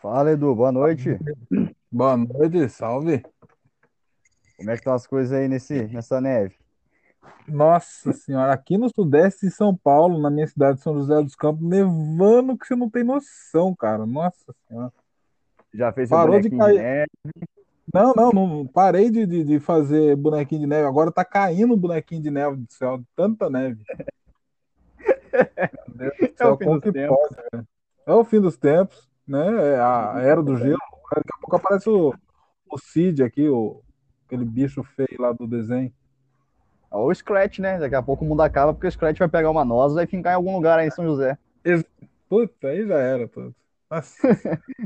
Fala, Edu, boa noite. Boa noite, salve. Como é que estão as coisas aí nesse, nessa neve? Nossa senhora, aqui no sudeste de São Paulo, na minha cidade de São José dos Campos, nevando que você não tem noção, cara. Nossa senhora. Já fez Parou de bonequinho de cair. neve? Não, não, não parei de, de, de fazer bonequinho de neve. Agora tá caindo bonequinho de neve do céu, tanta neve. Meu Deus do É o fim dos tempos. pode, cara? É o fim dos tempos, né? É a era do gelo. Daqui a pouco aparece o, o Cid aqui, o, aquele bicho feio lá do desenho. É o Scratch, né? Daqui a pouco o mundo acaba porque o Scratch vai pegar uma noz e vai fincar em algum lugar aí em São José. Puta, aí já era tudo.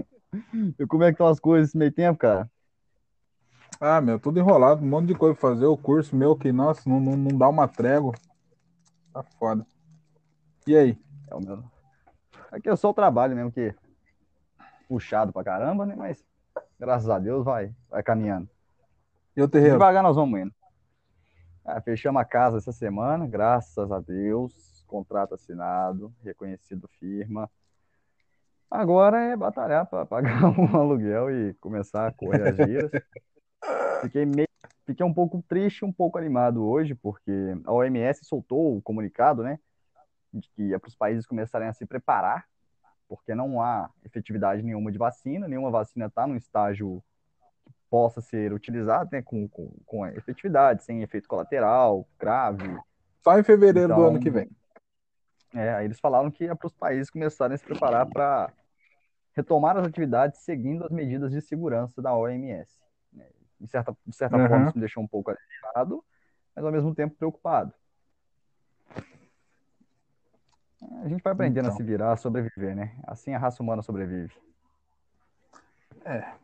E como é que estão as coisas nesse meio tempo, cara? Ah, meu, tudo enrolado, um monte de coisa pra fazer. O curso meu que, nossa, não, não, não dá uma trégua. Tá foda. E aí? É o meu. Aqui é só o trabalho mesmo que puxado pra caramba, né? Mas graças a Deus vai, vai caminhando. E o terreiro? Devagar nós vamos indo. Ah, fechamos a casa essa semana, graças a Deus. Contrato assinado, reconhecido firma. Agora é batalhar para pagar um aluguel e começar a correr as giras. Fiquei meio, fiquei um pouco triste, um pouco animado hoje, porque a OMS soltou o comunicado, né, que é para os países começarem a se preparar, porque não há efetividade nenhuma de vacina, nenhuma vacina está no estágio que possa ser utilizado, né, com, com, com efetividade, sem efeito colateral grave. Só em fevereiro do Então, ano que vem. É, aí eles falaram que é para os países começarem a se preparar para retomar as atividades seguindo as medidas de segurança da OMS. né? De certa, de certa Uhum. forma, isso me deixou um pouco aliviado, mas ao mesmo tempo preocupado. A gente vai aprendendo Então. a se virar, a sobreviver, né? Assim a raça humana sobrevive.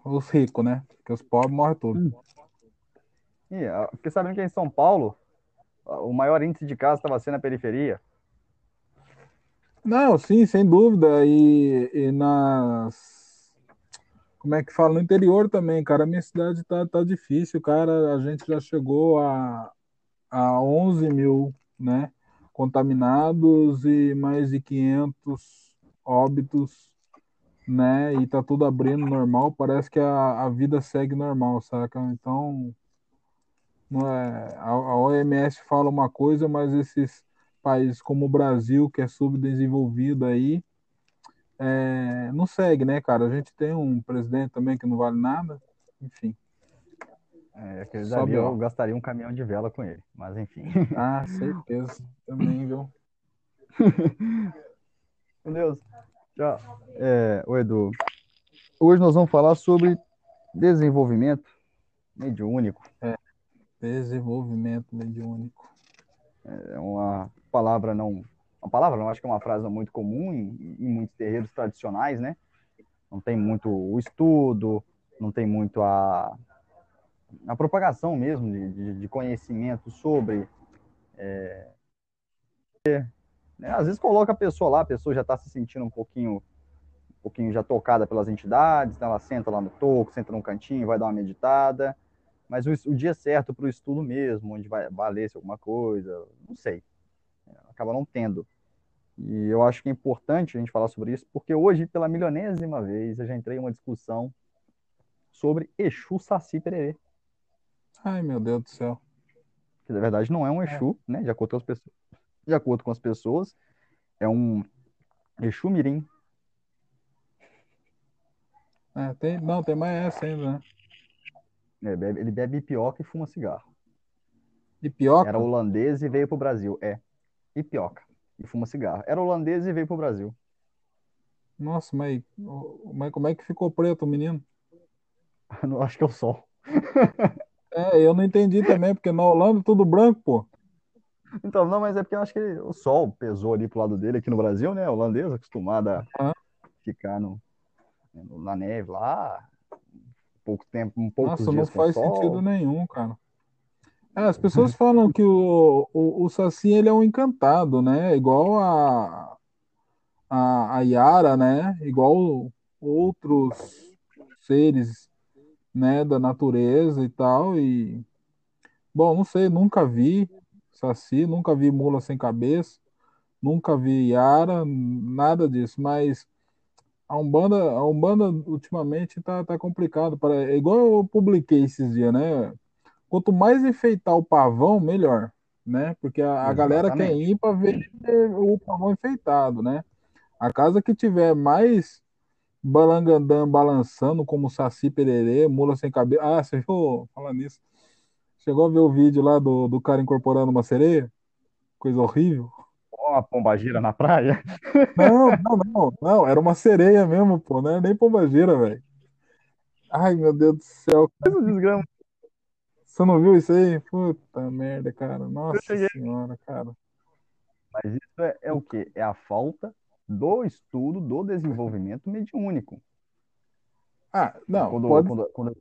Os ricos, né? Porque os pobres morrem tudo. E ah, fiquei sabendo que em São Paulo, ah, o maior índice de casos estava sendo na periferia. Não, sim, sem dúvida. E, e nas. Como é que fala? No interior também, cara. A minha cidade tá, tá difícil, cara. A gente já chegou a, a 11 mil, né? Contaminados e mais de 500 óbitos, né? E tá tudo abrindo normal. Parece que a, a vida segue normal, saca? Então, não é, a, a OMS fala uma coisa, mas esses países como o Brasil, que é subdesenvolvido aí, é, não segue, né, cara? A gente tem um presidente também que não vale nada, enfim. É, aquele dali eu gastaria um caminhão de vela com ele, mas enfim. Ah, certeza, também, viu? Meu Deus. Já, é, ô Edu, hoje nós vamos falar sobre desenvolvimento mediúnico. Desenvolvimento mediúnico. É uma palavra não. Uma palavra não, acho que é uma frase muito comum em, em muitos terreiros tradicionais, né? Não tem muito o estudo, não tem muito a, a propagação mesmo de, de, de conhecimento sobre. é, né? Às vezes coloca a pessoa lá, a pessoa já está se sentindo um pouquinho, um pouquinho já tocada pelas entidades, né? ela senta lá no toco, senta num cantinho, vai dar uma meditada, mas o, o dia certo para o estudo mesmo, onde vai valer-se alguma coisa, não sei, acaba não tendo. E eu acho que é importante a gente falar sobre isso, porque hoje, pela milionésima vez, eu já entrei em uma discussão sobre Exu Saci Pererê, Ai, meu Deus do céu. que na verdade não é um Exu, né? De acordo com as pessoas, de acordo com as pessoas, é um Exu Mirim. É, tem, não, tem mais essa ainda, né? É, bebe- ele bebe pioca e fuma cigarro. Ipioca? Era holandês e veio pro Brasil. É, ipioca e fuma cigarro. Era holandês e veio pro Brasil. Nossa, mas, mas como é que ficou preto o menino? Acho que é o sol. É, eu não entendi também, porque na Holanda é tudo branco, pô. Então, não, mas é porque eu acho que o sol pesou ali pro lado dele aqui no Brasil, né? Holandês, acostumado a ficar no, na neve lá, pouco tempo, um poucos Nossa, não faz sol. sentido nenhum, cara. É, as pessoas falam que o, o, o Saci ele é um encantado, né? Igual a, a, a Yara, né? Igual outros seres, né, da natureza e tal. E, bom, não sei, nunca vi Saci, nunca vi mula sem cabeça, nunca vi Yara, nada disso, mas a Umbanda, a Umbanda ultimamente tá, tá complicado. Para, é igual eu publiquei esses dias, né? Quanto mais enfeitar o pavão, melhor, né? Porque a, a galera quer ir para ver o pavão enfeitado, né? A casa que tiver mais balangandã balançando como Saci Pererê, mula sem cabelo. Ah, você viu? Falando nisso. Chegou a ver o vídeo lá do, do cara incorporando uma sereia? Coisa horrível. Uma pombagira na praia? Não, não, não, não. Era uma sereia mesmo, pô. Não era nem pombagira, velho. Ai, meu Deus do céu. Desgrama. Você não viu isso aí? Puta merda, cara. Nossa senhora, cara. Mas isso é, é o quê? É a falta do estudo do desenvolvimento mediúnico. Ah, não. Quando, pode... quando, quando,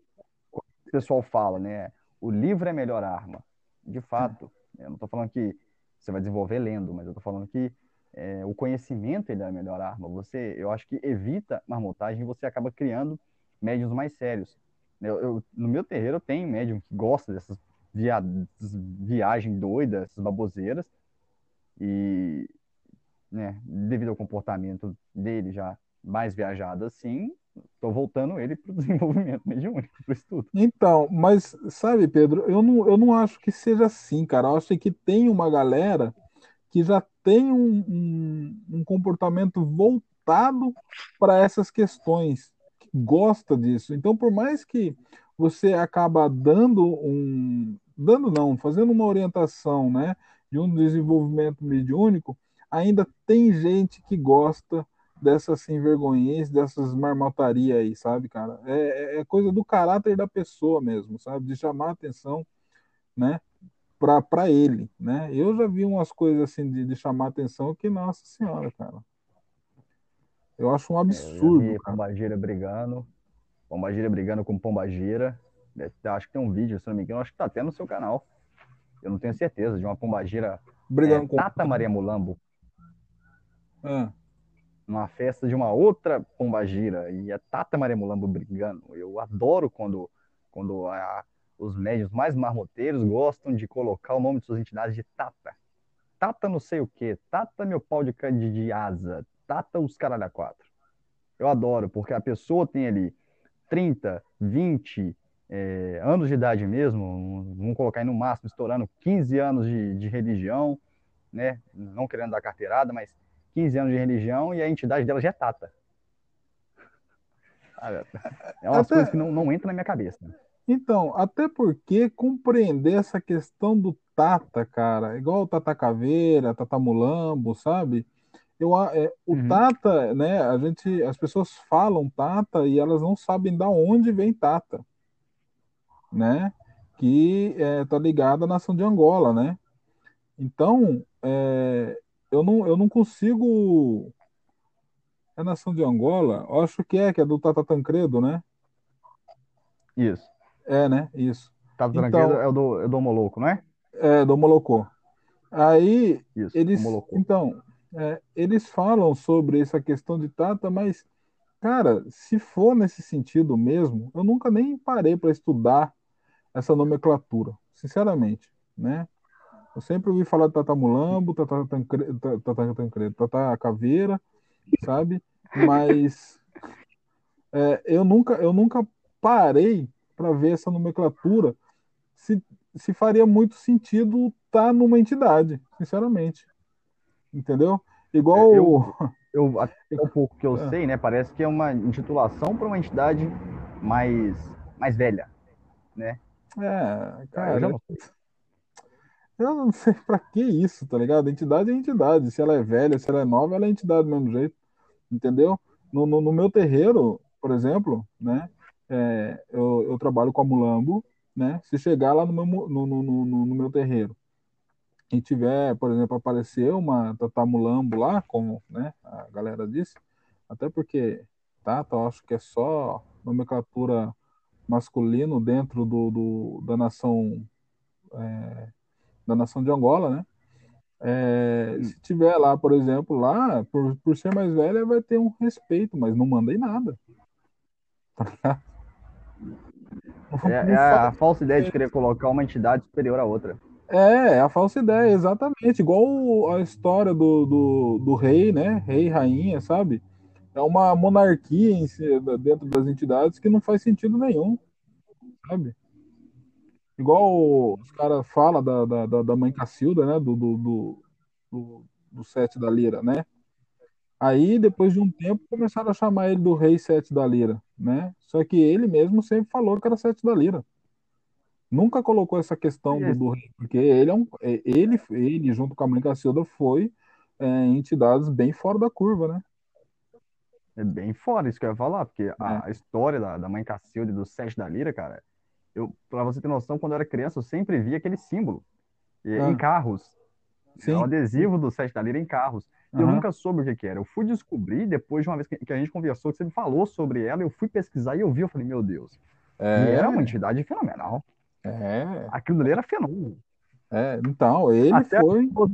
quando o pessoal fala, né? O livro é a melhor arma. De fato, eu não estou falando que você vai desenvolver lendo, mas eu estou falando que é, o conhecimento ele é a melhor arma. Você, eu acho que evita marmotagem e você acaba criando médiums mais sérios. Eu, eu, no meu terreiro eu tenho médium que gosta dessas via, viagens doidas, essas baboseiras, e né, devido ao comportamento dele já mais viajado assim, estou voltando ele para o desenvolvimento mediúnico, para o estudo. Então, mas sabe, Pedro, eu não, eu não acho que seja assim, cara. Eu acho que tem uma galera que já tem um, um, um comportamento voltado para essas questões, que gosta disso. Então, por mais que você acaba dando um, dando não, fazendo uma orientação, né, de um desenvolvimento mediúnico, ainda tem gente que gosta dessas sem vergonhices, dessas marmotarias aí, sabe, cara? É, é, é coisa do caráter da pessoa mesmo, sabe? De chamar a atenção, né? Para ele, né? Eu já vi umas coisas assim de, de chamar atenção que, nossa senhora, cara. Eu acho um absurdo. É, Pombagira brigando. Pombagira brigando com Pombagira. Acho que tem um vídeo, se não me engano, acho que tá até no seu canal. Eu não tenho certeza, de uma Pombagira brigando é, com Tata Maria Mulambo. Ah numa festa de uma outra pombagira e a Tata Maria brigando. Eu adoro quando, quando a, os médios mais marmoteiros gostam de colocar o nome de suas entidades de Tata. Tata não sei o que, Tata meu pau de, de, de asa, Tata os caralho a quatro. Eu adoro, porque a pessoa tem ali 30, 20 é, anos de idade mesmo, vamos colocar aí no máximo, estourando 15 anos de, de religião, né? Não querendo dar carteirada, mas 15 anos de religião e a entidade dela já é Tata. É umas até, coisas que não, não entram na minha cabeça. Então, até porque compreender essa questão do Tata, cara, igual o Tata Caveira, Tata Mulambo, sabe? Eu, é, o uhum. Tata, né, a gente, as pessoas falam Tata e elas não sabem da onde vem Tata, né? Que é, tá ligada à nação de Angola, né? Então, é, eu não, eu não consigo. É nação de Angola? Eu acho que é, que é do Tata Tancredo, né? Isso. É, né? Isso. Tata então, Tancredo é o do, é do Moloco, não é? É, do Molocô. Aí, Isso, eles. Então, é, eles falam sobre essa questão de Tata, mas, cara, se for nesse sentido mesmo, eu nunca nem parei para estudar essa nomenclatura, sinceramente, né? Eu sempre ouvi falar de Tata Mulambo, Tata Tancredo, Tata, Tancredo, Tata Caveira, sabe? Mas é, eu, nunca, eu nunca parei para ver essa nomenclatura se, se faria muito sentido estar tá numa entidade, sinceramente. Entendeu? Igual. É, eu, eu, até um pouco que eu é. sei, né? Parece que é uma intitulação para uma entidade mais, mais velha, né? É, cara. Eu já não sei. Eu não sei pra que isso, tá ligado? Entidade é entidade. Se ela é velha, se ela é nova, ela é entidade do mesmo jeito. Entendeu? No, no, no meu terreiro, por exemplo, né? É, eu, eu trabalho com a Mulambo, né? Se chegar lá no meu, no, no, meu terreiro e tiver, por exemplo, aparecer uma Tatamulambo lá, como né, a galera disse, até porque Tata, eu acho que é só nomenclatura masculino dentro do, do da nação é, da nação de Angola, né? É, se tiver lá, por exemplo, lá, por, por ser mais velha, vai ter um respeito, mas não mandei nada. É, é a falsa ideia de querer colocar uma entidade superior à outra. É, é a falsa ideia, exatamente. Igual a história do, do, do rei, né? Rei, rainha, sabe? É uma monarquia si, dentro das entidades que não faz sentido nenhum, sabe? Igual os caras falam da, da, da mãe Cacilda, né? Do, do, do, do, Sete da Lira, né? Aí, depois de um tempo, começaram a chamar ele do Rei Sete da Lira, né? Só que ele mesmo sempre falou que era Sete da Lira. Nunca colocou essa questão do, do rei, porque ele é um, é, ele, ele junto com a mãe Cacilda foi é, entidades bem fora da curva, né? É bem fora isso que eu ia falar, porque é. a, história da, da mãe Cacilda e do Sete da Lira, cara, eu, pra você ter noção, quando eu era criança, eu sempre via aquele símbolo e, ah. em carros. Sim. O adesivo do Sete da Lira em carros. Uhum. Eu nunca soube o que, que, era. Eu fui descobrir depois de uma vez que, que, a gente conversou, que você me falou sobre ela, eu fui pesquisar e eu vi, eu falei, meu Deus. É... E era uma entidade fenomenal. É. Aquilo ali era fenômeno. É, então, ele até foi. A esposa,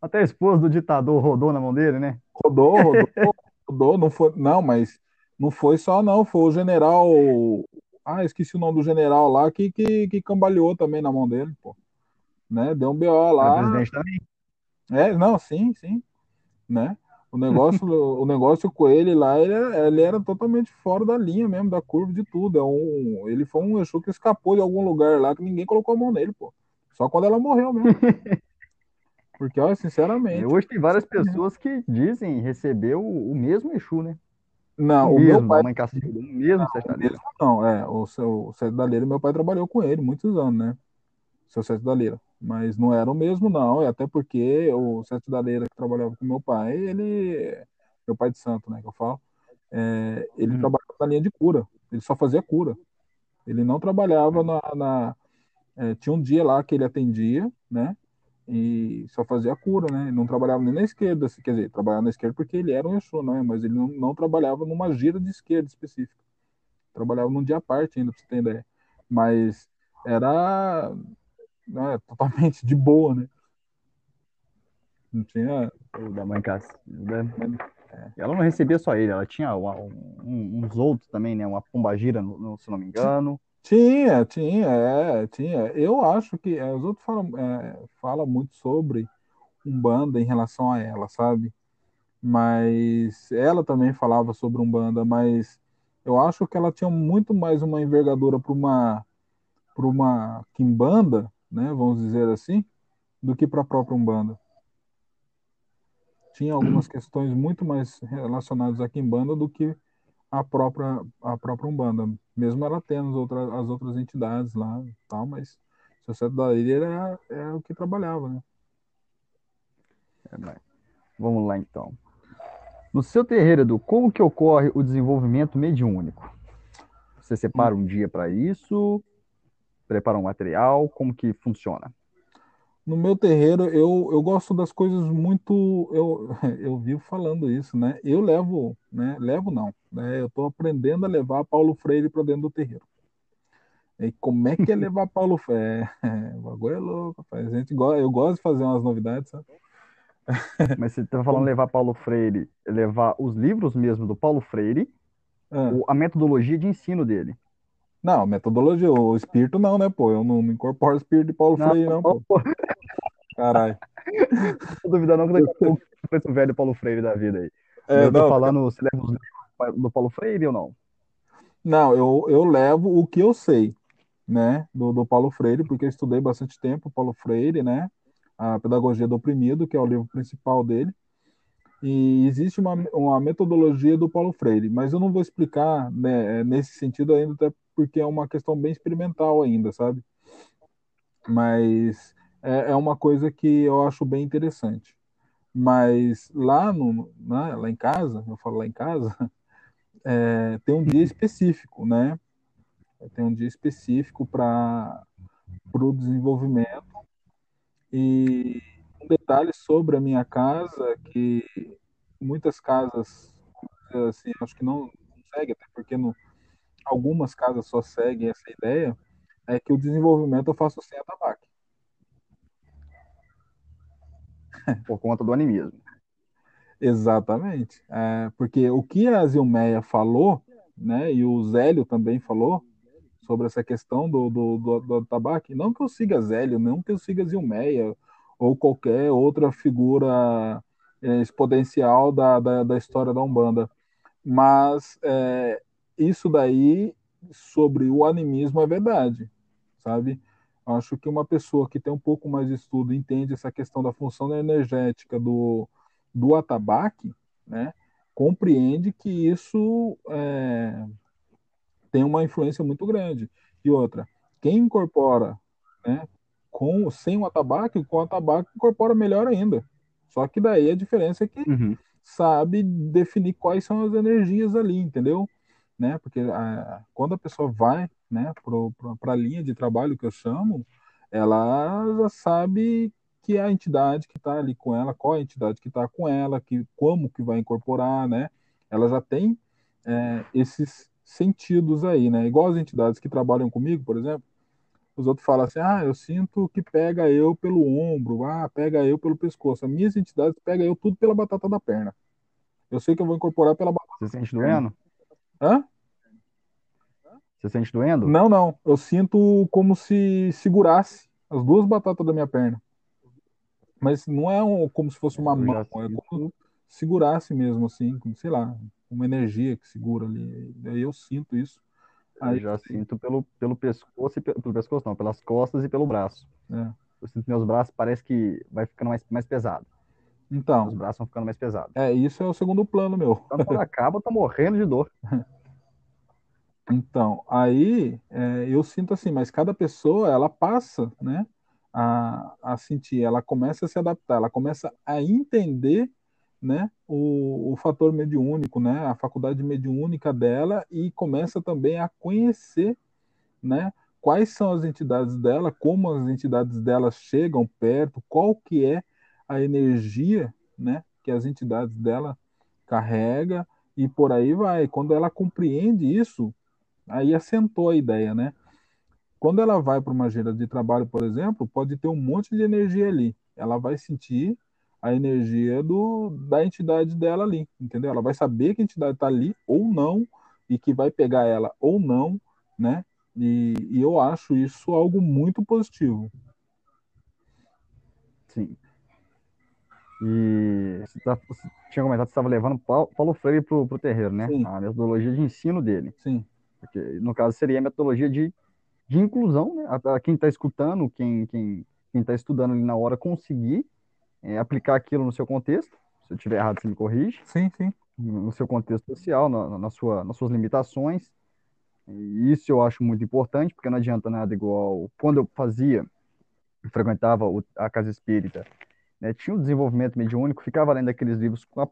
até a esposa do ditador rodou na mão dele, né? Rodou, rodou, rodou, não foi. Não, mas não foi só, não. Foi o general. Ah, esqueci o nome do general lá que, que, que cambaleou também na mão dele, pô. Né? Deu um BO lá. O presidente também. É, não, sim, sim. Né? O negócio, o negócio com ele lá, ele, ele, era totalmente fora da linha mesmo, da curva de tudo. É um, ele foi um Exu que escapou de algum lugar lá que ninguém colocou a mão nele, pô. Só quando ela morreu mesmo. Porque, olha, sinceramente. Hoje tem várias pessoas que dizem receber o, o mesmo Exu, né? Não, o, o mesmo, meu pai. Mãe Cacilda, o mesmo não, mesmo não, é. O, o da Leira, meu pai trabalhou com ele muitos anos, né? Seu Sete da Leira mas não era o mesmo, não, até porque o Sete da Leira que trabalhava com meu pai, ele, meu pai de santo, né, que eu falo, é, ele hum. trabalhava na linha de cura, ele só fazia cura, ele não trabalhava na, na é, tinha um dia lá que ele atendia, né, e só fazia cura, né, ele não trabalhava nem na esquerda, quer dizer, trabalhava na esquerda porque ele era um Exu, né, mas ele não, não trabalhava numa gira de esquerda específica, trabalhava num dia à parte ainda, pra você ter ideia, mas era né, totalmente de boa, né? Não tinha. Da mãe Cacilda. É. Ela não recebia só ele, ela tinha uma, um, uns outros também, né? Uma pombagira, se não me engano. Tinha, tinha, é, tinha. Eu acho que é, os outros falam, é, falam muito sobre Umbanda em relação a ela, sabe? Mas ela também falava sobre Umbanda, mas eu acho que ela tinha muito mais uma envergadura para uma para uma quimbanda né, vamos dizer assim, do que para a própria Umbanda. Tinha algumas questões muito mais relacionadas à Kimbanda do que a própria, a própria Umbanda, mesmo ela tendo as outras, as outras entidades lá tal, mas o Sociedade da Ilha era, era o que trabalhava, né? É, vamos lá então. No seu terreiro, Edu, como que ocorre o desenvolvimento mediúnico? Você separa um dia para isso? prepara um material? Como que funciona? No meu terreiro, eu, eu gosto das coisas muito. Eu, eu vivo falando isso, né? Eu levo, né? Levo não, né? Eu estou aprendendo a levar Paulo Freire para dentro do terreiro. E como é que é levar Paulo Freire? É, o bagulho é louco, rapaz. A gente, eu gosto de fazer umas novidades, sabe? Mas você está falando levar Paulo Freire, levar os livros mesmo do Paulo Freire, ah. a metodologia de ensino dele. Não, metodologia, o espírito não, né, pô? Eu não, incorporo o espírito de Paulo não, Freire, não, pô. pô. Caralho. Não duvida não que daqui a pouco foi o velho Paulo Freire da vida aí. É, eu tô não, falando, você leva os livros do Paulo Freire ou não? Não, eu, eu levo o que eu sei, né, do, do Paulo Freire, porque eu estudei bastante tempo o Paulo Freire, né, a Pedagogia do Oprimido, que é o livro principal dele, e existe uma, uma metodologia do Paulo Freire, mas eu não vou explicar né, nesse sentido ainda, até porque é uma questão bem experimental ainda, sabe? Mas é, é uma coisa que eu acho bem interessante. Mas lá, no, né, lá em casa, eu falo lá em casa, é, tem um dia específico, né? Tem um dia específico para o desenvolvimento. E um detalhe sobre a minha casa que muitas casas assim acho que não, não segue até porque no, algumas casas só seguem essa ideia é que o desenvolvimento eu faço sem atabaque por conta do animismo exatamente é, porque o que a Zilmeia falou né e o Zélio também falou sobre essa questão do, do, do, do tabaco. Não que eu siga Zélio, não que eu siga Zilmeia ou qualquer outra figura é, exponencial da, da, da, história da Umbanda. Mas é, isso daí sobre o animismo é verdade, sabe? Acho que uma pessoa que tem um pouco mais de estudo entende essa questão da função energética do, do atabaque, né? Compreende que isso é, tem uma influência muito grande. E outra, quem incorpora, né, com sem o atabaque, com o atabaque incorpora melhor ainda. Só que daí a diferença é que uhum. sabe definir quais são as energias ali, entendeu? Né? Porque a, quando a pessoa vai né, para a linha de trabalho que eu chamo, ela já sabe que é a entidade que está ali com ela, qual é a entidade que está com ela, que como que vai incorporar, né? Ela já tem é, esses sentidos aí, né? Igual as entidades que trabalham comigo, por exemplo, os outros falam assim, ah, eu sinto que pega eu pelo ombro, ah, pega eu pelo pescoço. As minhas entidades pega eu tudo pela batata da perna. Eu sei que eu vou incorporar pela batata. Você sente doendo? Hã? Você sente doendo? Não, não. Eu sinto como se segurasse as duas batatas da minha perna. Mas não é um, como se fosse uma mão, é como se segurasse mesmo, assim, como, sei lá, uma energia que segura ali. Aí eu sinto isso. Aí, eu já sinto pelo, pelo pescoço, e pelo, pelo pescoço não, pelas costas e pelo braço. É. Eu sinto meus braços, parece que vai ficando mais, mais pesado. Então. Os braços vão ficando mais pesados. É, isso é o segundo plano meu. Quando, quando acaba, eu tô morrendo de dor. Então, aí é, eu sinto assim, mas cada pessoa, ela passa, né, a, a sentir, ela começa a se adaptar, ela começa a entender, né, o, o fator mediúnico, né, a faculdade mediúnica dela e começa também a conhecer, né, quais são as entidades dela, como as entidades dela chegam perto, qual que é a energia, né, que as entidades dela carrega e por aí vai. Quando ela compreende isso, Aí assentou a ideia, né? Quando ela vai para uma gira de trabalho, por exemplo, pode ter um monte de energia ali. Ela vai sentir a energia do, da entidade dela ali, entendeu? Ela vai saber que a entidade está ali ou não e que vai pegar ela ou não, né? E, e eu acho isso algo muito positivo. Sim. E você, tá, você tinha comentado que você estava levando Paulo, Paulo Freire para o terreiro, né? Sim. A metodologia de ensino dele. Sim. Porque, no caso, seria a metodologia de, de inclusão, né? A, a quem está escutando, quem está quem, quem tá estudando ali na hora, conseguir é, aplicar aquilo no seu contexto. Se eu estiver errado, você me corrige. Sim, sim. No seu contexto social, na, na sua, nas suas limitações. E isso eu acho muito importante, porque não adianta nada igual quando eu fazia, frequentava a casa espírita, né, tinha um desenvolvimento mediúnico, ficava lendo aqueles livros com uma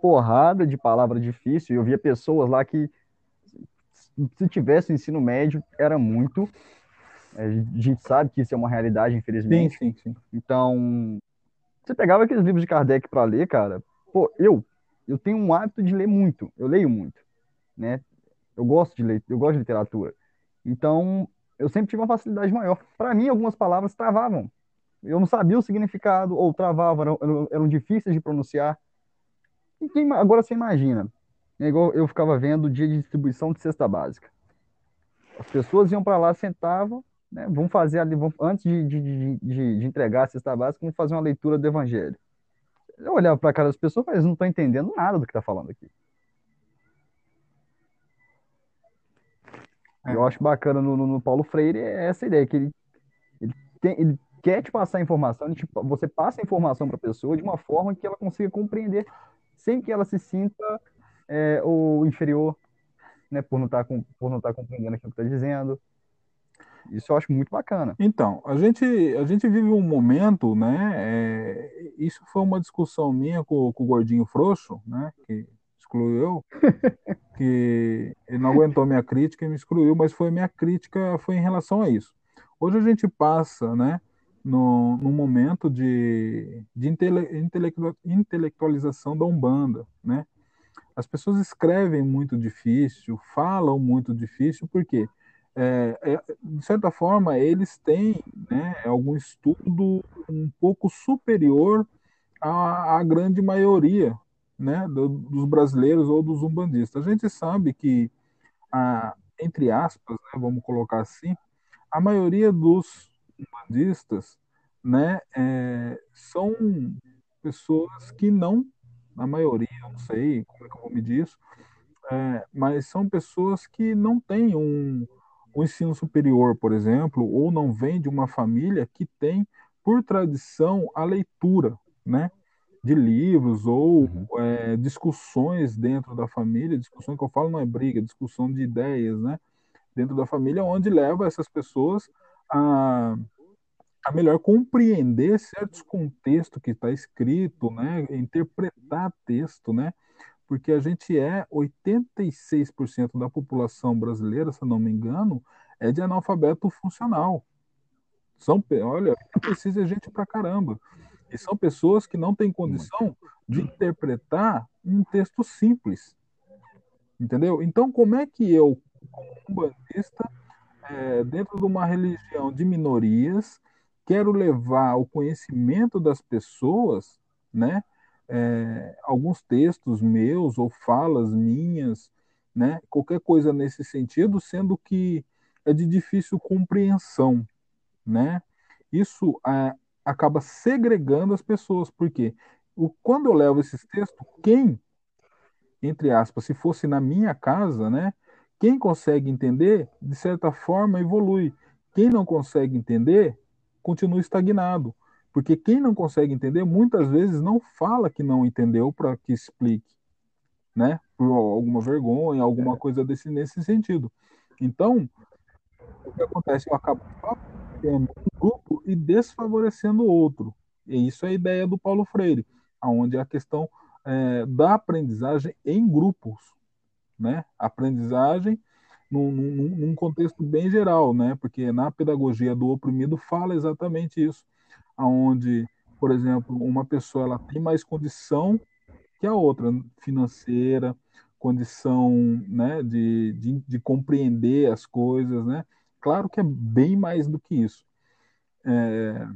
porrada de palavra difícil, e eu via pessoas lá que se tivesse ensino médio, era muito. A gente sabe que isso é uma realidade, infelizmente. Sim, sim, sim. Então, você pegava aqueles livros de Kardec para ler, cara. Pô, eu, eu tenho um hábito de ler muito. Eu leio muito, né? Eu gosto de ler, eu gosto de literatura. Então, eu sempre tive uma facilidade maior. Para mim, algumas palavras travavam. Eu não sabia o significado ou travavam, eram, eram difíceis de pronunciar. E quem, agora você imagina, é igual eu ficava vendo o dia de distribuição de cesta básica. As pessoas iam para lá, sentavam, né, vão fazer ali, vão, antes de, de, de, de, entregar a cesta básica, vão fazer uma leitura do evangelho. Eu olhava para a cara das pessoas e falei, eles não estão entendendo nada do que está falando aqui. É. Eu acho bacana no, no, no, Paulo Freire é essa ideia, que ele, ele, tem, ele quer te passar informação, ele te, você passa a informação para a pessoa de uma forma que ela consiga compreender, sem que ela se sinta é, o inferior, né, por não estar tá por não estar tá compreendendo aquilo que está dizendo. Isso eu acho muito bacana. Então, a gente, a gente vive um momento, né? É, isso foi uma discussão minha com, com o Gordinho Frouxo, né? Que excluiu, que ele não aguentou minha crítica e me excluiu, mas foi minha crítica foi em relação a isso. Hoje a gente passa, né? No, no momento de, de intele, intelectualização da Umbanda, né? As pessoas escrevem muito difícil, falam muito difícil, porque, é, é, de certa forma, eles têm né, algum estudo um pouco superior à, à grande maioria né, do, dos brasileiros ou dos umbandistas. A gente sabe que a, entre aspas, né, vamos colocar assim, a maioria dos bandistas, né, é, são pessoas que não, a maioria, não sei como é que eu vou medir isso, é, mas são pessoas que não têm um, um ensino superior, por exemplo, ou não vêm de uma família que tem, por tradição, a leitura, né? de livros ou uhum. é, discussões dentro da família, discussão que eu falo não é briga, é discussão de ideias, né? Dentro da família, onde leva essas pessoas a, a melhor compreender certos contextos que está escrito, né? Interpretar texto, né? Porque a gente é 86% da população brasileira, se não me engano, é de analfabeto funcional. São, olha, precisa gente pra caramba. E são pessoas que não têm condição de interpretar um texto simples. Entendeu? Então, como é que eu, como um bandista, é, dentro de uma religião de minorias, quero levar o conhecimento das pessoas, né? É, alguns textos meus ou falas minhas, né? Qualquer coisa nesse sentido, sendo que é de difícil compreensão, né? Isso é, acaba segregando as pessoas, porque o, quando eu levo esses textos, quem, entre aspas, se fosse na minha casa, né, quem consegue entender, de certa forma, evolui. Quem não consegue entender, continua estagnado. Porque quem não consegue entender, muitas vezes não fala que não entendeu para que explique, né? Por alguma vergonha, alguma coisa desse, nesse sentido. Então, o que acontece? Eu acabo favorecendo um grupo e desfavorecendo o outro. E isso é a ideia do Paulo Freire, onde a questão é, da aprendizagem em grupos, né? Aprendizagem num, num, num, contexto bem geral, né? Porque na pedagogia do oprimido fala exatamente isso, aonde, por exemplo, uma pessoa ela tem mais condição que a outra financeira, condição, né, de, de, de compreender as coisas, né? Claro que é bem mais do que isso. É,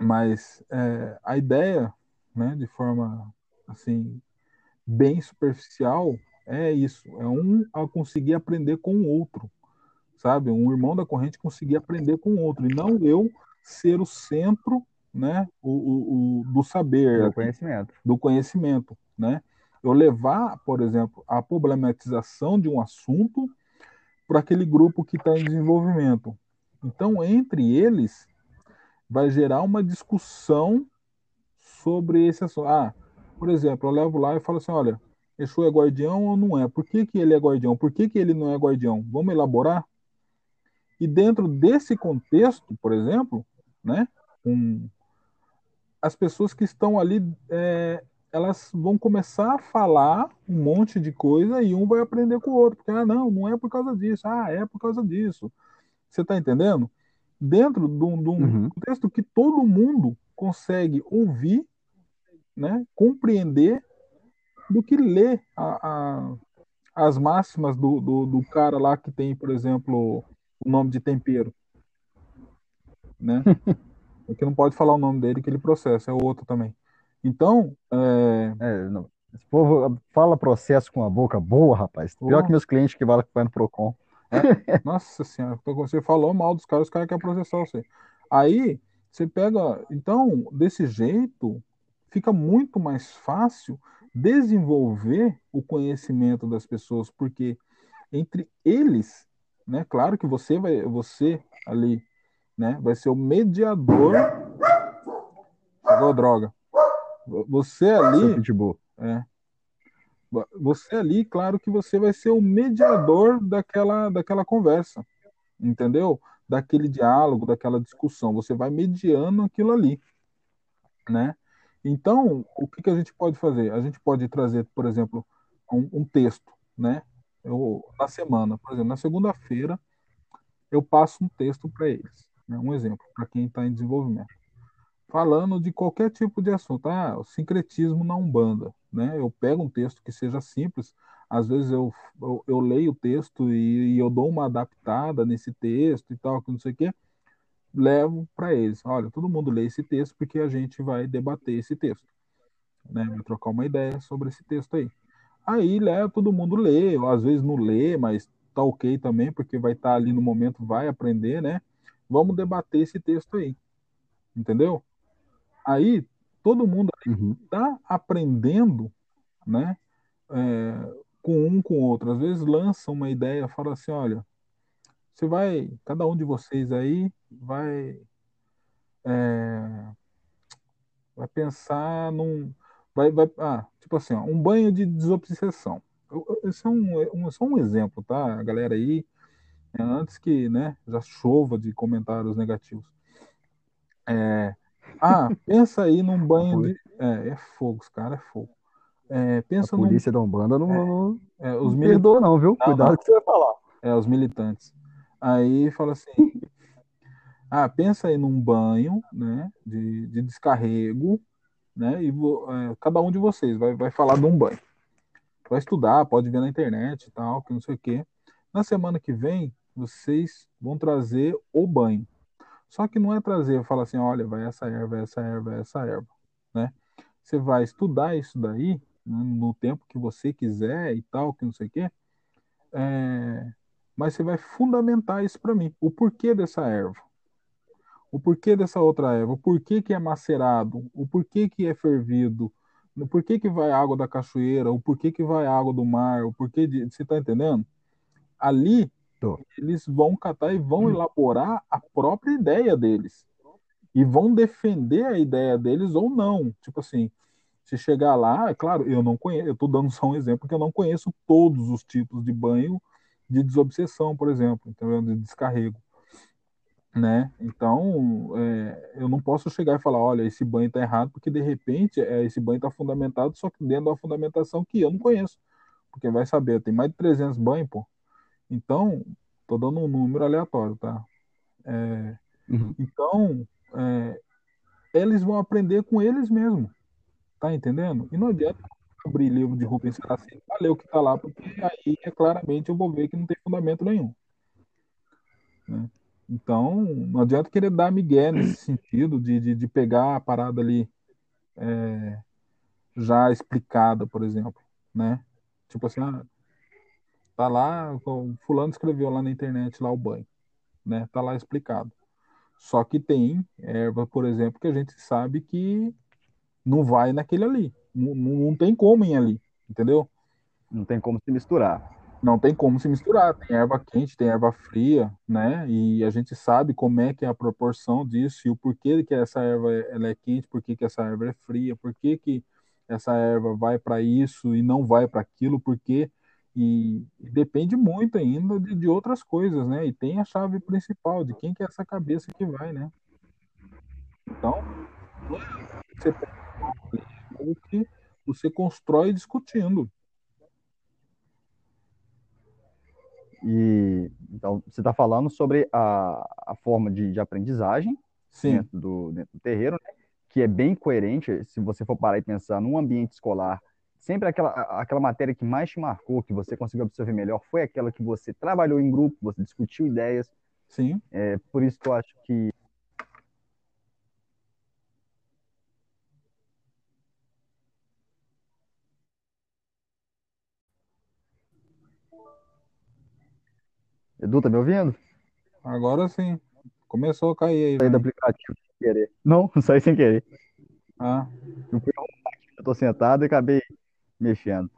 mas é, a ideia, né, de forma assim bem superficial, é isso. É um a conseguir aprender com o outro, sabe? Um irmão da corrente conseguir aprender com o outro e não eu ser o centro, né, o, o, o do saber, do conhecimento, do conhecimento, né? Eu levar, por exemplo, a problematização de um assunto para aquele grupo que está em desenvolvimento. Então, entre eles, vai gerar uma discussão sobre esse assunto. Ah, por exemplo, eu levo lá e falo assim: olha, Exu é guardião ou não é? Por que, que ele é guardião? Por que, que ele não é guardião? Vamos elaborar? E dentro desse contexto, por exemplo, né, um, as pessoas que estão ali é, elas vão começar a falar um monte de coisa e um vai aprender com o outro, porque, ah, não, não é por causa disso, ah, é por causa disso. Você está entendendo? Dentro de um, de um uhum. texto que todo mundo consegue ouvir, né, compreender, do que ler a, a, as máximas do, do, do cara lá que tem, por exemplo, o nome de tempero. Né? é que não pode falar o nome dele que ele processa, é o outro também. Então. É... É, não. Esse povo fala processo com a boca boa, rapaz. Pior que meus clientes que vai no Procon. É? Nossa senhora, você falou mal dos caras, os caras querem processar você. Aí, você pega. Então, desse jeito, fica muito mais fácil desenvolver o conhecimento das pessoas, porque entre eles, né, claro que você vai, você ali, né, vai ser o mediador. Chegou droga. Você ali. É. Você ali, claro que você vai ser o mediador daquela, daquela conversa, entendeu? Daquele diálogo, daquela discussão. Você vai mediando aquilo ali, né? Então, o que, que a gente pode fazer? A gente pode trazer, por exemplo, um, um texto, né? Eu, na semana, por exemplo, na segunda-feira, eu passo um texto para eles, né? um exemplo, para quem está em desenvolvimento falando de qualquer tipo de assunto. Ah, o sincretismo na Umbanda. Né? Eu pego um texto que seja simples, às vezes eu, eu, eu leio o texto e, e, eu dou uma adaptada nesse texto e tal, que não sei o quê, levo para eles. Olha, todo mundo lê esse texto porque a gente vai debater esse texto. Né? Vai trocar uma ideia sobre esse texto aí. Aí leva, todo mundo lê, ou às vezes não lê, mas tá ok também, porque vai estar tá ali no momento, vai aprender, né? Vamos debater esse texto aí. Entendeu? Aí todo mundo está uhum. aprendendo, né? É, com um com o outro. Às vezes lança uma ideia, fala assim, olha, você vai, cada um de vocês aí vai é, vai pensar num vai, vai ah, tipo assim, ó, um banho de desobsessão. Esse é um, um, só um exemplo, tá, galera aí, é, antes que, né, já chova de comentários negativos. É, ah, pensa aí num banho de. É, é fogo, os caras é fogo. É, pensa a polícia num... da Umbanda não, é, não, é, os perdoa, não, viu? Não, Cuidado não. que você vai falar. É, os militantes. Aí fala assim: ah, pensa aí num banho né, de, de descarrego, né? E é, cada um de vocês vai, vai falar de um banho. Vai estudar, pode ver na internet e tal, que não sei o quê. Na semana que vem, vocês vão trazer o banho. Só que não é trazer, falar assim, olha, vai essa erva, essa erva, essa erva, né? Você vai estudar isso daí né, no tempo que você quiser e tal, que não sei o quê. É... Mas você vai fundamentar isso para mim. O porquê dessa erva. O porquê dessa outra erva. O porquê que é macerado. O porquê que é fervido. O porquê que vai água da cachoeira. O porquê que vai água do mar. O porquê de... Você está entendendo? Ali Tô. Eles vão catar e vão hum. elaborar a própria ideia deles. E vão defender a ideia deles ou não. Tipo assim, se chegar lá, é claro, eu não conheço, eu estou dando só um exemplo, porque eu não conheço todos os tipos de banho de desobsessão, por exemplo, entendeu? de descarrego. Né? Então, é, eu não posso chegar e falar, olha, esse banho está errado, porque de repente é, esse banho está fundamentado, só que dentro da fundamentação que eu não conheço. Porque vai saber, tem mais de 300 banhos, pô. Então, estou dando um número aleatório, tá? É, uhum. Então, é, eles vão aprender com eles mesmos, tá entendendo? E não adianta abrir livro de Rubens Saraceni para ler o que está lá, porque aí é claramente eu vou ver que não tem fundamento nenhum. Né? Então, não adianta querer dar migué nesse sentido de, de, de pegar a parada ali é, já explicada, por exemplo, né? Tipo assim, ah, Tá lá, fulano escreveu lá na internet lá o banho, né? Tá lá explicado. Só que tem erva, por exemplo, que a gente sabe que não vai naquele ali. Não, não tem como ir ali, entendeu? Não tem como se misturar. Não tem como se misturar. Tem erva quente, tem erva fria, né? E a gente sabe como é que é a proporção disso e o porquê que essa erva ela é quente, por que essa erva é fria, por que, que essa erva vai para isso e não vai para aquilo, porque e, e depende muito ainda de, de, outras coisas, né? E tem a chave principal de quem que é essa cabeça que vai, né? Então, você o que você constrói discutindo. E então você está falando sobre a, a forma de, de aprendizagem Sim. Dentro, do, dentro do terreiro, né? que é bem coerente se você for parar e pensar num ambiente escolar sempre aquela, aquela matéria que mais te marcou, que você conseguiu absorver melhor, foi aquela que você trabalhou em grupo, você discutiu ideias. Sim. É, por isso que eu acho que Edu, tá me ouvindo? Agora sim. Começou a cair aí. Saí do aplicativo sem querer. Não, saí sem querer. Ah. Eu, fui eu tô sentado e acabei mexendo.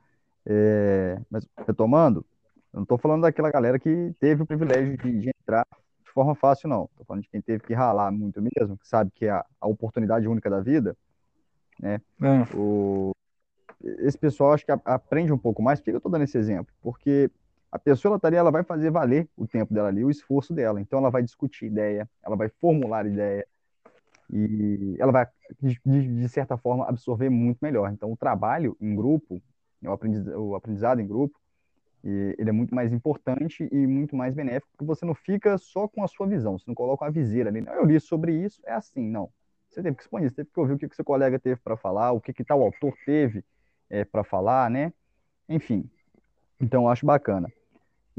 É, mas retomando, eu não estou falando daquela galera que teve o privilégio de, de, entrar de forma fácil, não. Estou falando de quem teve que ralar muito mesmo, que sabe que é a, a oportunidade única da vida. Né? É. O, esse pessoal acho que aprende um pouco mais. Por que eu estou dando esse exemplo? Porque a pessoa ela, tá ali, ela vai fazer valer o tempo dela ali, o esforço dela. Então ela vai discutir ideia, ela vai formular ideia, e ela vai, de, certa forma, absorver muito melhor. Então, o trabalho em grupo, o aprendizado, o aprendizado em grupo, ele é muito mais importante e muito mais benéfico, porque você não fica só com a sua visão, você não coloca uma viseira ali. Não, eu li sobre isso, é assim, não. Você teve que expor você teve que ouvir o que, que seu colega teve para falar, o que, que tal autor teve é, para falar, né? Enfim, então acho bacana.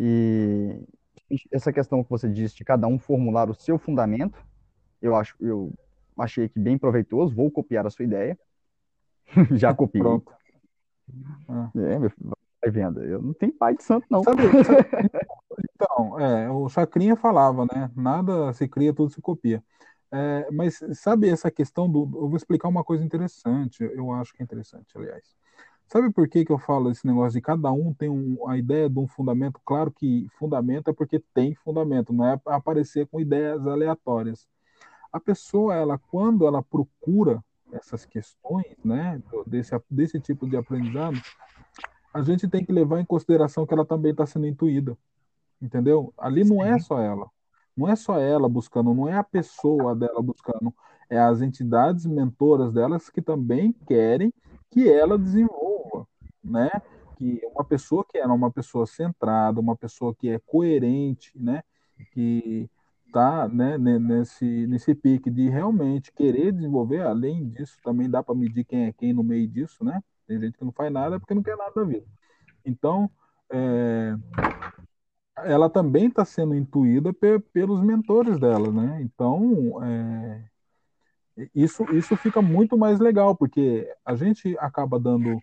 E essa questão que você disse de cada um formular o seu fundamento, eu acho, eu achei que bem proveitoso, vou copiar a sua ideia. Já copiei. Pronto. É, vai vendo. Eu não tenho pai de santo, não. Sabe, então, é, o Chacrinha falava, né? Nada se cria, tudo se copia. É, mas sabe essa questão do. Eu vou explicar uma coisa interessante, eu acho que é interessante, aliás. Sabe por que, que eu falo esse negócio de cada um tem um, a ideia de um fundamento? Claro que fundamento é porque tem fundamento, não é aparecer com ideias aleatórias. A pessoa, ela, quando ela procura essas questões, né, desse, desse tipo de aprendizado, a gente tem que levar em consideração que ela também está sendo intuída, entendeu? Ali não é só ela, não é só ela buscando, não é a pessoa dela buscando, é as entidades mentoras delas que também querem que ela desenvolva, né? Que uma pessoa que é uma pessoa centrada, uma pessoa que é coerente, né? Que tá né, nesse, nesse pique de realmente querer desenvolver, além disso, também dá para medir quem é quem no meio disso, né? Tem gente que não faz nada porque não quer nada da vida. Então, é, ela também está sendo intuída pe pelos mentores dela, né? Então, é, isso, isso fica muito mais legal, porque a gente acaba dando.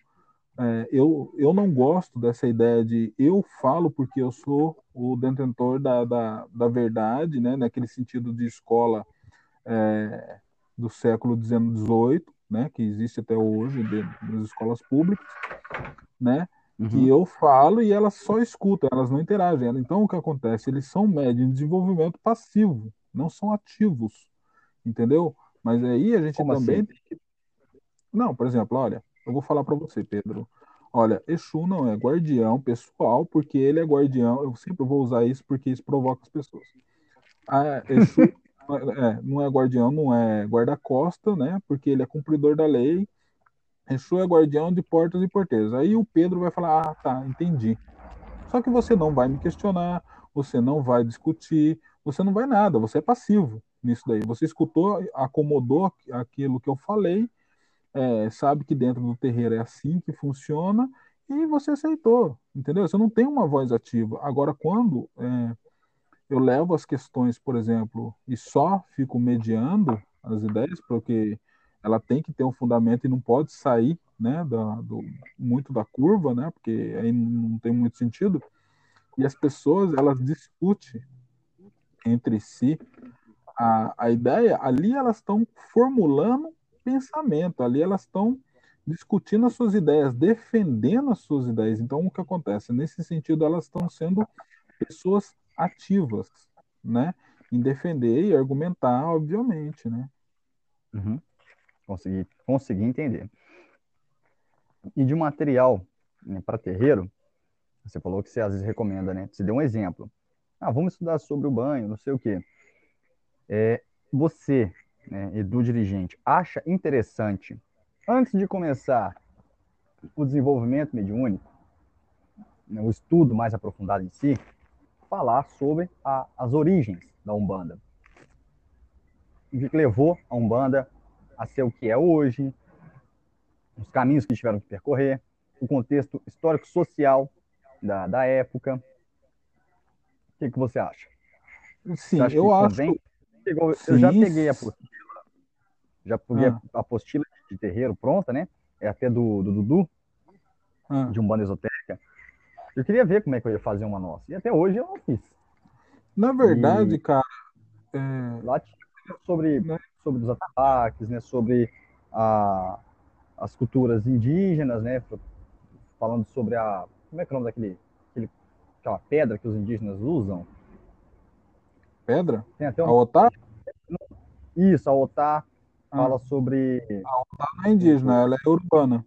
É, eu, eu não gosto dessa ideia de eu falo porque eu sou o detentor da, da, da verdade, né, naquele sentido de escola é, do século XVIII, né, que existe até hoje de, nas escolas públicas, né, uhum. que eu falo e elas só escutam, elas não interagem. Então, o que acontece? Eles são médios de desenvolvimento passivo, não são ativos, entendeu? Mas aí a gente Como também assim? Não, por exemplo, olha, eu vou falar para você, Pedro. Olha, Exu não é guardião pessoal, porque ele é guardião. Eu sempre vou usar isso porque isso provoca as pessoas. Ah, Exu é, não é guardião, não é guarda-costa, né? Porque ele é cumpridor da lei. Exu é guardião de portas e porteiros. Aí o Pedro vai falar: Ah, tá, entendi. Só que você não vai me questionar, você não vai discutir, você não vai nada, você é passivo nisso daí. Você escutou, acomodou aquilo que eu falei, é, sabe que dentro do terreiro é assim que funciona e você aceitou, entendeu? Você não tem uma voz ativa. Agora, quando é, eu levo as questões, por exemplo, e só fico mediando as ideias, porque ela tem que ter um fundamento e não pode sair né, da, do, muito da curva, né, porque aí não tem muito sentido. E as pessoas, elas discutem entre si a, a ideia, ali elas estão formulando pensamento, ali elas estão discutindo as suas ideias, defendendo as suas ideias. Então, o que acontece? Nesse sentido, elas estão sendo pessoas ativas, né? Em defender e argumentar, obviamente, né? Uhum. Consegui, consegui entender. E de material né, para terreiro, você falou que você às vezes recomenda, né? Você deu um exemplo. Ah, vamos estudar sobre o banho, não sei o quê. É, você, né, Edu dirigente, acha interessante, antes de começar o desenvolvimento mediúnico, né, o estudo mais aprofundado em si, falar sobre a, as origens da Umbanda. O que levou a Umbanda a ser o que é hoje, os caminhos que tiveram que percorrer, o contexto histórico-social da, da época. O que, que você acha? Sim, acha eu acho. Pegou, eu já peguei a já peguei ah. a apostila de terreiro pronta, né? É até do, do Dudu, ah. de um banda esotérica. Eu queria ver como é que eu ia fazer uma nossa. E até hoje eu não fiz. Na verdade, e... cara. É... Lá tinha sobre, né? sobre os ataques, né? Sobre a, as culturas indígenas, né? Falando sobre a. Como é que é o nome daquele. Aquele, aquela pedra que os indígenas usam? Pedra? Tem até um... A Otá? Isso, a Otá. Fala sobre. A Otá não é indígena, ela é urbana.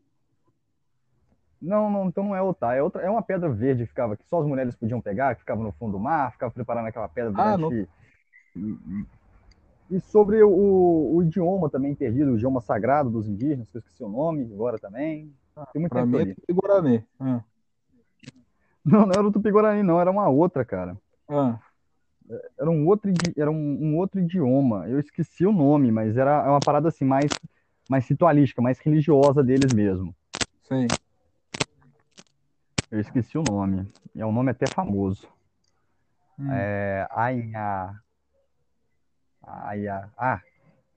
Não, não, então não é Otá, é outra, é uma pedra verde que ficava que só as mulheres podiam pegar, que ficava no fundo do mar, ficava preparando aquela pedra ah, durante. Ah, e, e, sobre o, o, idioma também perdido, o idioma sagrado dos indígenas, que eu esqueci o nome agora também. Ah, Tem muito pra tempo mim é Tupi-Guarani. Ah. Não, não era o Tupi-Guarani, não, era uma outra, cara. Ah era um outro, era um, um, outro idioma. Eu esqueci o nome, mas era uma parada assim mais, mais ritualística, mais religiosa deles mesmo. Sim. Eu esqueci o nome. É um nome até famoso. Hum. É, Aia. Aia. Ah,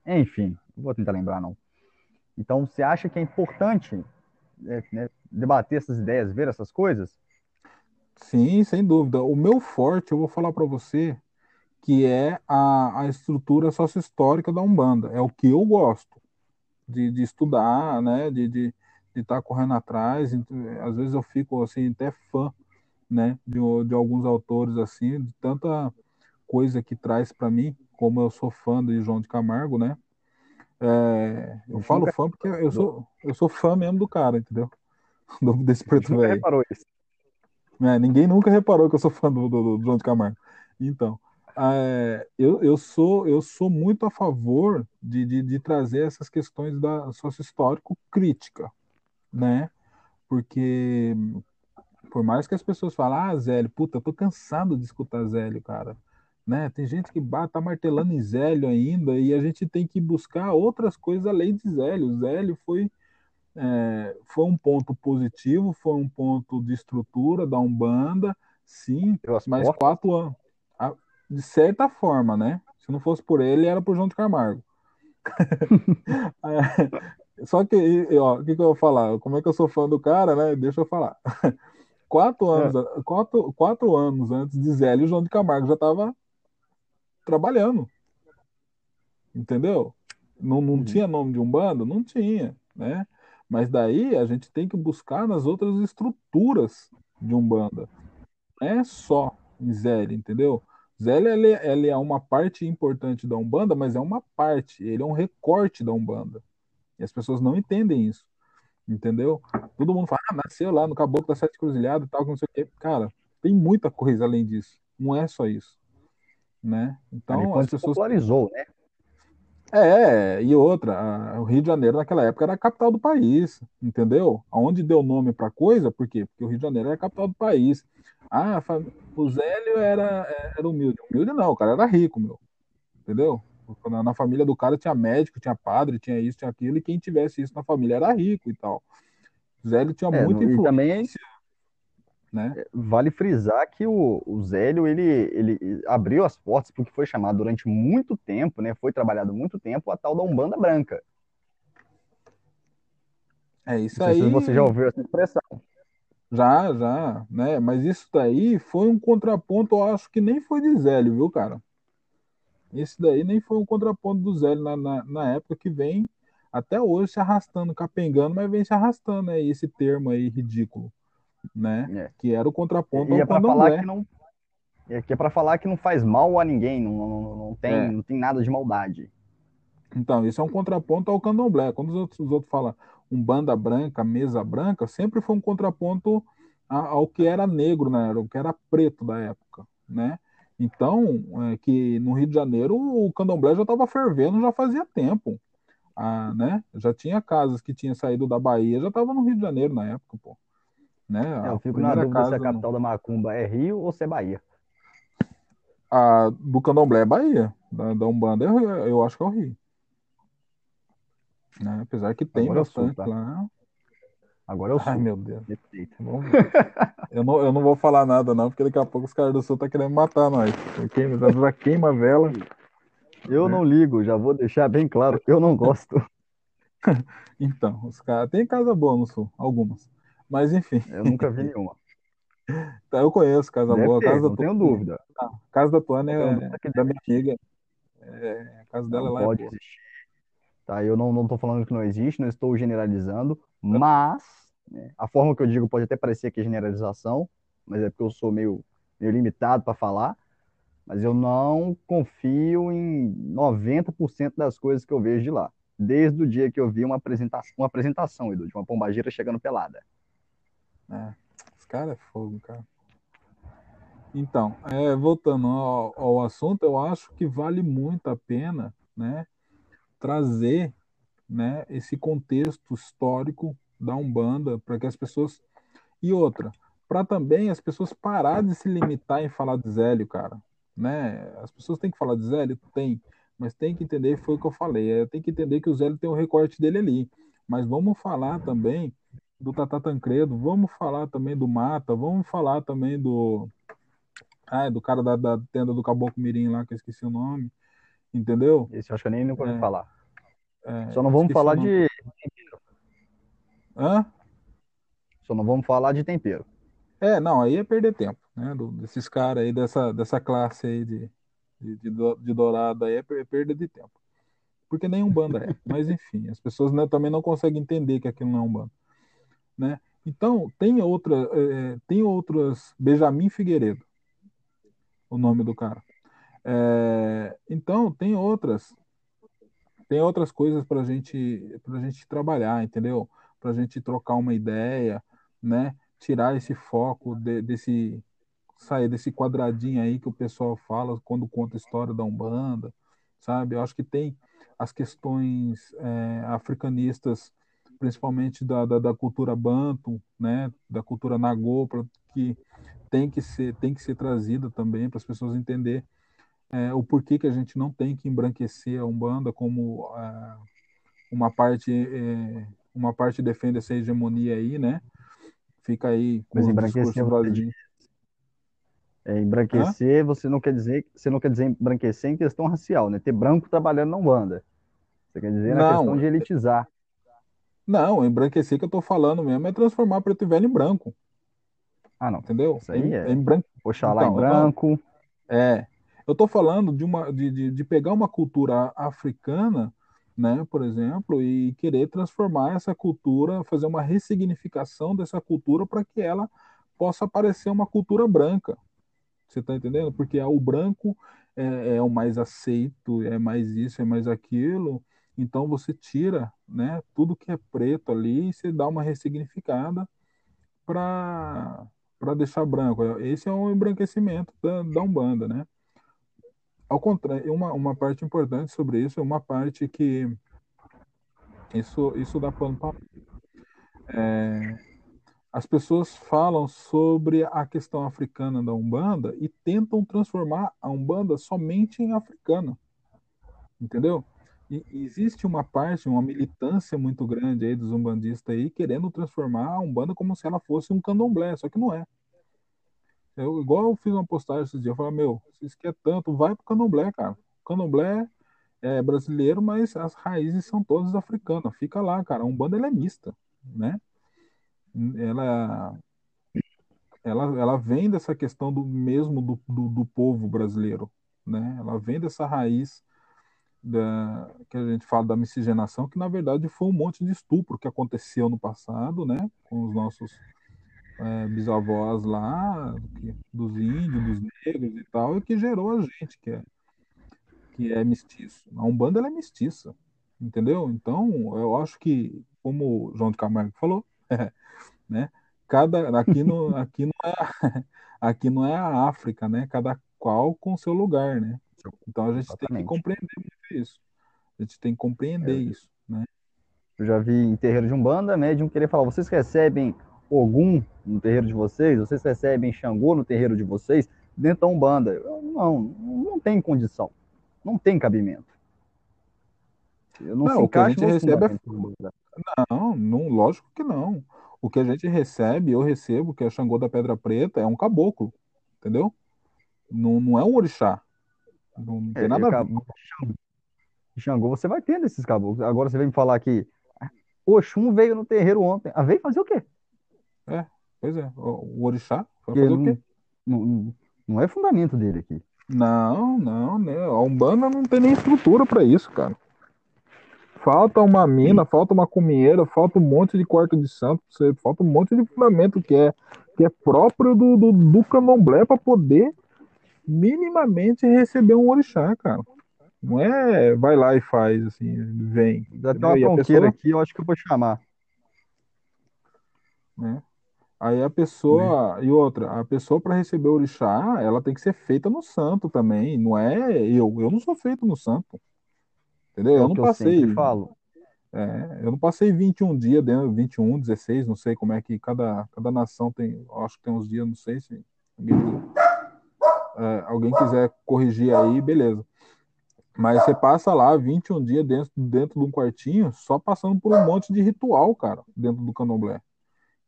enfim, não vou tentar lembrar não. Então, você acha que é importante é, né, debater essas ideias, ver essas coisas? Sim, sem dúvida. O meu forte, eu vou falar para você, que é a, a estrutura sócio-histórica da Umbanda. É o que eu gosto de, de estudar, né? De estar de, de tá correndo atrás. Às vezes eu fico assim, até fã né? De, de alguns autores assim, de tanta coisa que traz para mim, como eu sou fã de João de Camargo, né? É, eu falo fã porque eu sou, eu sou fã mesmo do cara, entendeu? Do, desse preto velho. reparou isso. É, ninguém nunca reparou que eu sou fã do, do, do João de Camargo. Então, é, eu, eu, sou, eu sou muito a favor de, de, de trazer essas questões da sócio-histórico crítica, né? Porque por mais que as pessoas falem, ah, Zélio, puta, eu tô cansado de escutar Zélio, cara. Né? Tem gente que tá martelando em Zélio ainda e a gente tem que buscar outras coisas além de Zélio. Zélio foi, é, foi um ponto positivo, foi um ponto de estrutura da Umbanda, sim, mas quatro anos. De certa forma, né? Se não fosse por ele, era por João de Camargo. É, só que, ó, o que, que eu vou falar? Como é que eu sou fã do cara, né? Deixa eu falar. Quatro anos, é. quatro, quatro anos antes de Zélio, o João de Camargo já estava trabalhando. Entendeu? Não, não uhum. tinha nome de um bando? Não tinha, né? Mas daí a gente tem que buscar nas outras estruturas de Umbanda. Não é só em Zélio, entendeu? Zélio ele, ele é uma parte importante da Umbanda, mas é uma parte, ele é um recorte da Umbanda. E as pessoas não entendem isso. Entendeu? Todo mundo fala, ah, nasceu lá no Caboclo da Sete Cruzilhadas e tal, não sei o quê. Cara, tem muita coisa além disso. Não é só isso. Né? Então, as pessoas. popularizou, né? É, e outra, a, o Rio de Janeiro naquela época era a capital do país, entendeu? Aonde deu nome para coisa, por quê? Porque o Rio de Janeiro era a capital do país. Ah, o Zélio era, era humilde. Humilde não, o cara era rico, meu. Entendeu? Na, na, família do cara tinha médico, tinha padre, tinha isso, tinha aquilo, e quem tivesse isso na família era rico e tal. Zélio tinha é, muita influência. Também, né? É, vale frisar que o, o Zélio ele, ele abriu as portas porque foi chamado durante muito tempo, né? Foi trabalhado muito tempo a tal da Umbanda Branca. É isso Não aí. Se você já ouviu essa expressão. Já, já, né? Mas isso daí foi um contraponto, eu acho que nem foi de Zélio, viu, cara? Esse daí nem foi um contraponto do Zélio na, na, na, época que vem até hoje se arrastando, capengando, mas vem se arrastando aí esse termo aí ridículo, né? É. Que era o contraponto e, é para falar que não é que é para falar que não faz mal a ninguém, não, não, não tem é. não tem nada de maldade. Então, isso é um contraponto ao candomblé. Quando os outros, os outros falam um banda branca, mesa branca, sempre foi um contraponto ao que era negro, né? O que era preto da época, né? Então, é, que no Rio de Janeiro o candomblé já estava fervendo já fazia tempo. Ah, né? Já tinha casas que tinham saído da Bahia, já estava no Rio de Janeiro na época, pô. Né? É, eu fico na dúvida se a capital da Macumba é Rio ou se é Bahia. A do candomblé é Bahia. Da, da Umbanda é, eu acho que é o Rio. Né? Apesar que tem Agora bastante sou, tá? lá. Agora eu sou. Ai, meu Deus. eu, não, eu não vou falar nada, não, porque daqui a pouco os caras do sul tá querendo matar nós. Queima, já queima a vela. Eu não ligo, já vou deixar bem claro eu não gosto. então, os caras. Tem casa boa no sul, algumas. Mas enfim. Eu nunca vi nenhuma. Tá, eu conheço casa Deve boa. Ter, casa não tenho dúvida. A casa da Tuana é, é da minha amiga. É, a casa dela não lá é pode é existir. Tá, eu não, não tô falando que não existe, não estou generalizando, mas né, a forma que eu digo pode até parecer que é generalização, mas é porque eu sou meio, meio limitado para falar. Mas eu não confio em 90% das coisas que eu vejo de lá. Desde o dia que eu vi uma apresentação, uma apresentação, Edu, de uma pombagira chegando pelada. É, os caras é fogo, cara. Então, é, voltando ao, ao, assunto, eu acho que vale muito a pena, né, trazer, né, esse contexto histórico da Umbanda para que as pessoas e outra, para também as pessoas parar de se limitar em falar de Zélio, cara, né? As pessoas têm que falar de Zélio? Tem, mas tem que entender, foi o que eu falei, é, tem que entender que o Zélio tem o recorte dele ali. Mas vamos falar também do Tata Tancredo, vamos falar também do Mata, vamos falar também do. Ah, do cara da, da tenda do Caboclo Mirim lá, que eu esqueci o nome. Entendeu? Esse eu acho que eu nem nunca é, falar. É, Só não vamos falar de. Hã? Só não vamos falar de tempero. É, não, aí é perder tempo, né? Do, desses caras aí, dessa, dessa classe aí de, de, de, de dourada aí é perda de tempo. Porque nem um banda é. Mas enfim, as pessoas né, também não conseguem entender que aquilo não é um banda. Né? Então, tem outra, é, tem outras. Benjamin Figueiredo, o nome do cara. É, então, tem outras. Tem outras coisas para gente, a gente trabalhar, entendeu? Para a gente trocar uma ideia, né? Tirar esse foco de, desse. sair desse quadradinho aí que o pessoal fala quando conta a história da Umbanda, sabe? Eu acho que tem as questões é, africanistas principalmente da, da, da, cultura banto, né, da cultura nagô, que tem que ser tem que ser trazida também para as pessoas entender é, o porquê que a gente não tem que embranquecer a umbanda como é, uma parte é, uma parte defende essa hegemonia aí, né? Fica aí com Mas embranquecer você é, embranquecer, Hã? você não quer dizer, você não quer dizer embranquecer em questão racial, né? Ter branco trabalhando na Umbanda. Você quer dizer na não, questão de elitizar. Não, embranquecer que eu tô falando mesmo é transformar preto e velho em branco. Ah, não. Entendeu? Isso aí é. Em branco. Oxalá então, em branco. é. Eu tô falando de, uma, de, de, de pegar uma cultura africana, né, por exemplo, e querer transformar essa cultura, fazer uma ressignificação dessa cultura para que ela possa parecer uma cultura branca. Você está entendendo? Porque o branco é, é, o mais aceito, é mais isso, é mais aquilo. Então você tira, né, tudo que é preto ali e você dá uma ressignificada para para deixar branco. Esse é um embranquecimento da, da Umbanda, né? Ao contrário, uma, uma parte importante sobre isso é uma parte que isso isso dá pano para é, as pessoas falam sobre a questão africana da Umbanda e tentam transformar a Umbanda somente em africana. Entendeu? E existe uma parte, uma militância muito grande aí dos umbandistas aí querendo transformar a Umbanda como se ela fosse um candomblé, só que não é. Eu, igual eu fiz uma postagem esses dias, eu falei, meu, se isso quer tanto, vai pro candomblé, cara. O candomblé é brasileiro, mas as raízes são todas africanas. Fica lá, cara. A Umbanda ela é mista, né? Ela, ela, ela vem dessa questão do mesmo do, do, do povo brasileiro, né? Ela vem dessa raiz da, que a gente fala da miscigenação, que na verdade foi um monte de estupro que aconteceu no passado, né, com os nossos é, bisavós lá, dos índios, dos negros e tal, e que gerou a gente, que é, que é mestiço. A Umbanda ela é mestiça, entendeu? Então, eu acho que, como o João de Camargo falou, né, cada, aqui, no, aqui, não é, aqui não é a África, né, cada qual com seu lugar, né? Então a gente Exatamente. tem que compreender muito isso. A gente tem que compreender é. isso, né? Eu já vi em terreiro de Umbanda, médium querer falar, vocês recebem Ogum no terreiro de vocês? Vocês recebem Xangô no terreiro de vocês? Dentro da Umbanda. Eu, não, não tem condição. Não tem cabimento. Eu não, não o que a gente recebe é... Não, não, lógico que não. O que a gente recebe, eu recebo, que é Xangô da Pedra Preta, é um caboclo, entendeu? Não, não é um orixá. Não tem é, nada a ver. Xangô, você vai tendo esses caboclos. Agora você vem me falar que Oxum veio no terreiro ontem. Ah, veio fazer o quê? É, pois é. O, orixá vai fazer não, o quê? Não, não é fundamento dele aqui. Não, não, né? A Umbanda não tem nem estrutura para isso, cara. Falta uma mina, falta uma cumieira, falta um monte de quarto de santo, falta um monte de fundamento que é, que é próprio do, do, do candomblé para poder minimamente receber um orixá, cara. Não é vai lá e faz, assim, vem. Já tem uma pessoa... aqui, eu acho que eu vou chamar. Né? Aí a pessoa, e outra, a pessoa para receber o orixá, ela tem que ser feita no santo também, não é eu, eu não sou feito no santo. Entendeu? É eu não passei. Eu falo. É, eu não passei 21 dias dentro, 21, 16, não sei como é que cada, cada nação tem, acho que tem uns dias, não sei se é, alguém quiser corrigir aí, beleza. Mas você passa lá 21 dias dentro, dentro de um quartinho, só passando por um monte de ritual, cara, dentro do candomblé.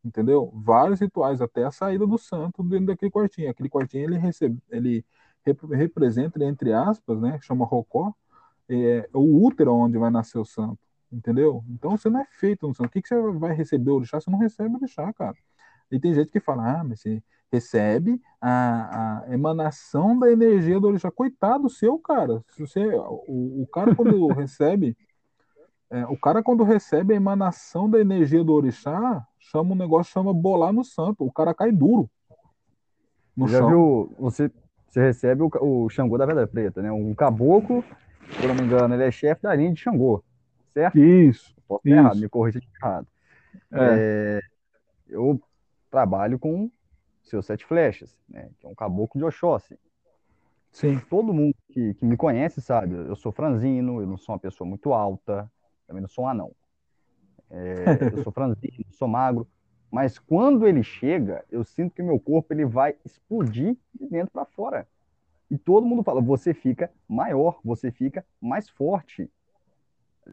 Entendeu? Vários rituais, até a saída do santo dentro daquele quartinho. Aquele quartinho ele, recebe, ele rep representa, entre aspas, né, chama Rocó, é, o útero onde vai nascer o santo. entendeu? Então você não é feito no santo. O que, que você vai receber o orixá? Você não recebe o orixá, cara. E tem gente que fala, ah, mas você recebe a, a emanação da energia do orixá. Coitado seu, cara. Se você, o, o cara quando recebe, é, o cara quando recebe a emanação da energia do orixá, chama um negócio, chama bolar no santo. O cara cai duro. No Já chão. viu, você, você recebe o, o Xangô da Pedra Preta, né? Um caboclo, se eu não me engano, ele é chefe da linha de Xangô, certo? Isso. Posso isso. errado, me corrija se errado. É. É, eu trabalho com seus sete flechas, né? Que é um caboclo de Oxóssi. Sim. Todo mundo que, que me conhece sabe, eu sou franzino, eu não sou uma pessoa muito alta, também não sou um anão. É, eu sou franzino, sou magro, mas quando ele chega, eu sinto que meu corpo ele vai explodir de dentro para fora. E todo mundo fala, você fica maior, você fica mais forte,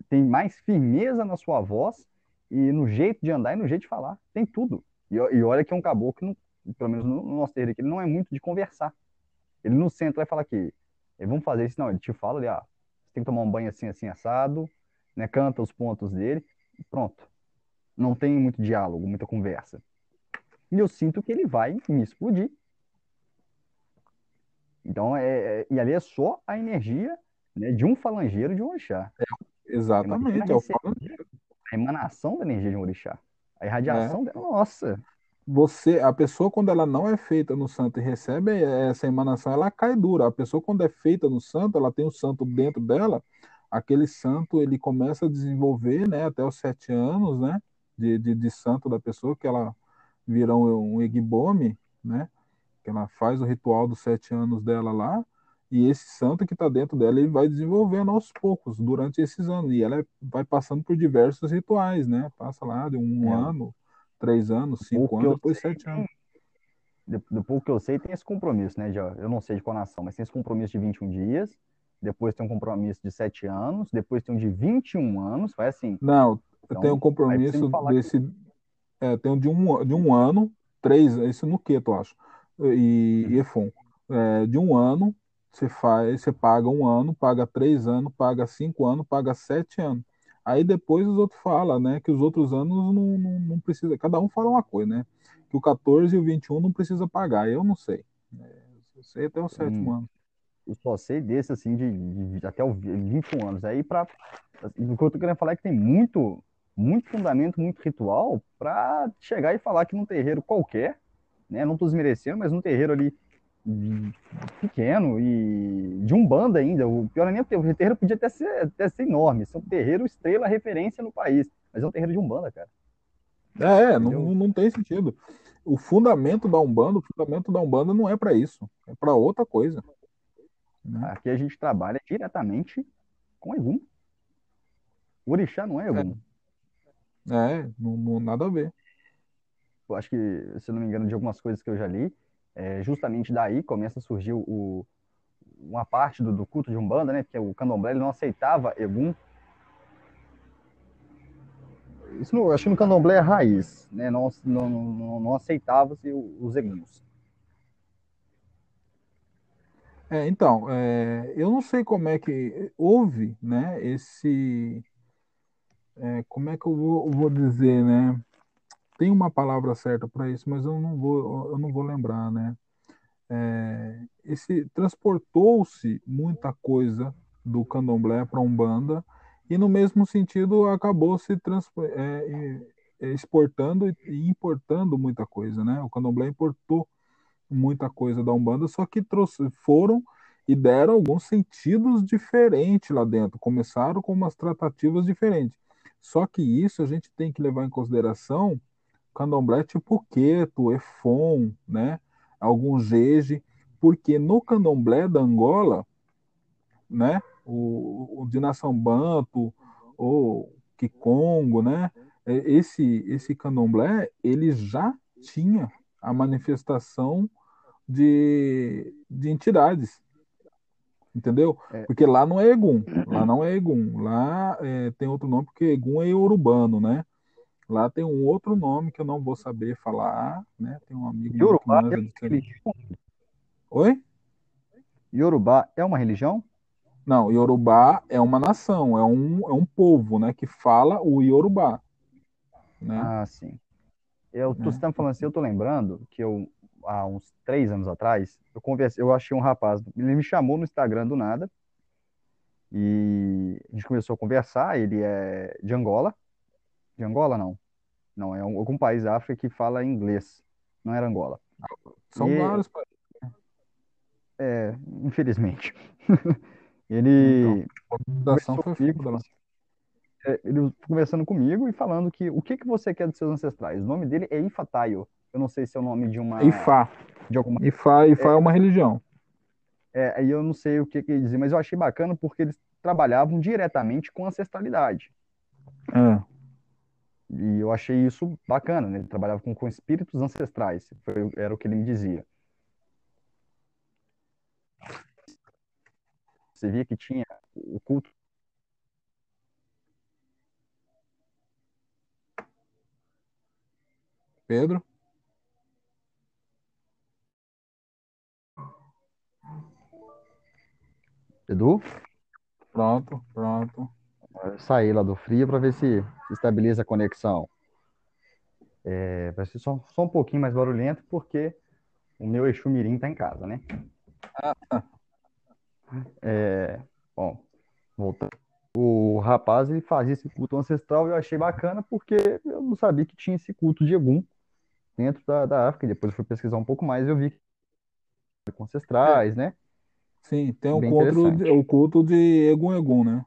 tem mais firmeza na sua voz e no jeito de andar e no jeito de falar, tem tudo. E, e olha que é um caboclo, pelo menos no, no nosso terreiro aqui, ele não é muito de conversar. Ele no centro vai falar que vamos fazer isso, não, ele te fala ali, ah, você tem que tomar um banho assim, assim, assado, né, canta os pontos dele, e pronto. Não tem muito diálogo, muita conversa. E eu sinto que ele vai me explodir. Então, é, é e ali é só a energia né, de um falangeiro de um orixá. É, exatamente, é o falangeiro. A emanação da energia de um orixá. A irradiação é. dela, nossa. Você, a pessoa, quando ela não é feita no santo e recebe essa emanação, ela cai dura. A pessoa, quando é feita no santo, ela tem o santo dentro dela, aquele santo ele começa a desenvolver, né, até os sete anos, né, de, de, de santo da pessoa, que ela vira um, um né, que ela faz o ritual dos sete anos dela lá, e esse santo que está dentro dela ele vai desenvolvendo aos poucos durante esses anos e ela vai passando por diversos rituais, né? Passa lá de um é. ano, três anos, cinco anos, depois sei, sete anos. Depois que eu sei, tem esse compromisso, né? De, eu não sei de qual nação, mas tem esse compromisso de 21 dias depois tem um compromisso de 7 anos, depois tem um de 21 anos, vai assim. Não, então, tem um compromisso desse. Que... É, tem um de um, de um ano, três, isso no Queto, acho, e, e EFON. É, de um ano, você faz, você paga um ano, paga três anos, paga cinco anos, paga sete anos. Aí depois os outros falam, né, que os outros anos não, não, não precisa, cada um fala uma coisa, né? Que o 14 e o 21 não precisa pagar, eu não sei. É, eu sei até o sétimo hum. ano eu só sei desse, assim, de, de até os 21 anos. Aí, para assim, o que eu tô querendo falar é que tem muito, muito fundamento, muito ritual para chegar e falar que num terreiro qualquer, né, não tô desmerecendo, mas num terreiro ali pequeno e de um banda ainda, o pior é nem o terreiro podia até ser, até ser enorme, ser um terreiro estrela referência no país, mas é um terreiro de umbanda, cara. É, não, não tem sentido. O fundamento da Umbanda, o fundamento da Umbanda não é para isso, é para outra coisa. Né? Aqui a gente trabalha diretamente com Egum. O orixá não é Egum. É, é não, não, nada a ver. Eu acho que, se não me engano, de algumas coisas que eu já li, é, justamente daí começa a surgir o, uma parte do, do, culto de Umbanda, né? Porque o candomblé não aceitava Egum. Isso não, acho que no candomblé é raiz, né? Não, não, não, não aceitava-se os Eguns. É, então, é, eu não sei como é que houve, né, esse, é, como é que eu vou, eu vou, dizer, né, tem uma palavra certa para isso, mas eu não vou, eu não vou lembrar, né, é, esse transportou-se muita coisa do candomblé para umbanda e no mesmo sentido acabou se é, exportando e importando muita coisa, né, o candomblé importou muita coisa da Umbanda, só que trouxe, foram e deram alguns sentidos diferentes lá dentro. Começaram com umas tratativas diferentes. Só que isso a gente tem que levar em consideração candomblé tipo Queto, Efon, né? Algum jeje, porque no candomblé da Angola, né? O, o de nação Banto, ou Kikongo, né? Esse, esse candomblé, ele já tinha a manifestação de, de entidades. Entendeu? É. Porque lá não é Egum. Lá não é Egum. Lá é, tem outro nome, porque Egum é urbano, né? Lá tem um outro nome que eu não vou saber falar, né? Tem um amigo Yorubá é uma religião? Oi? Yorubá é uma religião? Não, Yorubá é uma nação, é um, é um povo, né, que fala o Yorubá. Né? Ah, sim. Eu, tu está falando assim, eu tô lembrando que eu, há uns três anos atrás, eu conversei, eu achei um rapaz, ele me chamou no Instagram do nada, e a gente começou a conversar, ele é de Angola, de Angola não, não, é um, algum país da África que fala inglês, não era Angola. São E- vários países. É, infelizmente. Ele A colonização conversou foi comigo, foda lá. é, ele conversando comigo e falando que o que que você quer dos seus ancestrais? O nome dele é Ifataio. Eu não sei se é o nome de uma Ifá. de alguma Ifá, Ifá é uma religião. é, aí eu não sei o que que ele dizia, mas eu achei bacana porque eles trabalhavam diretamente com ancestralidade. É. E eu achei isso bacana, né? Ele trabalhava com, com espíritos ancestrais. Foi, era o que ele me dizia. Você via que tinha o culto Pedro? Edu, Pronto, pronto. Sair lá do frio para ver se, estabiliza a conexão. É, vai ser só, só um pouquinho mais barulhento porque o meu Exu Mirim tá em casa, né? É, bom, voltando. O rapaz ele fazia esse culto ancestral e eu achei bacana porque eu não sabia que tinha esse culto de Egum dentro da, da África. Depois eu fui pesquisar um pouco mais e eu vi que com ancestrais, né? Sim, tem o culto, de- o culto de Egum Egum, né?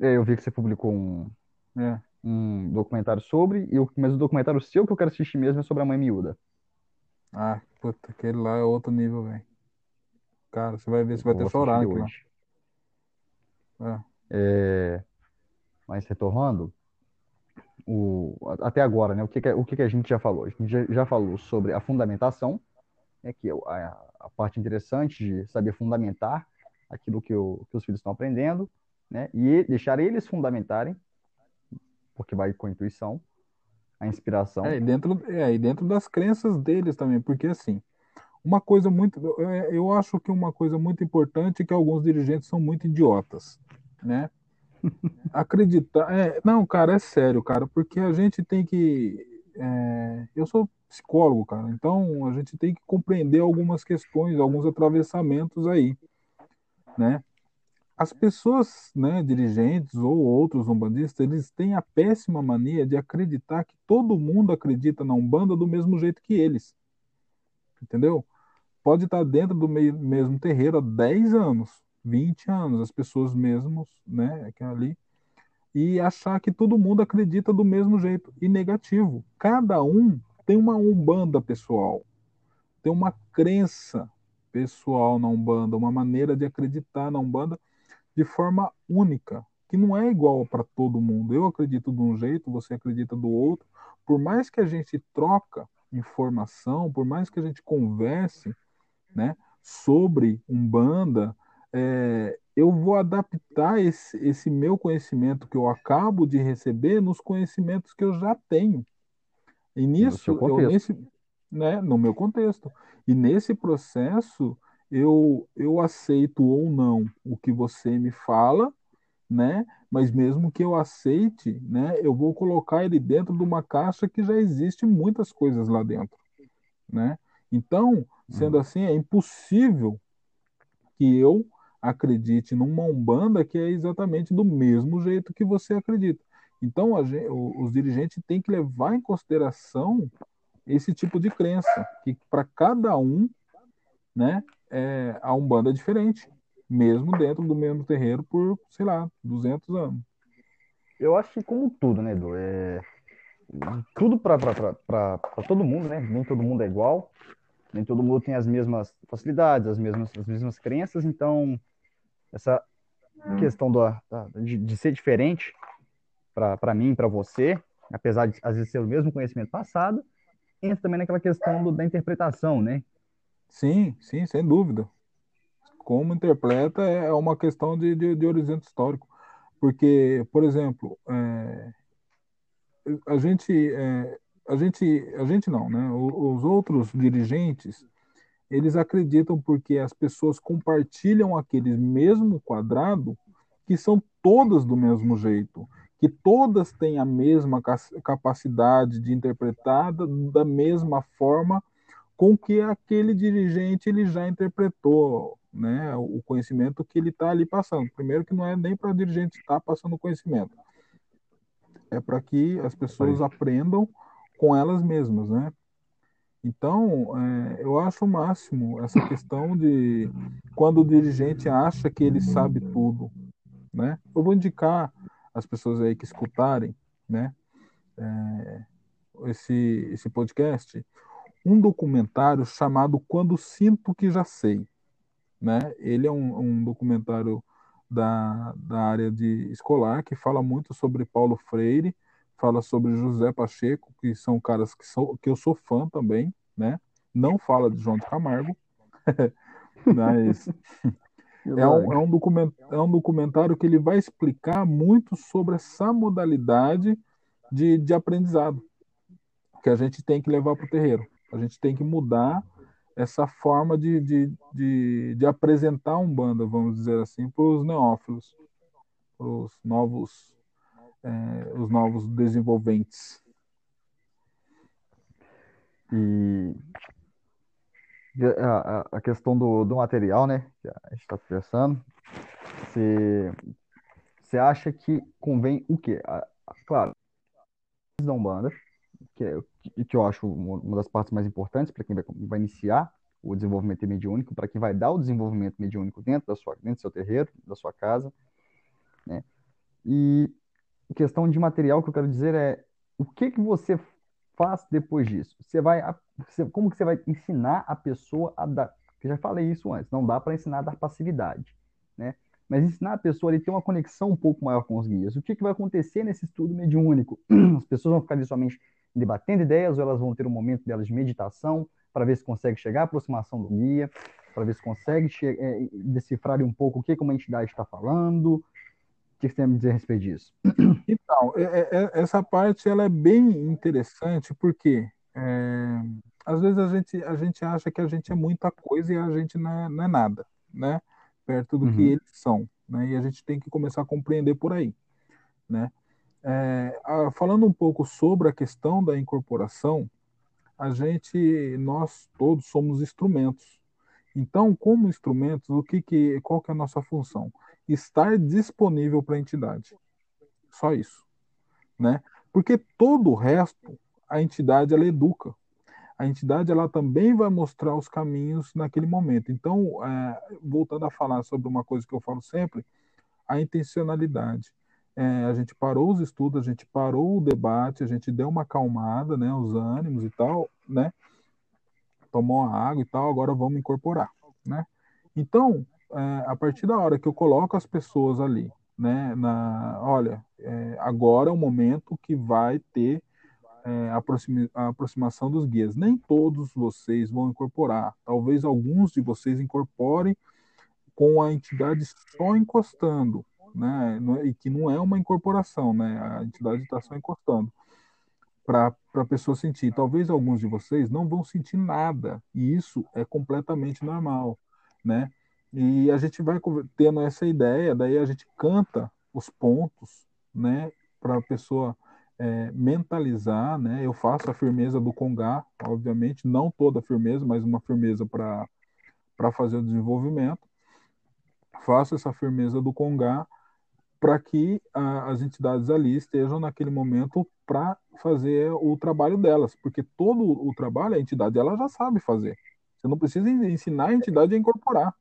É, Eu vi que você publicou um, É. um documentário sobre, e o, mas o documentário seu que eu quero assistir mesmo é sobre a mãe miúda. Ah, puta, aquele lá é outro nível, velho. Cara, você vai ver, você vai até chorar aqui lá. hoje. É. É, mas retornando, o, até agora, né, o que que, o que que a gente já falou? A gente já, já falou sobre a fundamentação, né, que é a, a parte interessante de saber fundamentar aquilo que, o, que os filhos estão aprendendo, né, e deixar eles fundamentarem, porque vai com a intuição, a inspiração. É, e dentro, é, e dentro das crenças deles também, porque assim, uma coisa muito, eu, acho que uma coisa muito importante é que alguns dirigentes são muito idiotas, né? Acreditar, é, não, cara, é sério, cara, porque a gente tem que, é, eu sou psicólogo, cara, então a gente tem que compreender algumas questões, alguns atravessamentos aí, né? As pessoas, né, dirigentes ou outros umbandistas, eles têm a péssima mania de acreditar que todo mundo acredita na Umbanda do mesmo jeito que eles. Entendeu? Pode estar dentro do mesmo terreiro há 10 anos, 20 anos, as pessoas mesmos, né, que ali, e achar que todo mundo acredita do mesmo jeito. E negativo. Cada um tem uma Umbanda pessoal, tem uma crença pessoal na Umbanda, uma maneira de acreditar na Umbanda de forma única, que não é igual para todo mundo. Eu acredito de um jeito, você acredita do outro. Por mais que a gente troca informação, por mais que a gente converse, né, sobre Umbanda, é, eu vou adaptar esse, esse meu conhecimento que eu acabo de receber nos conhecimentos que eu já tenho. E nisso, seu eu nesse, né, no meu contexto. E nesse processo, eu, eu aceito ou não o que você me fala, né? Mas mesmo que eu aceite, né, eu vou colocar ele dentro de uma caixa que já existe muitas coisas lá dentro, né? Então, sendo Uhum. assim, é impossível que eu acredite numa Umbanda que é exatamente do mesmo jeito que você acredita. Então, a gen- o- os dirigentes têm que levar em consideração esse tipo de crença, que para cada um, né, é, a Umbanda é diferente, mesmo dentro do mesmo terreiro por, sei lá, 200 anos. Eu acho que como tudo, né, Edu? É, tudo para todo mundo, né? Nem todo mundo é igual, nem todo mundo tem as mesmas facilidades, as mesmas, as mesmas crenças, então essa questão do, de, de ser diferente para mim, para você, apesar de às vezes ser o mesmo conhecimento passado, entra também naquela questão do- da interpretação, né? Sim, sim, sem dúvida. Como interpreta é uma questão de, de, de horizonte histórico. Porque, por exemplo, é, a gente, é, a gente, a gente não, né? Os outros dirigentes, eles acreditam porque as pessoas compartilham aquele mesmo quadrado que são todas do mesmo jeito, que todas têm a mesma capacidade de interpretar da mesma forma com que aquele dirigente ele já interpretou né, o conhecimento que ele está ali passando. Primeiro que não é nem para o dirigente estar tá passando conhecimento, é para que as pessoas aprendam com elas mesmas, né? Então, é, eu acho o máximo essa questão de quando o dirigente acha que ele sabe tudo, né? Eu vou indicar as pessoas aí que escutarem, né? É, esse, esse podcast, um documentário chamado Quando Sinto Que Já Sei, né? Ele é um, um documentário da, da área de escolar que fala muito sobre Paulo Freire, fala sobre José Pacheco, que são caras que, sou, que eu sou fã também, né? Não fala de João de Camargo, mas é um, é, um document, é um documentário que ele vai explicar muito sobre essa modalidade de, de aprendizado que a gente tem que levar para o terreiro. A gente tem que mudar essa forma de, de, de, de apresentar um banda, vamos dizer assim, para os neófilos, para os novos é, os novos desenvolventes. E a, a questão do, do material, né, que a gente está conversando, você, você acha que convém o quê? A, a, claro, da Umbanda, que, é, que, eu acho uma das partes mais importantes para quem vai, vai iniciar o desenvolvimento mediúnico, para quem vai dar o desenvolvimento mediúnico dentro da sua, dentro do seu terreiro, da sua casa, né? E questão de material que eu quero dizer é o que que você faz depois disso? Você vai, você, como que você vai ensinar a pessoa a dar? Eu já falei isso antes, não dá para ensinar a dar passividade, né? Mas ensinar a pessoa a ter uma conexão um pouco maior com os guias. O que, que vai acontecer nesse estudo mediúnico? As pessoas vão ficar ali somente debatendo ideias ou elas vão ter um momento delas de meditação para ver se consegue chegar à aproximação do guia, para ver se consegue é, decifrar um pouco o que, que uma entidade está falando, que você tem a me dizer a respeito disso? Então, é, é, é, essa parte ela é bem interessante porque é, às vezes a gente, a gente acha que a gente é muita coisa e a gente não é, não é nada, né? Perto do uhum. que eles são, né? E a gente tem que começar a compreender por aí, né? É, falando um pouco sobre a questão da incorporação, a gente, nós todos somos instrumentos. Então, como instrumentos, o que, que qual que é a nossa função? estar disponível para a entidade. Só isso, né? Porque todo o resto a entidade ela educa. A entidade ela também vai mostrar os caminhos naquele momento. Então, é, voltando a falar sobre uma coisa que eu falo sempre, a intencionalidade. É, a gente parou os estudos, a gente parou o debate, a gente deu uma acalmada, né, os ânimos e tal, né? Tomou a água e tal, agora vamos incorporar, né? Então, é, a partir da hora que eu coloco as pessoas ali, né, na, olha, é, agora é o momento que vai ter é, a, aproximação dos guias. Nem todos vocês vão incorporar, talvez alguns de vocês incorporem com a entidade só encostando, né, e que não é uma incorporação, né, a entidade está só encostando para a pessoa sentir. Talvez alguns de vocês não vão sentir nada, e isso é completamente normal, né? E a gente vai tendo essa ideia, daí a gente canta os pontos, né, para a pessoa é, mentalizar, né? Eu faço a firmeza do congá, obviamente, não toda firmeza, mas uma firmeza para fazer o desenvolvimento. Faço essa firmeza do congá para que a, as entidades ali estejam naquele momento para fazer o trabalho delas, porque todo o trabalho a entidade ela já sabe fazer. Você não precisa ensinar a entidade a incorporar.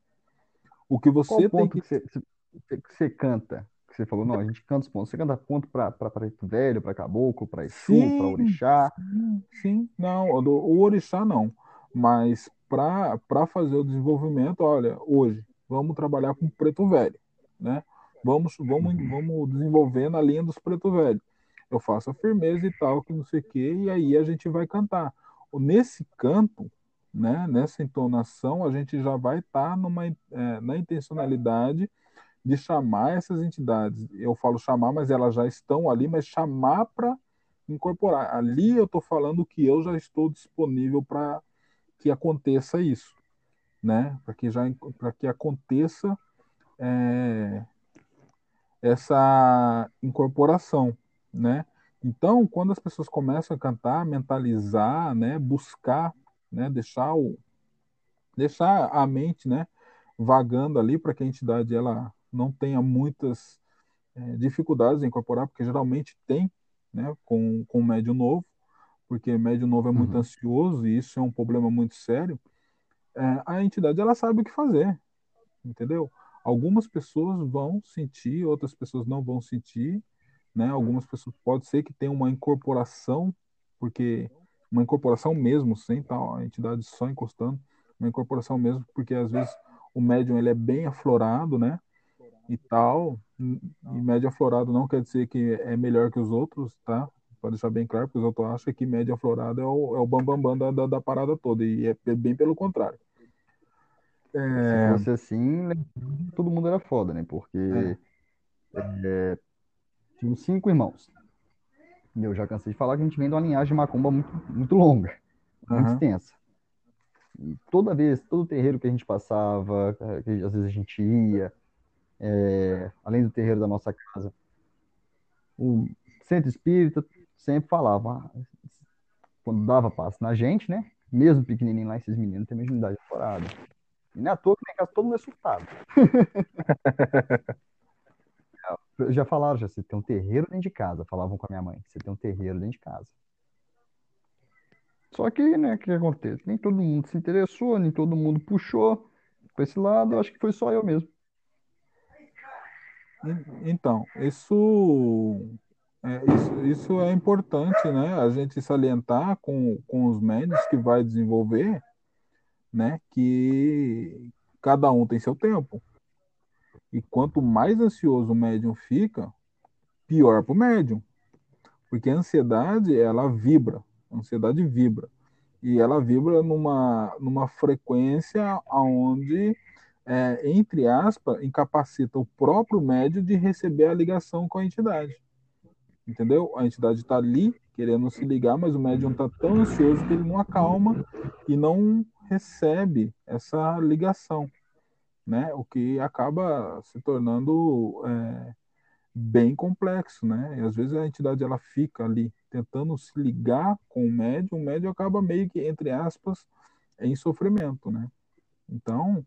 O que você Qual tem que... que você, que você canta? Que você falou, não, a gente canta os pontos. Você canta ponto para Preto Velho, para Caboclo, para Exu, para Orixá? Sim, sim, não, o Orixá não. Mas para fazer o desenvolvimento, olha, hoje, vamos trabalhar com Preto Velho, né? Vamos, vamos, vamos desenvolvendo a linha dos Preto Velho. Eu faço a firmeza e tal, que não sei o quê, e aí a gente vai cantar. Nesse canto, né, nessa entonação, a gente já vai estar tá é, na intencionalidade de chamar essas entidades. Eu falo chamar, mas elas já estão ali, mas chamar para incorporar. Ali eu estou falando que eu já estou disponível para que aconteça isso. né? Para que já para que aconteça é, essa incorporação, né? Então, quando as pessoas começam a cantar, mentalizar, né, buscar, né, deixar o deixar a mente, né, vagando ali para que a entidade ela não tenha muitas é, dificuldades em incorporar, porque geralmente tem, né, com com médio novo, porque médio novo é muito uhum. ansioso e isso é um problema muito sério. É, a entidade ela sabe o que fazer, entendeu? Algumas pessoas vão sentir, outras pessoas não vão sentir, né? Algumas pessoas pode ser que tenham uma incorporação, porque uma incorporação mesmo, sem tal a entidade só encostando, uma incorporação mesmo, porque às vezes o médium ele é bem aflorado, né? E tal, e médio aflorado não quer dizer que é melhor que os outros, tá? Pode deixar bem claro, porque os outros acham que médio aflorado é o, é o bambambam bam, bam da, da, parada toda, e é bem pelo contrário. É... Se fosse assim, né, todo mundo era foda, né? Porque é. É, tinham cinco irmãos. E eu já cansei de falar que a gente vem de uma linhagem de macumba muito, muito longa, muito uhum. extensa. E toda vez, todo terreiro que a gente passava, que às vezes a gente ia, é, além do terreiro da nossa casa, o centro espírita sempre falava, quando dava passo na gente, né? Mesmo pequenininho lá, esses meninos têm mediunidade aflorada. E não é à toa que na casa todo mundo é surtado. já falaram, já, você tem um terreiro dentro de casa. Falavam com a minha mãe, você tem um terreiro dentro de casa. Só que, né, o que acontece? Nem todo mundo se interessou, nem todo mundo puxou para esse lado. Eu acho que foi só eu mesmo. Então, isso é, isso, isso é importante, né? A gente salientar com, com os médios que vai desenvolver, né? Que cada um tem seu tempo. E quanto mais ansioso o médium fica, pior para o médium. Porque a ansiedade, ela vibra. A ansiedade vibra. E ela vibra numa, numa frequência onde, é, entre aspas, incapacita o próprio médium de receber a ligação com a entidade. Entendeu? A entidade está ali querendo se ligar, mas o médium está tão ansioso que ele não acalma e não recebe essa ligação né? O que acaba se tornando é, bem complexo, né? E às vezes a entidade ela fica ali tentando se ligar com o médium, o médium acaba meio que entre aspas em sofrimento, né? Então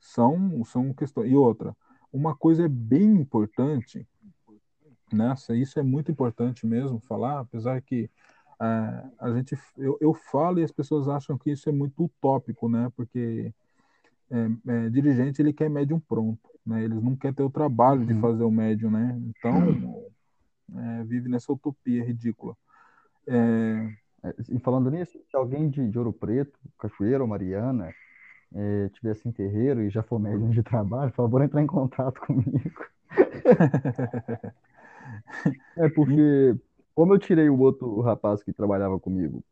são são questões e outra, uma coisa é bem importante, né? Isso é muito importante mesmo falar, apesar que é, a gente eu, eu falo e as pessoas acham que isso é muito utópico, né? Porque é, é, dirigente ele quer médium pronto, né? Eles não querem ter o trabalho de uhum. fazer o médium, né? Então é, vive nessa utopia ridícula. É, é... E falando nisso, se alguém de, de Ouro Preto, Cachoeira ou Mariana é, tivesse em terreiro e já for médium de trabalho, por favor, entrar em contato comigo. é porque, como eu tirei o outro rapaz que trabalhava comigo,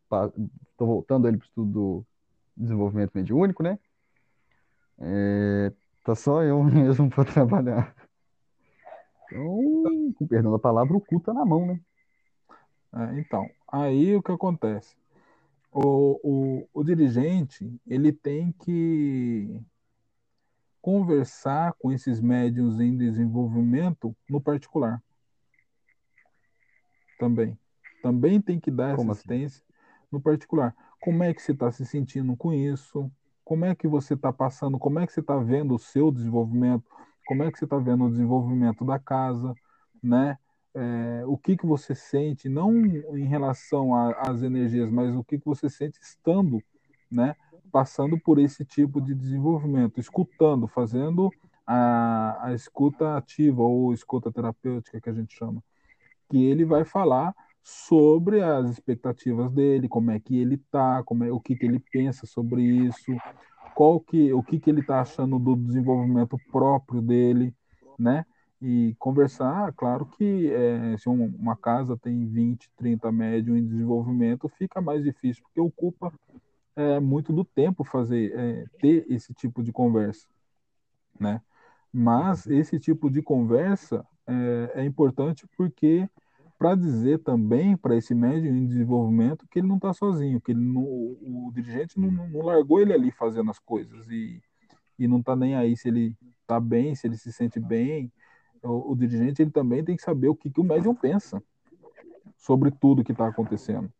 estou voltando ele para o estudo do desenvolvimento mediúnico, né? É, tá só eu mesmo para trabalhar. Então, com perdão da palavra, o cu tá na mão, né? É, então, aí o que acontece? O, o, o dirigente, ele tem que conversar com esses médios em desenvolvimento no particular. Também. Também tem que dar Como assim? assistência assim? no particular. Como é que você está se sentindo com isso? como é que você está passando, como é que você está vendo o seu desenvolvimento, como é que você está vendo o desenvolvimento da casa, né? É, o que, que você sente, não em relação às energias, mas o que, que você sente estando, né? Passando por esse tipo de desenvolvimento, escutando, fazendo a, a escuta ativa ou escuta terapêutica que a gente chama, que ele vai falar sobre as expectativas dele, como é que ele tá, como é, o que, que ele pensa sobre isso, qual que, o que, que ele está achando do desenvolvimento próprio dele, né? E conversar, claro que é, se uma casa tem 20, 30 médium em desenvolvimento, fica mais difícil, porque ocupa é, muito do tempo fazer é, ter esse tipo de conversa, né? Mas esse tipo de conversa é, é importante porque para dizer também para esse médium em desenvolvimento que ele não está sozinho, que ele não, o, dirigente não, não, largou ele ali fazendo as coisas e, e não está nem aí se ele está bem, se ele se sente bem. O, o, dirigente ele também tem que saber o que, que o médium pensa sobre tudo que está acontecendo.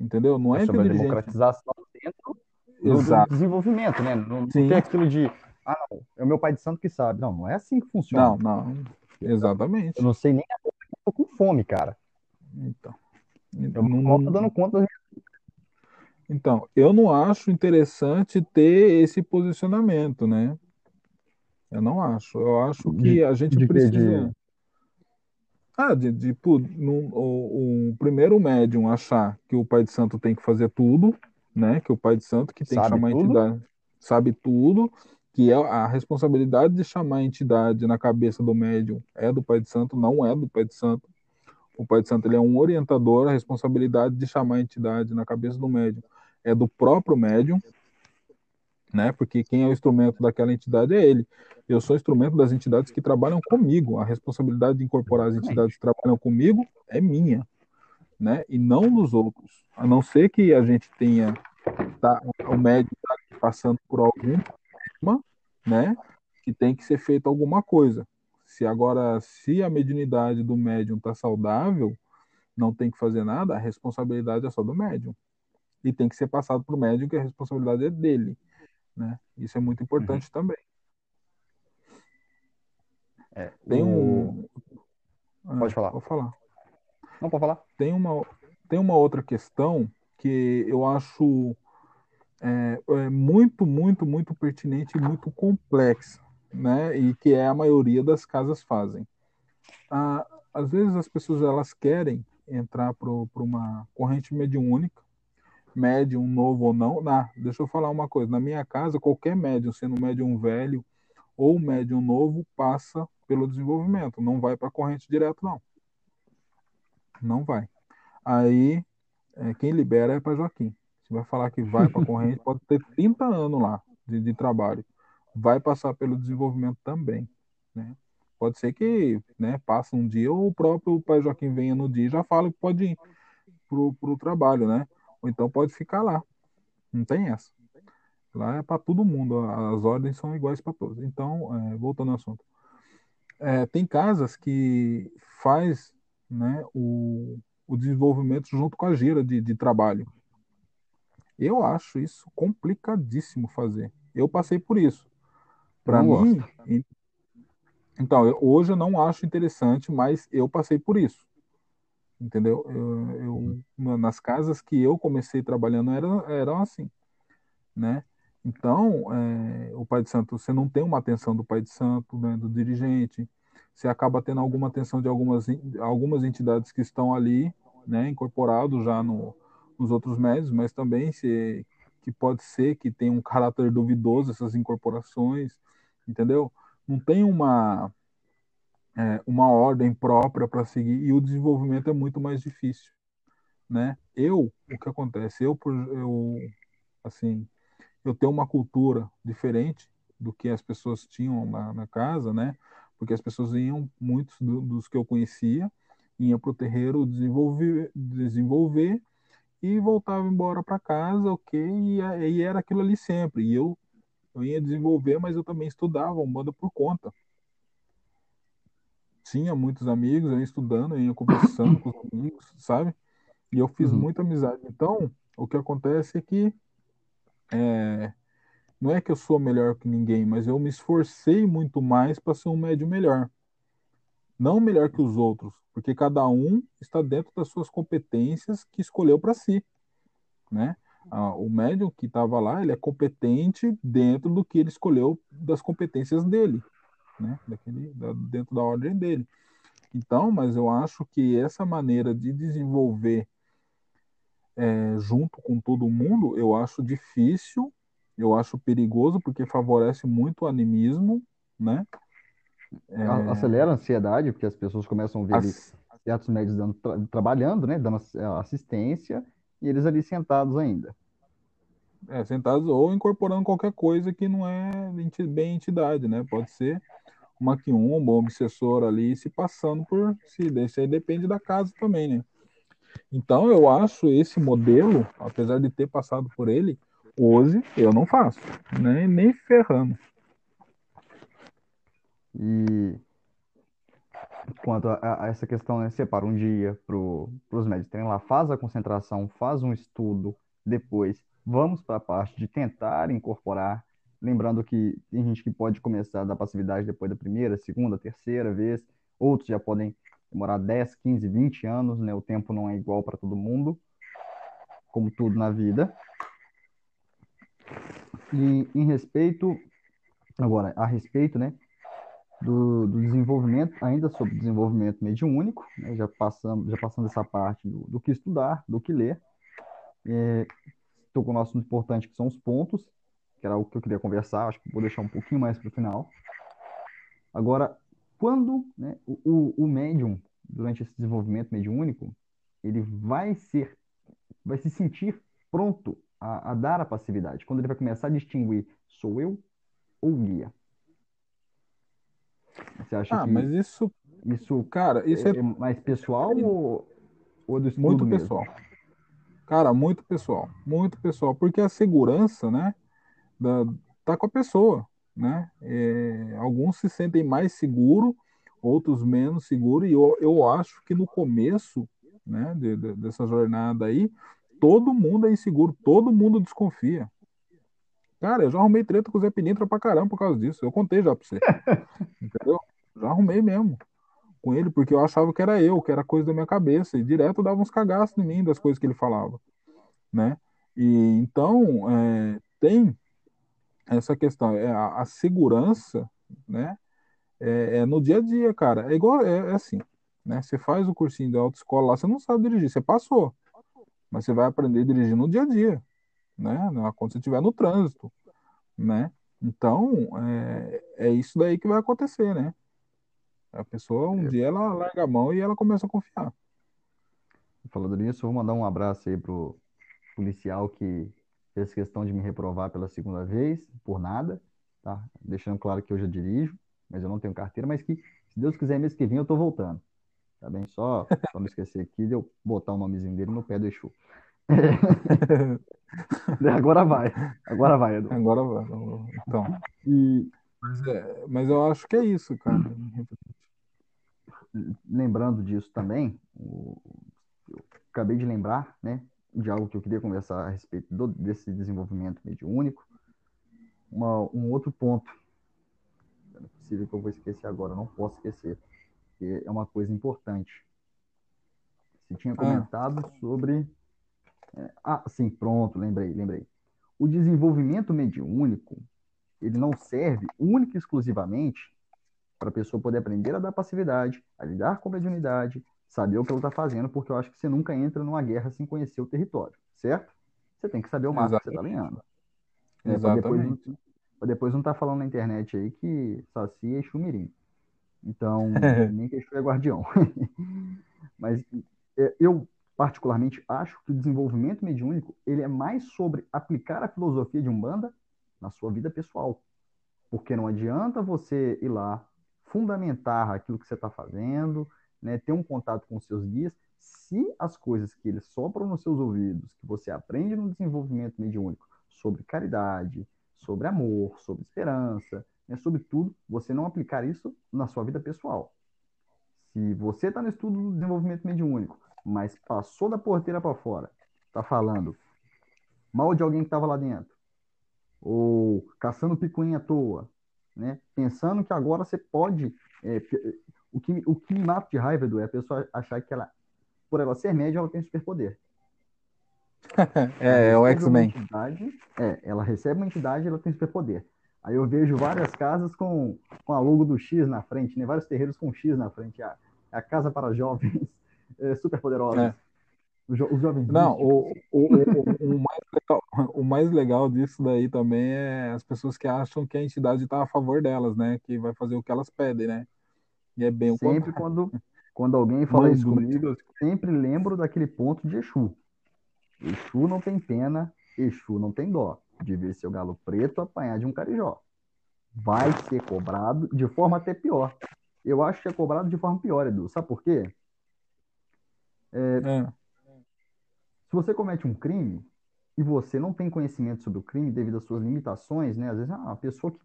Entendeu? Não é, é sobre o dirigente... a democratização dentro do, do, desenvolvimento, né? Não, não tem aquilo de ah, não, é o meu pai de santo que sabe. Não, não é assim que funciona. Não, não. Exatamente. Eu não sei nem a tô com fome, cara. Então. Eu não tô dando conta das então, eu não acho interessante ter esse posicionamento, né? Eu não acho. Eu acho que de, a gente de precisa. De... Ah, de, de, no, o, o, primeiro médium achar que o pai de santo tem que fazer tudo, né? Que o pai de santo que tem sabe que chamar tudo? a entidade sabe tudo, que é a responsabilidade de chamar a entidade na cabeça do médium é do pai de santo, não é do pai de santo. O pai de santo ele é um orientador, a responsabilidade de chamar a entidade na cabeça do médium é do próprio médium, né? Porque quem é o instrumento daquela entidade é ele. Eu sou instrumento das entidades que trabalham comigo. A responsabilidade de incorporar as entidades que trabalham comigo é minha, né? E não dos outros. A não ser que a gente tenha tá, o médium tá passando por algum né? Que tem que ser feito alguma coisa. Se agora, se a mediunidade do médium está saudável, não tem que fazer nada, a responsabilidade é só do médium. E tem que ser passado para o médium, que a responsabilidade é dele. Né? Isso é muito importante uhum. também. É, tem um. Pode falar. Vou falar. Não, pode falar. Tem uma, tem uma outra questão que eu acho é, é muito, muito, muito pertinente e muito complexa, né? E que é a maioria das casas fazem. Ah, às vezes as pessoas elas querem entrar para uma corrente mediúnica, médium novo ou não. Nah, deixa eu falar uma coisa. Na minha casa, qualquer médium, sendo médium velho ou médium novo, passa pelo desenvolvimento. Não vai para a corrente direto, não. Não vai. Aí, é, quem libera é para Joaquim. Vai falar que vai para a corrente, pode ter 30 anos lá de, de, trabalho. Vai passar pelo desenvolvimento também. Né? Pode ser que né, passe um dia, ou o próprio pai Joaquim venha no dia e já fala que pode ir para o trabalho, né? Ou então pode ficar lá. Não tem essa. Lá é para todo mundo, as ordens são iguais para todos. Então, é, voltando ao assunto. É, tem casas que faz né, o, o desenvolvimento junto com a gira de, de trabalho. Eu acho isso complicadíssimo fazer. Eu passei por isso. Para mim, gosto. então, eu, hoje eu não acho interessante, mas eu passei por isso. Entendeu? Eu, eu uhum. nas casas que eu comecei trabalhando eram, eram assim, né? Então, é, o pai de santo, você não tem uma atenção do pai de santo, né, do dirigente, você acaba tendo alguma atenção de algumas, algumas entidades que estão ali, né, incorporados já no, os outros médios, mas também se, que pode ser que tenha um caráter duvidoso essas incorporações, entendeu? Não tem uma é, uma ordem própria para seguir e o desenvolvimento é muito mais difícil, né? Eu, o que acontece? Eu, eu assim, eu tenho uma cultura diferente do que as pessoas tinham na, na casa, né? Porque as pessoas iam, muitos do, dos que eu conhecia, iam para o terreiro desenvolver, desenvolver e voltava embora para casa, ok, e, e, era aquilo ali sempre. E eu, eu ia desenvolver, mas eu também estudava banda por conta. Tinha muitos amigos, eu ia estudando, eu ia conversando com os amigos, sabe? E eu fiz uhum. muita amizade. Então, o que acontece é que é, não é que eu sou melhor que ninguém, mas eu me esforcei muito mais para ser um médio melhor. Não melhor que os outros, porque cada um está dentro das suas competências que escolheu para si, né? O médium que estava lá, ele é competente dentro do que ele escolheu das competências dele, né? Daquele, da, dentro da ordem dele. Então, mas eu acho que essa maneira de desenvolver é, junto com todo mundo, eu acho difícil, eu acho perigoso, porque favorece muito o animismo, né? É... Acelera a ansiedade, porque as pessoas começam a ver As certos médicos dando, tra trabalhando, né, dando é, assistência, e eles ali sentados ainda. É, sentados ou incorporando qualquer coisa que não é bem entidade, né? Pode ser uma quiumba, um obsessor ali se passando por si. Isso aí depende da casa também, né? Então eu acho esse modelo, apesar de ter passado por ele, hoje eu não faço, nem, nem ferrando. E quanto a, a essa questão, né, separa um dia para os médicos terem lá, faz a concentração, faz um estudo, depois vamos para a parte de tentar incorporar, lembrando que tem gente que pode começar da passividade depois da primeira, segunda, terceira vez, outros já podem demorar 10, 15, 20 anos, né? O tempo não é igual para todo mundo, como tudo na vida. E em respeito, agora, a respeito, né, do, do desenvolvimento, ainda sobre desenvolvimento mediúnico, né, já passamos, já passando essa parte do, do que estudar, do que ler. É, estou com o nosso importante, que são os pontos, que era o que eu queria conversar, acho que vou deixar um pouquinho mais para o final. Agora, quando né, o, o médium, durante esse desenvolvimento mediúnico, ele vai ser, vai se sentir pronto a, a dar a passividade, quando ele vai começar a distinguir sou eu ou guia. Você acha ah, que mas isso, isso, cara, isso é, é mais pessoal ou, ou do estudo muito mesmo? pessoal. Cara, muito pessoal, muito pessoal, porque a segurança, né, da, tá com a pessoa, né? É, alguns se sentem mais seguros, outros menos seguros, e eu, eu acho que no começo, né, de, de, dessa jornada aí, todo mundo é inseguro, todo mundo desconfia. Cara, eu já arrumei treta com o Zé Pinintra pra caramba por causa disso. Eu contei já pra você. Entendeu? Já arrumei mesmo com ele, porque eu achava que era eu, que era coisa da minha cabeça. E direto dava uns cagaços em mim das coisas que ele falava. Né? E então é, tem essa questão, é a, a segurança, né? É, é, no dia a dia, cara. É igual, é, é assim, né? Você faz o cursinho da autoescola lá, você não sabe dirigir, você passou. Mas você vai aprender a dirigir no dia a dia né? Quando você estiver no trânsito, né? Então, é, é isso daí que vai acontecer, né? A pessoa, um é. dia, ela larga a mão e ela começa a confiar. Falando nisso, vou mandar um abraço aí pro policial que fez questão de me reprovar pela segunda vez, por nada, tá? Deixando claro que eu já dirijo, mas eu não tenho carteira, mas que, se Deus quiser, mês que vem eu tô voltando. Tá bem? Só, só não esquecer aqui de eu botar o nomezinho dele no pé do Exu. Agora vai. Agora vai, Edu. Agora vai. Então. E... Mas, é, mas eu acho que é isso, cara. Lembrando disso também, eu acabei de lembrar, né, de algo que eu queria conversar a respeito do, desse desenvolvimento mediúnico. Uma, um outro ponto, é possível que eu vou esquecer agora, não posso esquecer, que é uma coisa importante. Você tinha ah. comentado ah. sobre é, ah, sim, pronto, lembrei, lembrei. O desenvolvimento mediúnico, ele não serve única e exclusivamente para a pessoa poder aprender a dar passividade, a lidar com a mediunidade, saber o que ela está fazendo, porque eu acho que você nunca entra numa guerra sem conhecer o território, certo? Você tem que saber o mapa que você está ganhando. É, para depois, depois não estar tá falando na internet aí que Saci é Xumirim. Então, nem que Exu é guardião. Mas é, eu particularmente acho que o desenvolvimento mediúnico ele é mais sobre aplicar a filosofia de Umbanda na sua vida pessoal. Porque não adianta você ir lá fundamentar aquilo que você está fazendo, né, ter um contato com os seus guias, se as coisas que eles sopram nos seus ouvidos, que você aprende no desenvolvimento mediúnico, sobre caridade, sobre amor, sobre esperança, né, sobre tudo, você não aplicar isso na sua vida pessoal. Se você está no estudo do desenvolvimento mediúnico, mas passou da porteira para fora, tá falando mal de alguém que estava lá dentro, ou caçando picuinha à toa, né? Pensando que agora você pode. É, o, que, o que me mata de raiva, Edu, é a pessoa achar que ela, por ela ser média, ela tem superpoder. é, é o X-Men. É, ela recebe uma entidade ela tem superpoder. Aí eu vejo várias casas com, com a logo do X na frente, né? Vários terreiros com X na frente. A, a casa para jovens é, super poderosos. É. Os, jo os jovens. Não, o, o, o, o, mais legal, o mais legal disso daí também é as pessoas que acham que a entidade está a favor delas, né? Que vai fazer o que elas pedem, né? E é bem o Sempre quando, quando alguém fala isso comigo, eu sempre lembro daquele ponto de Exu. Exu não tem pena, Exu não tem dó de ver seu galo preto apanhar de um carijó. vai ser cobrado de forma até pior. Eu acho que é cobrado de forma pior, Edu. Sabe por quê? É, é. Se você comete um crime e você não tem conhecimento sobre o crime devido às suas limitações, né? Às vezes, ah, uma pessoa que.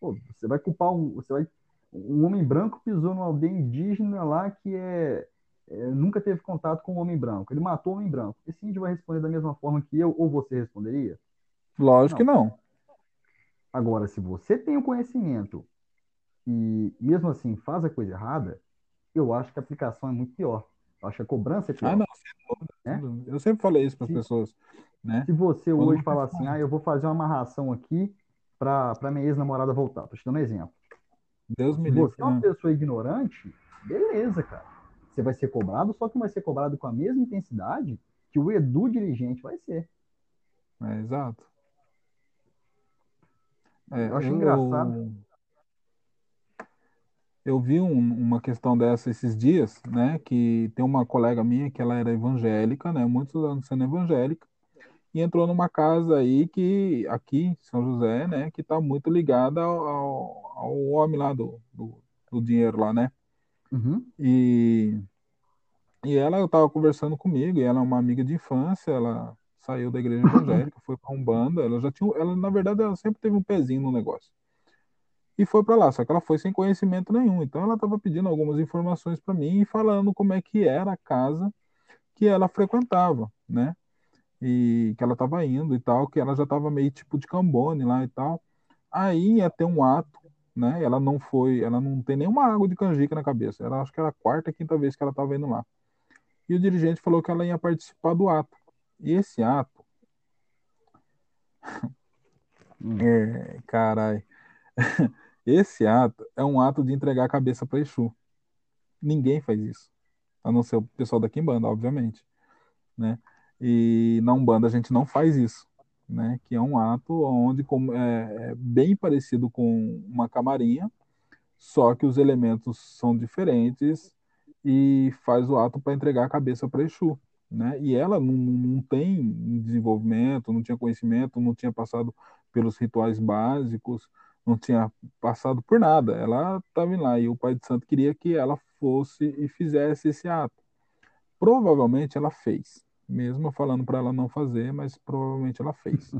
Pô, você vai culpar um. Você vai, um homem branco pisou numa aldeia indígena lá que é, é, nunca teve contato com um homem branco. Ele matou um homem branco. Esse índio vai responder da mesma forma que eu ou você responderia? Lógico não. que não. Agora, se você tem o conhecimento e mesmo assim faz a coisa errada, eu acho que a aplicação é muito pior. Acho que a cobrança é pior. Ah, não, né? Eu sempre falei isso para as pessoas. Né? Se você Quando hoje falar assim, ah, eu vou fazer uma amarração aqui para minha ex-namorada voltar, tô te dando um exemplo. Deus me Se livre. você é uma né? pessoa ignorante, beleza, cara. Você vai ser cobrado, só que vai ser cobrado com a mesma intensidade que o Edu dirigente vai ser. É, exato. É, eu acho eu, engraçado. Eu vi um, uma questão dessa esses dias, né? Que tem uma colega minha que ela era evangélica, né? Muitos anos sendo evangélica, e entrou numa casa aí que, aqui em São José, né? Que está muito ligada ao, ao, ao, homem lá do, do, do dinheiro lá, né? Uhum. E, e ela estava conversando comigo, e ela é uma amiga de infância, ela saiu da igreja evangélica, foi para Umbanda, ela já tinha, ela na verdade ela sempre teve um pezinho no negócio. E foi para lá, só que ela foi sem conhecimento nenhum. Então ela estava pedindo algumas informações para mim e falando como é que era a casa que ela frequentava, né? E que ela estava indo e tal, que ela já estava meio tipo de cambone lá e tal. Aí ia ter um ato, né? Ela não foi, ela não tem nenhuma água de canjica na cabeça. Ela acho que era a quarta, quinta vez que ela estava indo lá. E o dirigente falou que ela ia participar do ato. E esse ato. Hum. é, carai. Esse ato é um ato de entregar a cabeça para Exu. Ninguém faz isso. A não ser o pessoal da Kimbanda, obviamente. Né? E na Umbanda a gente não faz isso. Né? Que é um ato onde é, é bem parecido com uma camarinha, só que os elementos são diferentes e faz o ato para entregar a cabeça para Exu né? E ela não, não tem desenvolvimento, não tinha conhecimento, não tinha passado pelos rituais básicos, não tinha passado por nada. Ela estava lá e o Pai de Santo queria que ela fosse e fizesse esse ato. Provavelmente ela fez, mesmo falando para ela não fazer, mas provavelmente ela fez,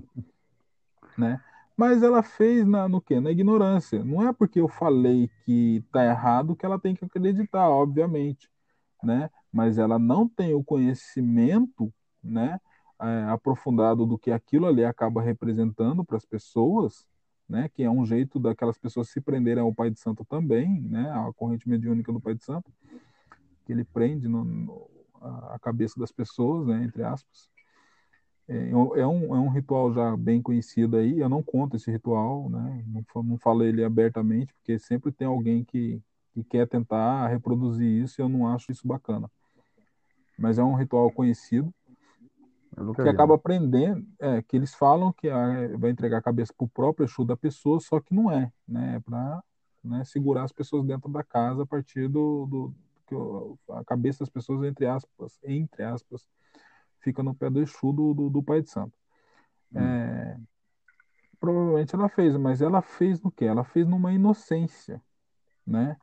né? Mas ela fez na, no quê? Na ignorância. Não é porque eu falei que está errado que ela tem que acreditar, obviamente, né? mas ela não tem o conhecimento, né, é, aprofundado do que aquilo ali acaba representando para as pessoas, né, que é um jeito daquelas pessoas se prenderem ao Pai de Santo também, né, a corrente mediúnica do Pai de Santo, que ele prende no, no, a cabeça das pessoas, né, entre aspas. É, é, um, é um ritual já bem conhecido aí, eu não conto esse ritual, né, não, não falo ele abertamente, porque sempre tem alguém que, que quer tentar reproduzir isso e eu não acho isso bacana mas é um ritual conhecido que acaba aprendendo, é, que eles falam que a, vai entregar a cabeça para o próprio Exu da pessoa, só que não é, né? É para né, segurar as pessoas dentro da casa a partir do, do que a cabeça das pessoas entre aspas, entre aspas, fica no pé do Exu do, do, do Pai de Santo. Hum. É, provavelmente ela fez, mas ela fez no que? Ela fez numa inocência, né?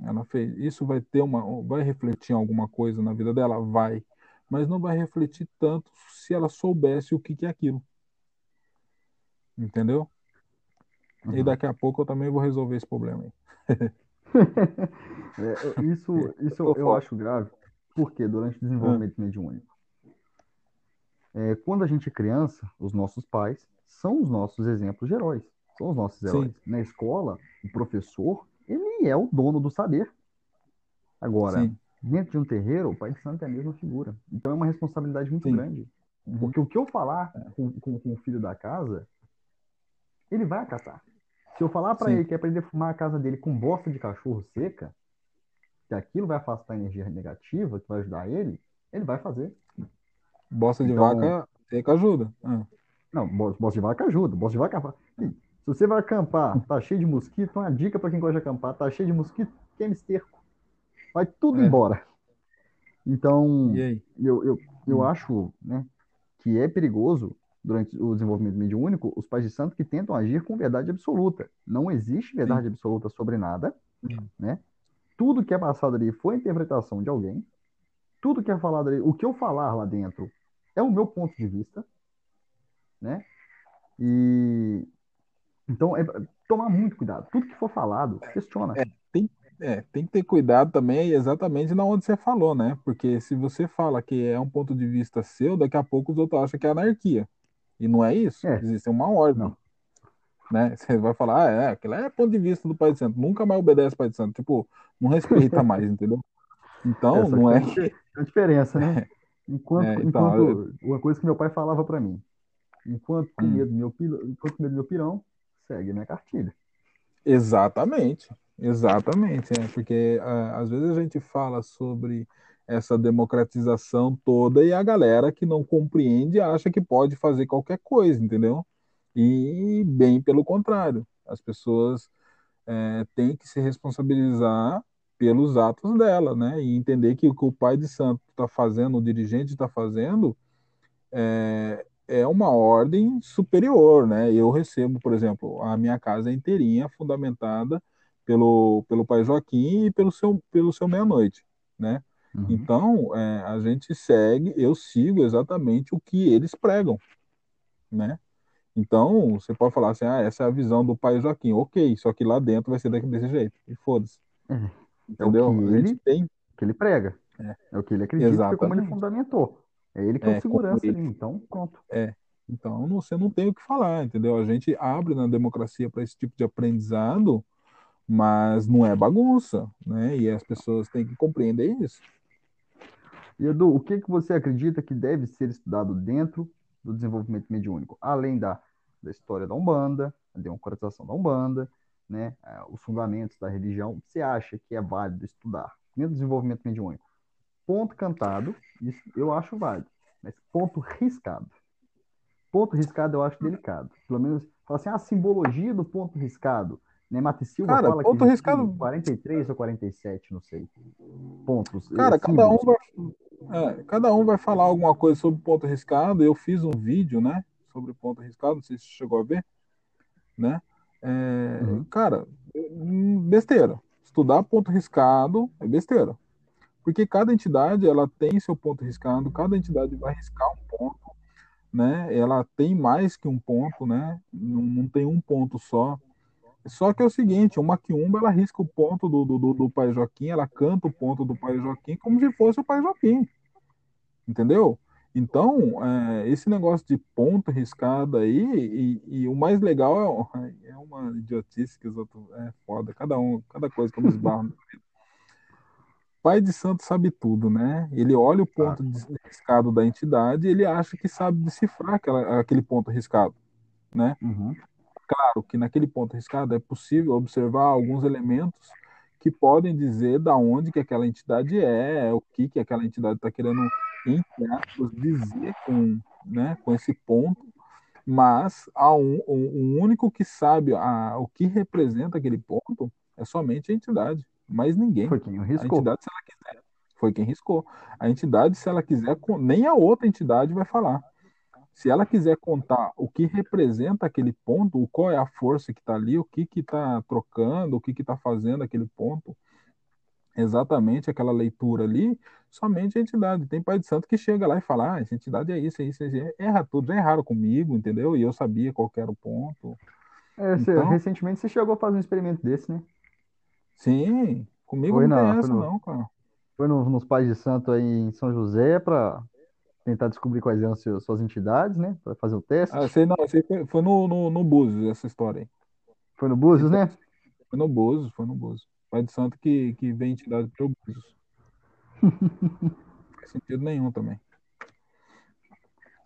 Ela fez. Isso vai ter uma, vai refletir alguma coisa na vida dela, vai, mas não vai refletir tanto se ela soubesse o que, que é aquilo. Entendeu? Uhum. E daqui a pouco eu também vou resolver esse problema aí. é, isso, isso eu, eu acho grave, porque durante o desenvolvimento uhum. mediúnico, é, quando a gente é criança, os nossos pais são os nossos exemplos de heróis, são os nossos heróis. Sim. Na escola, o professor ele é o dono do saber. Agora, Sim. Dentro de um terreiro, o pai de santo é a mesma figura. Então é uma responsabilidade muito Sim. grande. Uhum. Porque o que eu falar com, com, com, o filho da casa, ele vai acatar. Se eu falar para ele que é para ele defumar a casa dele com bosta de cachorro seca, que aquilo vai afastar a energia negativa, que vai ajudar ele, ele vai fazer. Bosta de então, vaca seca ajuda. Ah. Não, bosta de vaca ajuda. Bosta de vaca. Se você vai acampar, tá cheio de mosquito, uma dica para quem gosta de acampar, tá cheio de mosquito, queime esterco. Vai tudo é. embora. Então, eu, eu, eu hum. acho né, que é perigoso durante o desenvolvimento mediúnico, os pais de santo que tentam agir com verdade absoluta. Não existe verdade Sim. absoluta sobre nada, né? Tudo que é passado ali foi a interpretação de alguém. Tudo que é falado ali, o que eu falar lá dentro é o meu ponto de vista, né? E então é tomar muito cuidado. Tudo que for falado, questiona. É, é, tem que ter cuidado também exatamente na onde você falou, né? Porque se você fala que é um ponto de vista seu, daqui a pouco os outros acham que é anarquia. E não é isso. É. Existe uma ordem. Não. Né? Você vai falar, ah, é, aquilo é ponto de vista do Pai de Santo. Nunca mais obedece o Pai de Santo. Tipo, não respeita mais, entendeu? Então, Essa não é. Tem a diferença, né? Enquanto, é, então, enquanto eu... uma coisa que meu pai falava para mim, enquanto com hum. medo meu enquanto medo meu pirão, segue minha cartilha. Exatamente, exatamente, é, porque às vezes a gente fala sobre essa democratização toda e a galera que não compreende acha que pode fazer qualquer coisa, entendeu? E bem pelo contrário, as pessoas é, têm que se responsabilizar pelos atos dela, né? E entender que o que o pai de santo está fazendo, o dirigente está fazendo, é, é uma ordem superior, né? Eu recebo, por exemplo, a minha casa inteirinha fundamentada pelo, pelo pai Joaquim e pelo seu, pelo seu meia-noite, né? Uhum. Então, é, a gente segue, eu sigo exatamente o que eles pregam, né? Então, você pode falar assim, ah, essa é a visão do pai Joaquim. Ok, só que lá dentro vai ser desse jeito. E foda-se. Uhum. Entendeu? É o que ele, tem... que ele prega. É, é o que ele acredita, Exatamente. é como ele fundamentou. É ele que é, é o segurança ali, então pronto. É. Então você não tem o que falar, entendeu? A gente abre na democracia para esse tipo de aprendizado, mas não é bagunça, né? E as pessoas têm que compreender isso. E Edu, o que, que você acredita que deve ser estudado dentro do desenvolvimento mediúnico? Além da, da história da Umbanda, a democratização da Umbanda, né, é, os fundamentos da religião, você acha que é válido estudar dentro do desenvolvimento mediúnico? Ponto cantado, isso eu acho válido, mas ponto riscado. Ponto riscado eu acho delicado. Pelo menos, fala assim, a simbologia do ponto riscado. Né? Mate Silva Cara, fala ponto que riscado... 43 ou 47, não sei. Pontos. Cara, cada um, vai, é, cada um vai falar alguma coisa sobre ponto riscado. Eu fiz um vídeo, né? Sobre ponto riscado, não sei se você chegou a ver, né? É, uhum. Cara, hum, besteira. Estudar ponto riscado é besteira. Porque cada entidade ela tem seu ponto riscado, cada entidade vai riscar um ponto, né? Ela tem mais que um ponto, né? Não, não tem um ponto só. Só que é o seguinte, uma quiumba ela risca o ponto do, do, do Pai Joaquim, ela canta o ponto do Pai Joaquim como se fosse o Pai Joaquim. Entendeu? Então, é, esse negócio de ponto riscado aí, e, e o mais legal é, é, uma idiotice que os outros. É foda, cada um, cada coisa que eu me esbarro. Pai de santo sabe tudo, né? Ele olha o ponto ah. riscado da entidade e ele acha que sabe decifrar aquela, aquele ponto riscado, né? Uhum. Claro que naquele ponto riscado é possível observar alguns elementos que podem dizer da onde que aquela entidade é, o que que aquela entidade está querendo entre aspas, dizer com, né, com esse ponto, mas há um, um, um único que sabe a, o que representa aquele ponto é somente a entidade, mas ninguém. Foi quem riscou. A entidade, se ela quiser, foi quem riscou. A entidade, se ela quiser, nem a outra entidade vai falar. Se ela quiser contar o que representa aquele ponto, qual é a força que está ali, o que está trocando, o que está fazendo aquele ponto, exatamente aquela leitura ali, somente a entidade. Tem pai de santo que chega lá e fala, ah, essa entidade é isso, é isso, é isso. Erra tudo, já erraram comigo, entendeu? E eu sabia qual era o ponto. É, então, recentemente você chegou a fazer um experimento desse, né? Sim, comigo foi não, não tem essa no, não, cara. Foi no, nos pais de santo aí em São José para tentar descobrir quais eram suas, suas entidades, né? Para fazer o teste. Ah, sei não, sei, foi, foi no, no, no Búzios essa história aí. Foi no Búzios, né? Foi no Búzios, foi no Búzios. Pai de santo que, que vem entidade para o Búzios. faz sentido nenhum também.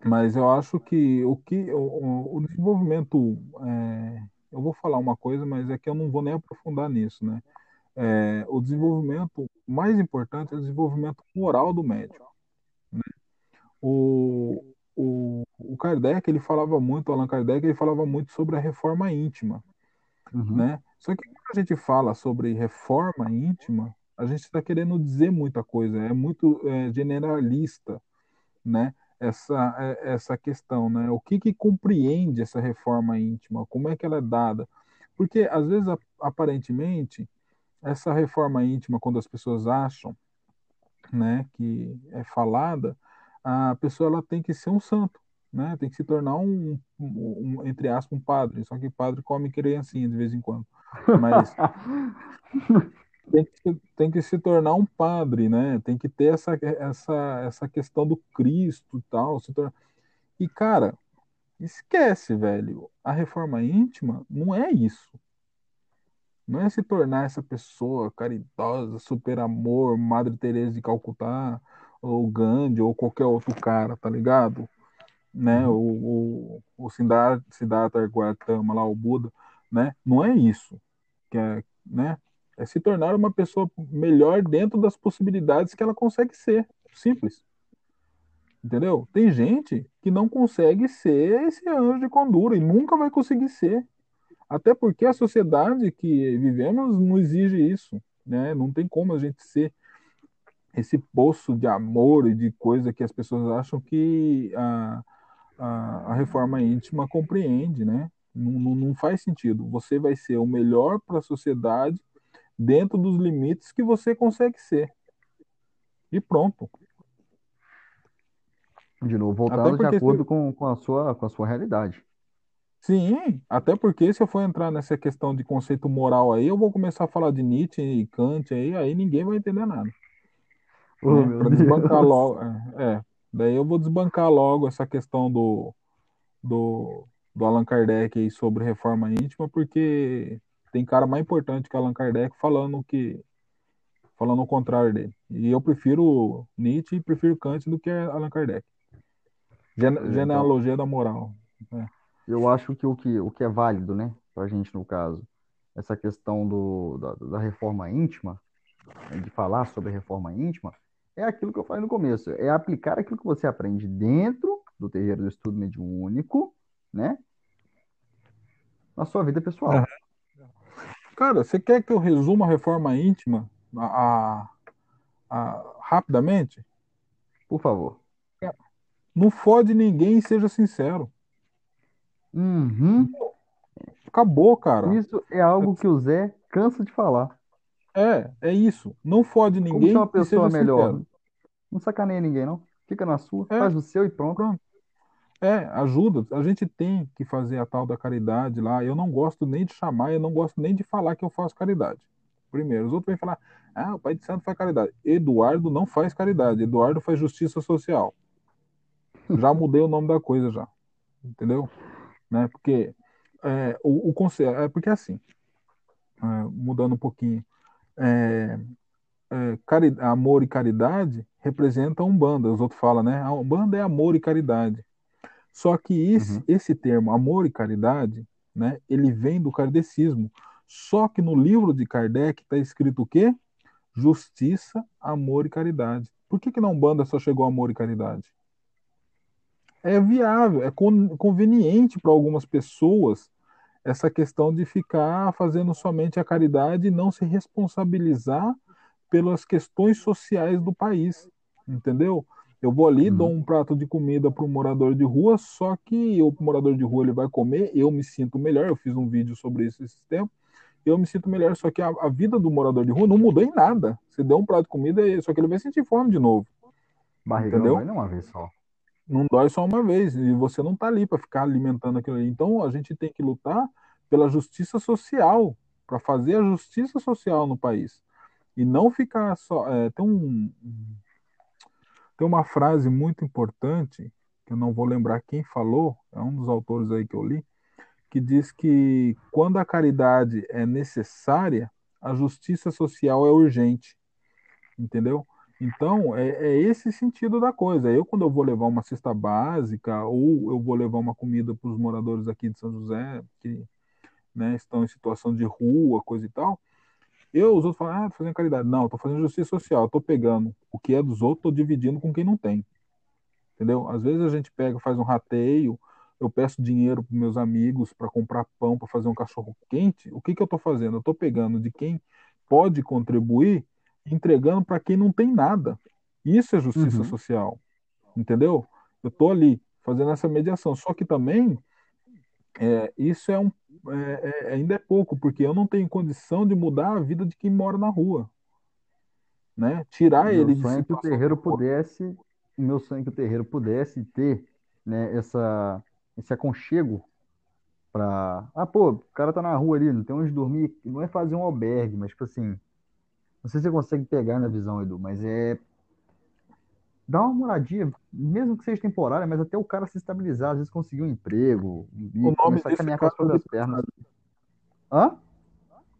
Mas eu acho que o que o, o desenvolvimento, é, eu vou falar uma coisa, mas é que eu não vou nem aprofundar nisso, né? É, o desenvolvimento mais importante é o desenvolvimento moral do médico. Né? O, o, o Kardec, ele falava muito, Allan Kardec, ele falava muito sobre a reforma íntima, uhum. né? Só que quando a gente fala sobre reforma íntima, a gente está querendo dizer muita coisa, é muito é, generalista, né? essa, é, essa questão, né? O que, que compreende essa reforma íntima? Como é que ela é dada? Porque, às vezes, aparentemente, essa reforma íntima, quando as pessoas acham né, que é falada, a pessoa ela tem que ser um santo, né? Tem que se tornar um, um, um entre aspas, um padre. Só que padre come criancinha de vez em quando. Mas tem que, tem que se tornar um padre, né? Tem que ter essa, essa, essa questão do Cristo e tal. Se torna... E, cara, esquece, velho. A reforma íntima não é isso. Não é se tornar essa pessoa caridosa, super amor, Madre Teresa de Calcutá, ou Gandhi, ou qualquer outro cara, tá ligado? Né? Uhum. O, o, o Siddhartha, Siddhartha Gautama lá, o Buda, né? Não é isso. Que é, né? É se tornar uma pessoa melhor dentro das possibilidades que ela consegue ser. Simples. Entendeu? Tem gente que não consegue ser esse anjo de condura e nunca vai conseguir ser. Até porque a sociedade que vivemos não exige isso. Né? Não tem como a gente ser esse poço de amor e de coisa que as pessoas acham que a, a, a reforma íntima compreende, né? Não, não, não faz sentido. Você vai ser o melhor para a sociedade dentro dos limites que você consegue ser. E pronto. De novo, voltado de acordo se... com, com, a sua, com a sua realidade. Sim, até porque se eu for entrar nessa questão de conceito moral aí, eu vou começar a falar de Nietzsche e Kant aí, aí ninguém vai entender nada. Oh, né? Para desbancar logo. É, é, daí eu vou desbancar logo essa questão do, do, do Allan Kardec aí sobre reforma íntima, porque tem cara mais importante que Allan Kardec falando que falando o contrário dele. E eu prefiro Nietzsche e prefiro Kant do que Allan Kardec. Gene então, genealogia da moral. Né? Eu acho que o que, o que é válido, né, para a gente no caso, essa questão do, da, da reforma íntima, né, de falar sobre a reforma íntima, é aquilo que eu falei no começo, é aplicar aquilo que você aprende dentro do terreiro do estudo mediúnico, né, na sua vida pessoal. Cara, você quer que eu resuma a reforma íntima a, a, a, rapidamente? Por favor. Não fode ninguém e seja sincero. Uhum. Acabou, cara. Isso é algo que o Zé cansa de falar. É, é isso. Não fode ninguém. Como uma pessoa melhor. Sincero. Não sacaneia ninguém, não. Fica na sua, é. faz o seu e pronto. pronto. É, ajuda. A gente tem que fazer a tal da caridade lá. Eu não gosto nem de chamar, eu não gosto nem de falar que eu faço caridade. Primeiro, os outros vêm falar, ah, o pai de santo faz caridade. Eduardo não faz caridade, Eduardo faz justiça social. Já mudei o nome da coisa já. Entendeu? Né? Porque é, o, o conselho, é porque assim, é, mudando um pouquinho, é, é, cari, amor e caridade representam um banda. Os outros falam, né? A banda é amor e caridade. Só que esse, uhum. esse termo, amor e caridade, né, ele vem do kardecismo. Só que no livro de Kardec está escrito o quê? Justiça, amor e caridade. Por que, que na Umbanda só chegou amor e caridade? É viável, é conveniente para algumas pessoas essa questão de ficar fazendo somente a caridade e não se responsabilizar pelas questões sociais do país, entendeu? Eu vou ali, uhum. dou um prato de comida para o morador de rua, só que o morador de rua ele vai comer, eu me sinto melhor. Eu fiz um vídeo sobre isso esse tempo. Eu me sinto melhor, só que a, a, vida do morador de rua não mudou em nada. Você deu um prato de comida, só que ele vai sentir fome de novo. Barriga entendeu? não dói uma vez só. Não dói só uma vez. E você não está ali para ficar alimentando aquilo ali. Então a gente tem que lutar pela justiça social, para fazer a justiça social no país. E não ficar só. É, tem um, tem uma frase muito importante, que eu não vou lembrar quem falou, é um dos autores aí que eu li, que diz que quando a caridade é necessária, a justiça social é urgente. Entendeu? Então, é, é, esse sentido da coisa. Eu, quando eu vou levar uma cesta básica, ou eu vou levar uma comida para os moradores aqui de São José, que né, estão em situação de rua, coisa e tal, eu, os outros falam, ah, tô fazendo caridade. Não, tô fazendo justiça social. Tô pegando o que é dos outros, tô dividindo com quem não tem. Entendeu? Às vezes a gente pega, faz um rateio, eu peço dinheiro para meus amigos para comprar pão, para fazer um cachorro quente. O que que eu tô fazendo? Eu tô pegando de quem pode contribuir, entregando para quem não tem nada. Isso é justiça uhum. social. Entendeu? Eu estou ali fazendo essa mediação. Só que também é, isso é um, é, é, ainda é pouco, porque eu não tenho condição de mudar a vida de quem mora na rua. Né? Tirar meu ele de sonho é que o terreiro pudesse, meu sonho é que o terreiro pudesse ter né, essa, esse aconchego para ah, pô, o cara tá na rua ali, não tem onde dormir, não é fazer um albergue, mas tipo assim, não sei se você consegue pegar na visão, Edu, mas é dar uma moradia, mesmo que seja temporária, mas até o cara se estabilizar, às vezes conseguir um emprego, um o nome disso é casa de pernas. Hã?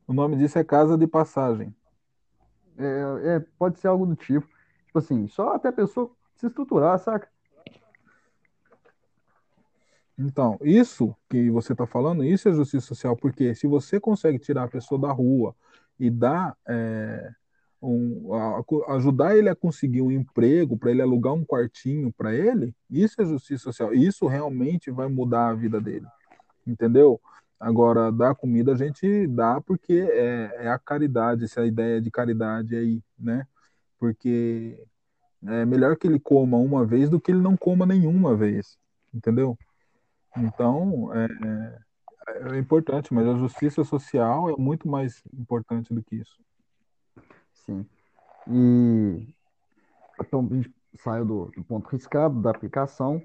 O nome disso é casa de passagem. É, é, pode ser algo do tipo. Tipo assim, só até a pessoa se estruturar, saca? Então, isso que você está falando, isso é justiça social, porque se você consegue tirar a pessoa da rua e dar é, um, ajudar ele a conseguir um emprego, para ele alugar um quartinho para ele, isso é justiça social. Isso realmente vai mudar a vida dele, entendeu? Agora, dar comida a gente dá porque é, é a caridade, essa ideia de caridade aí, né? Porque é melhor que ele coma uma vez do que ele não coma nenhuma vez, entendeu? Então, é, é, é importante, mas a justiça social é muito mais importante do que isso. Sim. E então a gente saiu do, do ponto riscado, da aplicação,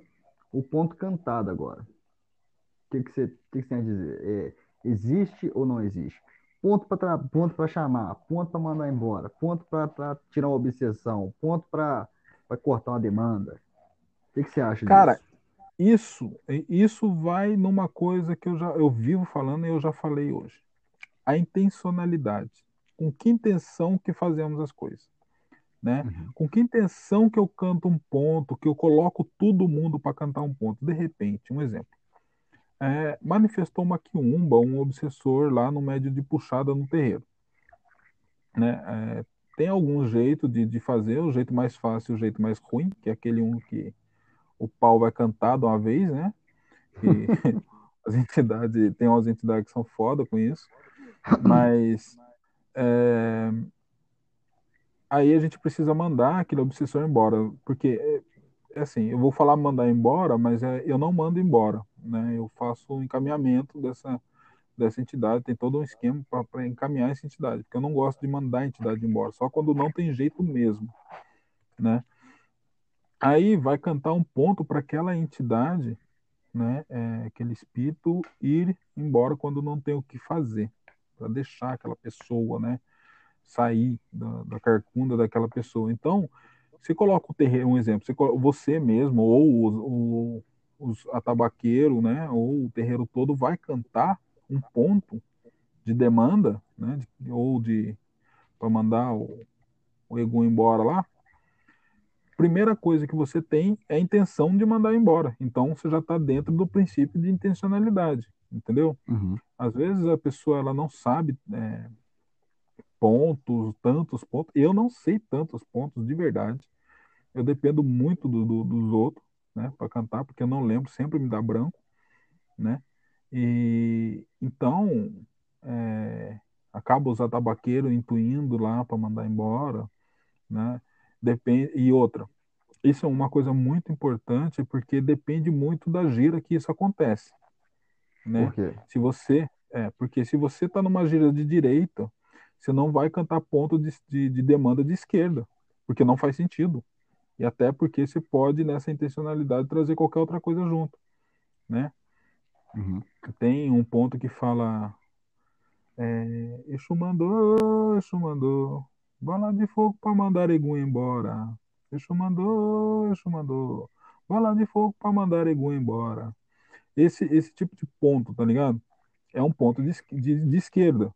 o ponto cantado agora. O que, que, você, que, que você tem a dizer? É, existe ou não existe? Ponto para ponto para chamar, ponto para mandar embora, ponto para tirar uma obsessão, ponto para cortar uma demanda. O que, que você acha Cara, disso? Isso isso vai numa coisa que eu já eu vivo falando e eu já falei hoje. A intencionalidade com que intenção que fazemos as coisas. Né? Uhum. Com que intenção que eu canto um ponto, que eu coloco todo mundo para cantar um ponto. De repente, um exemplo. É, manifestou uma quiumba, um obsessor lá no médio de puxada no terreiro. Né? É, tem algum jeito de, de fazer, o jeito mais fácil o jeito mais ruim, que é aquele um que o pau vai cantar de uma vez, né? Que as entidades, tem umas entidades que são foda com isso, mas é... Aí a gente precisa mandar aquele obsessor embora, porque é, é assim, eu vou falar mandar embora, mas é, eu não mando embora, né? Eu faço o um encaminhamento dessa dessa entidade, tem todo um esquema para encaminhar essa entidade, porque eu não gosto de mandar a entidade embora, só quando não tem jeito mesmo, né? Aí vai cantar um ponto para aquela entidade, né? É, aquele espírito ir embora quando não tem o que fazer para deixar aquela pessoa, né, sair da, da, carcunda daquela pessoa. Então, você coloca o terreno, um exemplo, você, você mesmo ou o, os atabaqueiro, né, ou o terreiro todo vai cantar um ponto de demanda, né, de, ou de para mandar o, o Egum embora lá. Primeira coisa que você tem é a intenção de mandar embora. Então você já está dentro do princípio de intencionalidade entendeu? Uhum. Às vezes a pessoa ela não sabe é, pontos, tantos pontos. Eu não sei tantos pontos de verdade. Eu dependo muito do, do, dos outros, né, para cantar, porque eu não lembro, sempre me dá branco, né? E então é, acaba os atabaqueiros intuindo lá para mandar embora, né? Depende e outra. Isso é uma coisa muito importante porque depende muito da gira que isso acontece né? Se você, é, porque se você está numa gira de direita, você não vai cantar ponto de, de, de, demanda de esquerda, porque não faz sentido. E até porque você pode, nessa intencionalidade, trazer qualquer outra coisa junto, né? Uhum. Tem um ponto que fala é, Exu mandou, Exu mandou bola de fogo para mandar Egum embora. Exu mandou, Exu mandou bola de fogo para mandar Egum embora. Esse, esse tipo de ponto, tá ligado? É um ponto de, de, de esquerda,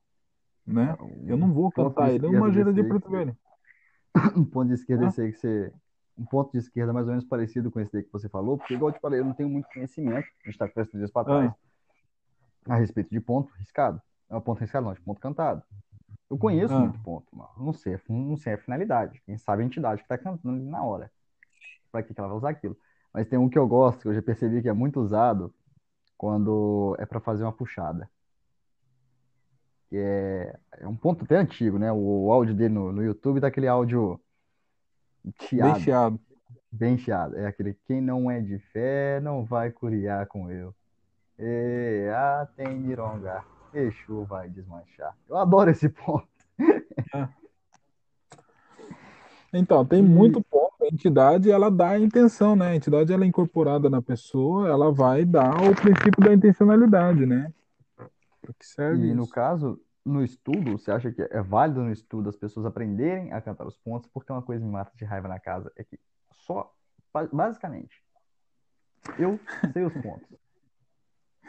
né? Eu não vou cantar ele numa gira de preto velho. Um ponto de esquerda esse aí que você... Um ponto de esquerda mais ou menos parecido com esse aí que você falou, porque igual eu te falei, eu não tenho muito conhecimento, a gente tá conversando dias para trás, ah. a respeito de ponto riscado. É um ponto riscado não, de ponto cantado. Eu conheço ah. muito ponto, mano. Não sei, não sei a finalidade. Quem sabe a entidade que tá cantando na hora. Pra que ela vai usar aquilo. Mas tem um que eu gosto, que eu já percebi que é muito usado, quando é para fazer uma puxada. Que é, é um ponto até antigo, né? O, o áudio dele no, no YouTube daquele áudio chiado. Bem chiado. Bem chiado. É aquele quem não é de fé não vai curiar com eu. E a tem mironga. Exu vai desmanchar. Eu adoro esse ponto. Então, tem muito ponto. A entidade, ela dá a intenção, né? A entidade, ela é incorporada na pessoa, ela vai dar o princípio da intencionalidade, né? Para que serve E no caso, no estudo, você acha que é válido no estudo as pessoas aprenderem a cantar os pontos? Porque uma coisa me mata de raiva na casa é que só, basicamente, eu sei os pontos.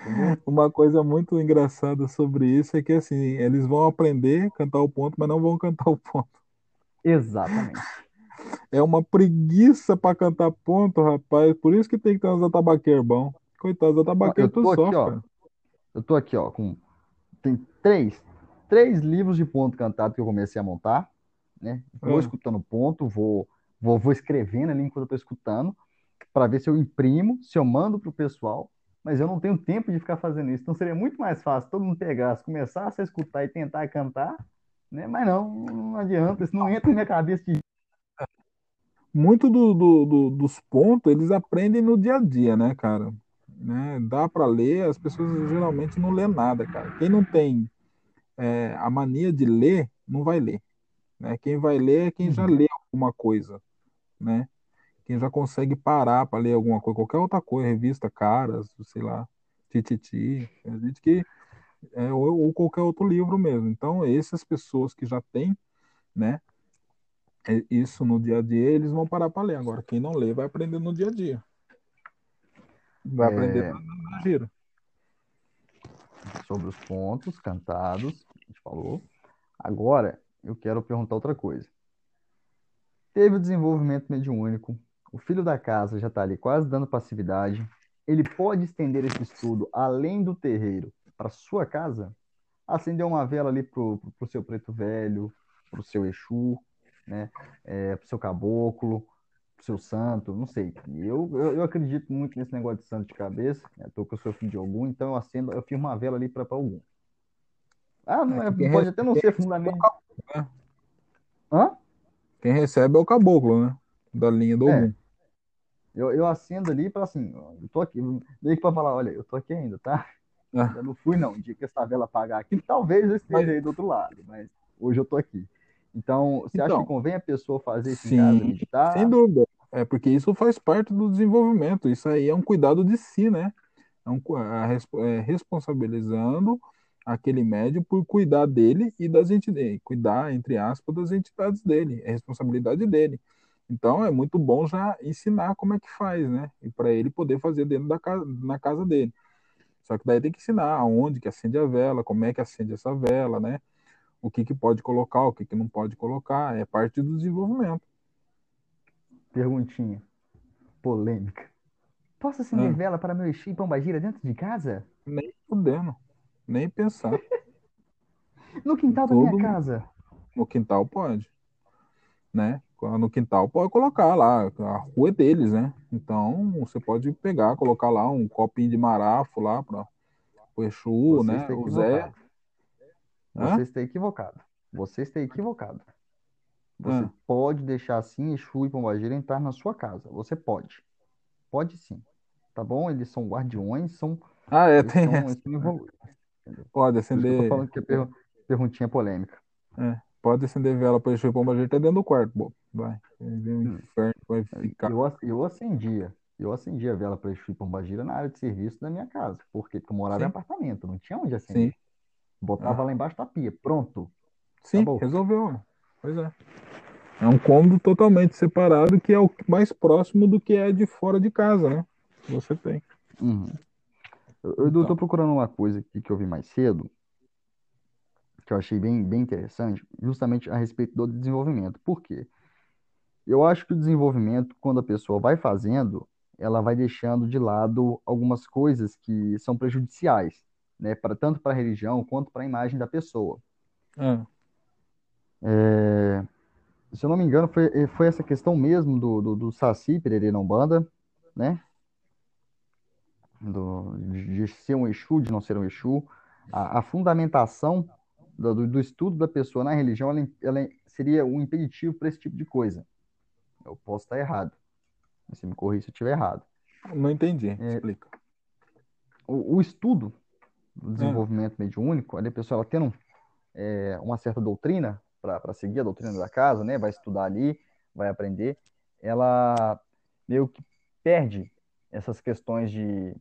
Uma coisa muito engraçada sobre isso é que assim, eles vão aprender a cantar o ponto, mas não vão cantar o ponto. Exatamente. É uma preguiça para cantar ponto, rapaz. Por isso que tem que ter uns atabaqueiros bom. Coitado, os atabaqueiros tudo aqui, ó, Eu tô aqui, ó, com tem três, três livros de ponto cantado que eu comecei a montar, né? Vou é. escutando ponto, vou, vou, vou escrevendo ali enquanto eu tô escutando, para ver se eu imprimo, se eu mando pro pessoal, mas eu não tenho tempo de ficar fazendo isso. Então seria muito mais fácil todo mundo pegasse, começasse a escutar e tentar cantar, né? Mas não, não adianta, isso não entra na minha cabeça de muito do, do, do, dos pontos eles aprendem no dia a dia, né, cara? Né? Dá para ler, as pessoas geralmente não lê nada, cara. Quem não tem é, a mania de ler, não vai ler. Né? Quem vai ler é quem já uhum. lê alguma coisa, né? Quem já consegue parar para ler alguma coisa, qualquer outra coisa, revista, caras, sei lá, tititi, a gente que é, ou, ou qualquer outro livro mesmo. Então, essas pessoas que já têm, né, é, isso no dia a dia, eles vão parar para ler. Agora, quem não lê vai aprender no dia a dia. Vai é... aprender na gira. Sobre os pontos cantados, a gente falou. Agora, eu quero perguntar outra coisa. Teve o desenvolvimento mediúnico, o filho da casa já está ali quase dando passividade. Ele pode estender esse estudo além do terreiro para sua casa? Acender uma vela ali para o seu preto velho, para o seu Exu, né? É, para o seu caboclo, para o seu santo, não sei. Eu, eu, eu, acredito muito nesse negócio de santo de cabeça, né? Tô com eu sou filho de algum, então eu acendo, eu firmo uma vela ali para algum. Ah, não é, pode recebe, até não ser fundamento. É né? Hã? Quem recebe é o caboclo, né? Da linha do é. Eu, eu acendo ali para assim, eu tô aqui, meio que para falar, olha, eu tô aqui ainda, tá? Ah. Eu não fui, não. O dia que essa vela apagar aqui, talvez eu esteja mas... aí do outro lado, mas hoje eu tô aqui. Então, você então, acha que convém a pessoa fazer isso sim, em casa, meditar? Sem dúvida. É porque isso faz parte do desenvolvimento. Isso aí é um cuidado de si, né? É, um, é responsabilizando aquele médium por cuidar dele e das entidades, cuidar, entre aspas, das entidades dele. É responsabilidade dele. Então, é muito bom já ensinar como é que faz, né? E para ele poder fazer dentro da casa, na casa dele. Só que daí tem que ensinar aonde que acende a vela, como é que acende essa vela, né? o que, que pode colocar, o que, que não pode colocar, é parte do desenvolvimento. Perguntinha polêmica. Posso acender ah. vela para meu Exu e Pombagira dentro de casa? Nem podendo, nem pensar. no quintal Todo da minha casa? No quintal pode, né? No quintal pode colocar lá, a rua é deles, né? Então você pode pegar, colocar lá um copinho de marafo lá para o Exu, Você né? O Zé. Você está equivocado. Você está equivocado. Você Hã? pode deixar assim Exu e Pombagira entrar na sua casa. Você pode. Pode sim. Tá bom? Eles são guardiões, são. Ah, é, tem são. Pode acender. Eu tô falando que é per... perguntinha polêmica. É. Pode acender vela para Exu e Pombagira até dentro do quarto. Bom, vai. Um inferno, vai ficar. Eu, eu acendia. Eu acendia a vela para Exu e Pombagira na área de serviço da minha casa. Porque eu morava sim. em apartamento, não tinha onde acender. Sim. Botava ah. lá embaixo da pia. Pronto. Sim, Acabou. resolveu. Pois é. É um cômodo totalmente separado que é o mais próximo do que é de fora de casa, né? Você tem. Uhum. Eu, eu então. tô procurando uma coisa aqui que eu vi mais cedo, que eu achei bem, bem interessante, justamente a respeito do desenvolvimento. Por quê? Eu acho que o desenvolvimento, quando a pessoa vai fazendo, ela vai deixando de lado algumas coisas que são prejudiciais né, pra, tanto para a religião quanto para a imagem da pessoa. É. É, se eu não me engano, foi, foi essa questão mesmo do, do, do Saci Pererê não banda, né? Do, de ser um Exu, de não ser um Exu. A, a fundamentação do, do, estudo da pessoa na religião ela, ela seria um impeditivo para esse tipo de coisa. Eu posso estar errado. Você me corrija se eu estiver errado. Não entendi, é, explica. O, o, estudo do desenvolvimento é. mediúnico, ali a pessoa ela tendo é, uma certa doutrina para seguir a doutrina da casa, né? Vai estudar ali, vai aprender, ela meio que perde essas questões de,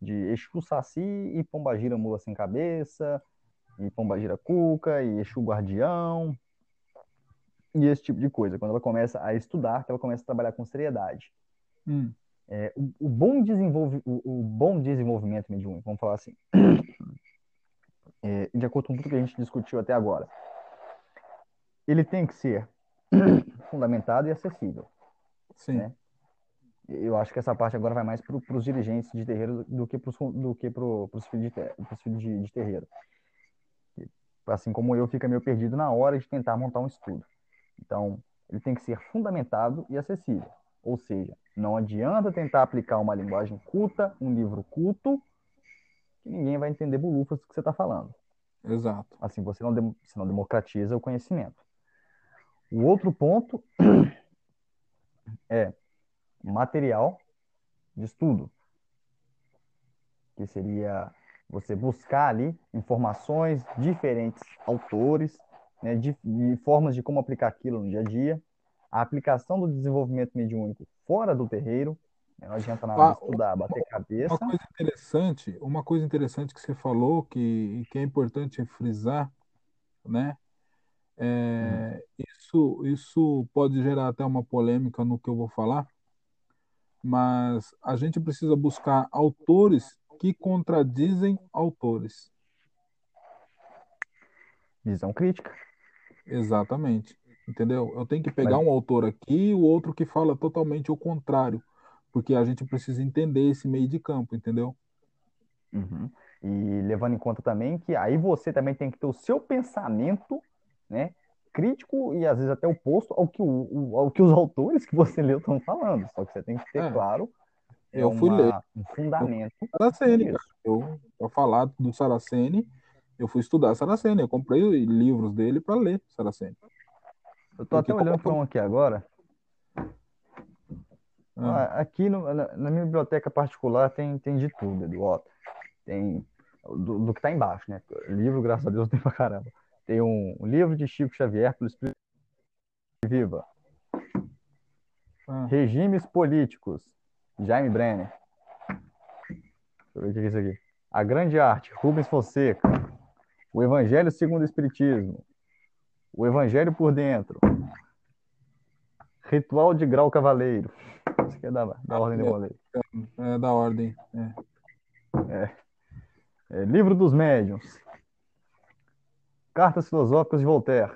de Exu Saci e Pombagira Mula Sem Cabeça, e Pombagira Cuca, e Exu Guardião, e esse tipo de coisa. Quando ela começa a estudar, que ela começa a trabalhar com seriedade. Hum. É, o, o, bom desenvolve, o, o, bom desenvolvimento mediúnico, vamos falar assim, é, de acordo com tudo que a gente discutiu até agora, ele tem que ser fundamentado e acessível. Sim. Né? Eu acho que essa parte agora vai mais para os dirigentes de terreiro do que para os filhos, de, filhos de, de terreiro. Assim como eu, fica meio perdido na hora de tentar montar um estudo. Então, ele tem que ser fundamentado e acessível. Ou seja, não adianta tentar aplicar uma linguagem culta, um livro culto, que ninguém vai entender bolufas do que você está falando. Exato. Assim, você não, você não democratiza o conhecimento. O outro ponto é material de estudo, que seria você buscar ali informações, diferentes autores, né, de, de, formas de como aplicar aquilo no dia a dia, a aplicação do desenvolvimento mediúnico fora do terreiro, né, não adianta nada ah, estudar, bater cabeça. Uma coisa interessante, uma coisa interessante que você falou que, que é importante frisar, né, é, hum. isso, isso pode gerar até uma polêmica no que eu vou falar, mas a gente precisa buscar autores que contradizem autores. Visão crítica. Exatamente. Entendeu? Eu tenho que pegar um autor aqui e o outro que fala totalmente o contrário, porque a gente precisa entender esse meio de campo, entendeu? Uhum. E levando em conta também que aí você também tem que ter o seu pensamento, né? crítico e às vezes até oposto ao que, o, ao que os autores que você leu estão falando. Só que você tem que ter, é. claro, é eu fui ler um fundamento. Saraceni, eu para falar do Saraceni, eu fui estudar Saraceni, eu comprei livros dele para ler Saraceni. Eu tô Porque até olhando para um aqui agora. Ah. ah aqui no, na, na, minha biblioteca particular tem, tem de tudo, Eduardo. Tem do, do que está embaixo, né? Livro, graças a Deus, tem pra caramba. Tem um, um livro de Chico Xavier pelo Espírito Viva. Ah. Regimes políticos, Jaime Brenner. Deixa eu ver o que é isso aqui. A Grande Arte, Rubens Fonseca. O Evangelho segundo o Espiritismo. O Evangelho por Dentro. Ritual de Grau Cavaleiro. Isso aqui é da, da Ordem de Rolê. É, é, da Ordem. É. É. é. Livro dos Médiuns. Cartas Filosóficas de Voltaire.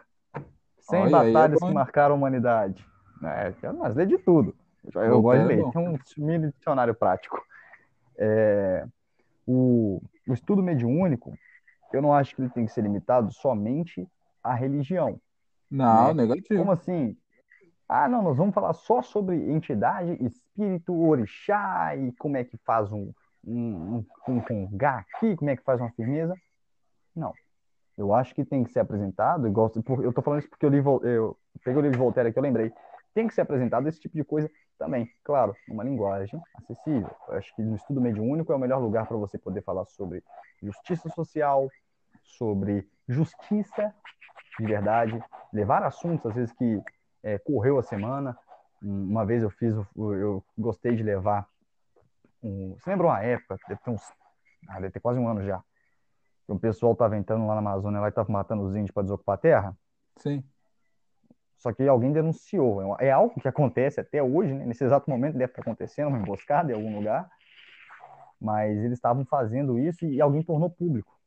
100 Olha, batalhas é que marcaram a humanidade. É, mas lê de tudo. Eu, eu gosto de ler. Tem um mini dicionário prático. É, o, o estudo mediúnico, eu não acho que ele tem que ser limitado somente à religião. Não, né? negativo. Como assim? Ah, não, nós vamos falar só sobre entidade, espírito, orixá e como é que faz um, um, um, congá aqui, como é que faz uma firmeza. Não. Eu acho que tem que ser apresentado, igual, eu estou falando isso porque eu, li, eu peguei o livro de Voltaire aqui, eu lembrei. Tem que ser apresentado esse tipo de coisa também, claro, numa linguagem acessível. Eu acho que no estudo mediúnico é o melhor lugar para você poder falar sobre justiça social, sobre justiça de verdade, levar assuntos, às vezes, que é, correu a semana. Uma vez eu fiz, eu gostei de levar. Um, você lembra uma época, deve ter uns. Ah, deve ter quase um ano já o pessoal estava entrando lá na Amazônia lá e estava matando os índios para desocupar a terra. Sim. Só que alguém denunciou. É, é algo que acontece até hoje, né? nesse exato momento deve estar acontecendo uma emboscada em algum lugar. Mas eles estavam fazendo isso e alguém tornou público.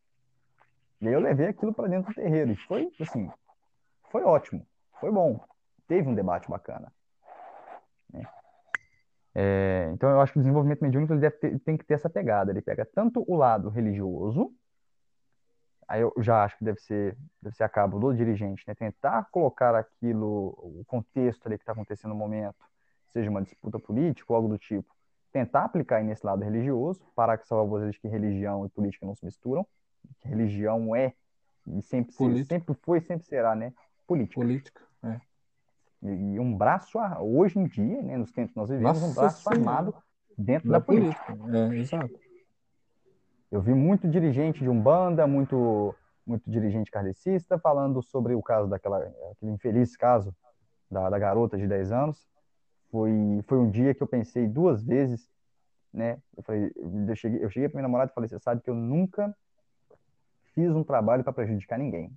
E aí eu levei aquilo para dentro do terreiro. E foi, assim, foi ótimo. Foi bom. Teve um debate bacana. Né? É, então eu acho que o desenvolvimento mediúnico ele ter, tem que ter essa pegada. Ele pega tanto o lado religioso, aí eu já acho que deve ser, deve ser a cabo do dirigente, né? Tentar colocar aquilo, o contexto ali que está acontecendo no momento, seja uma disputa política ou algo do tipo, tentar aplicar nesse lado religioso, parar com essa baboseira de que religião e política não se misturam, que religião é e sempre, se, sempre foi e sempre será, né? Política. Política, é. e um braço, hoje em dia, né, nos tempos que nós vivemos, Nossa um braço senhora. armado dentro da, da política. política. É, exato. Eu vi muito dirigente de Umbanda, muito, muito dirigente kardecista falando sobre o caso daquela, aquele infeliz caso da, da garota de 10 anos. Foi, foi um dia que eu pensei duas vezes, né? Eu, falei, eu cheguei, eu cheguei para minha namorada e falei, você sabe que eu nunca fiz um trabalho para prejudicar ninguém.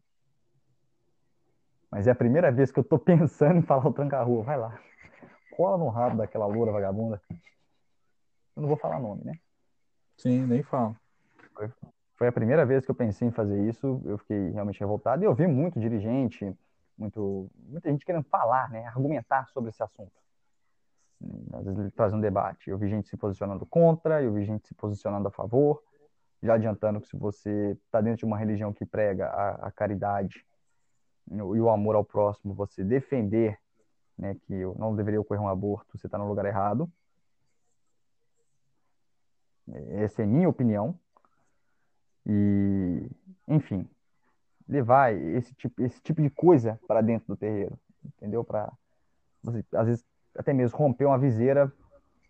Mas é a primeira vez que eu tô pensando em falar o tranca-rua. Vai lá. Cola no rabo daquela loura vagabunda. Eu não vou falar nome, né? Sim, nem falo. Foi, foi a primeira vez que eu pensei em fazer isso. Eu fiquei realmente revoltado. E eu vi muito dirigente, muito, muita gente querendo falar, né? Argumentar sobre esse assunto. Às vezes ele traz um debate. Eu vi gente se posicionando contra, eu vi gente se posicionando a favor. Já adiantando que se você está dentro de uma religião que prega a, a caridade e o amor ao próximo, você defender né, que não deveria ocorrer um aborto, você está no lugar errado. Essa é minha opinião. E, enfim, levar esse tipo, esse tipo de coisa para dentro do terreiro, entendeu? Para, às vezes, até mesmo romper uma viseira,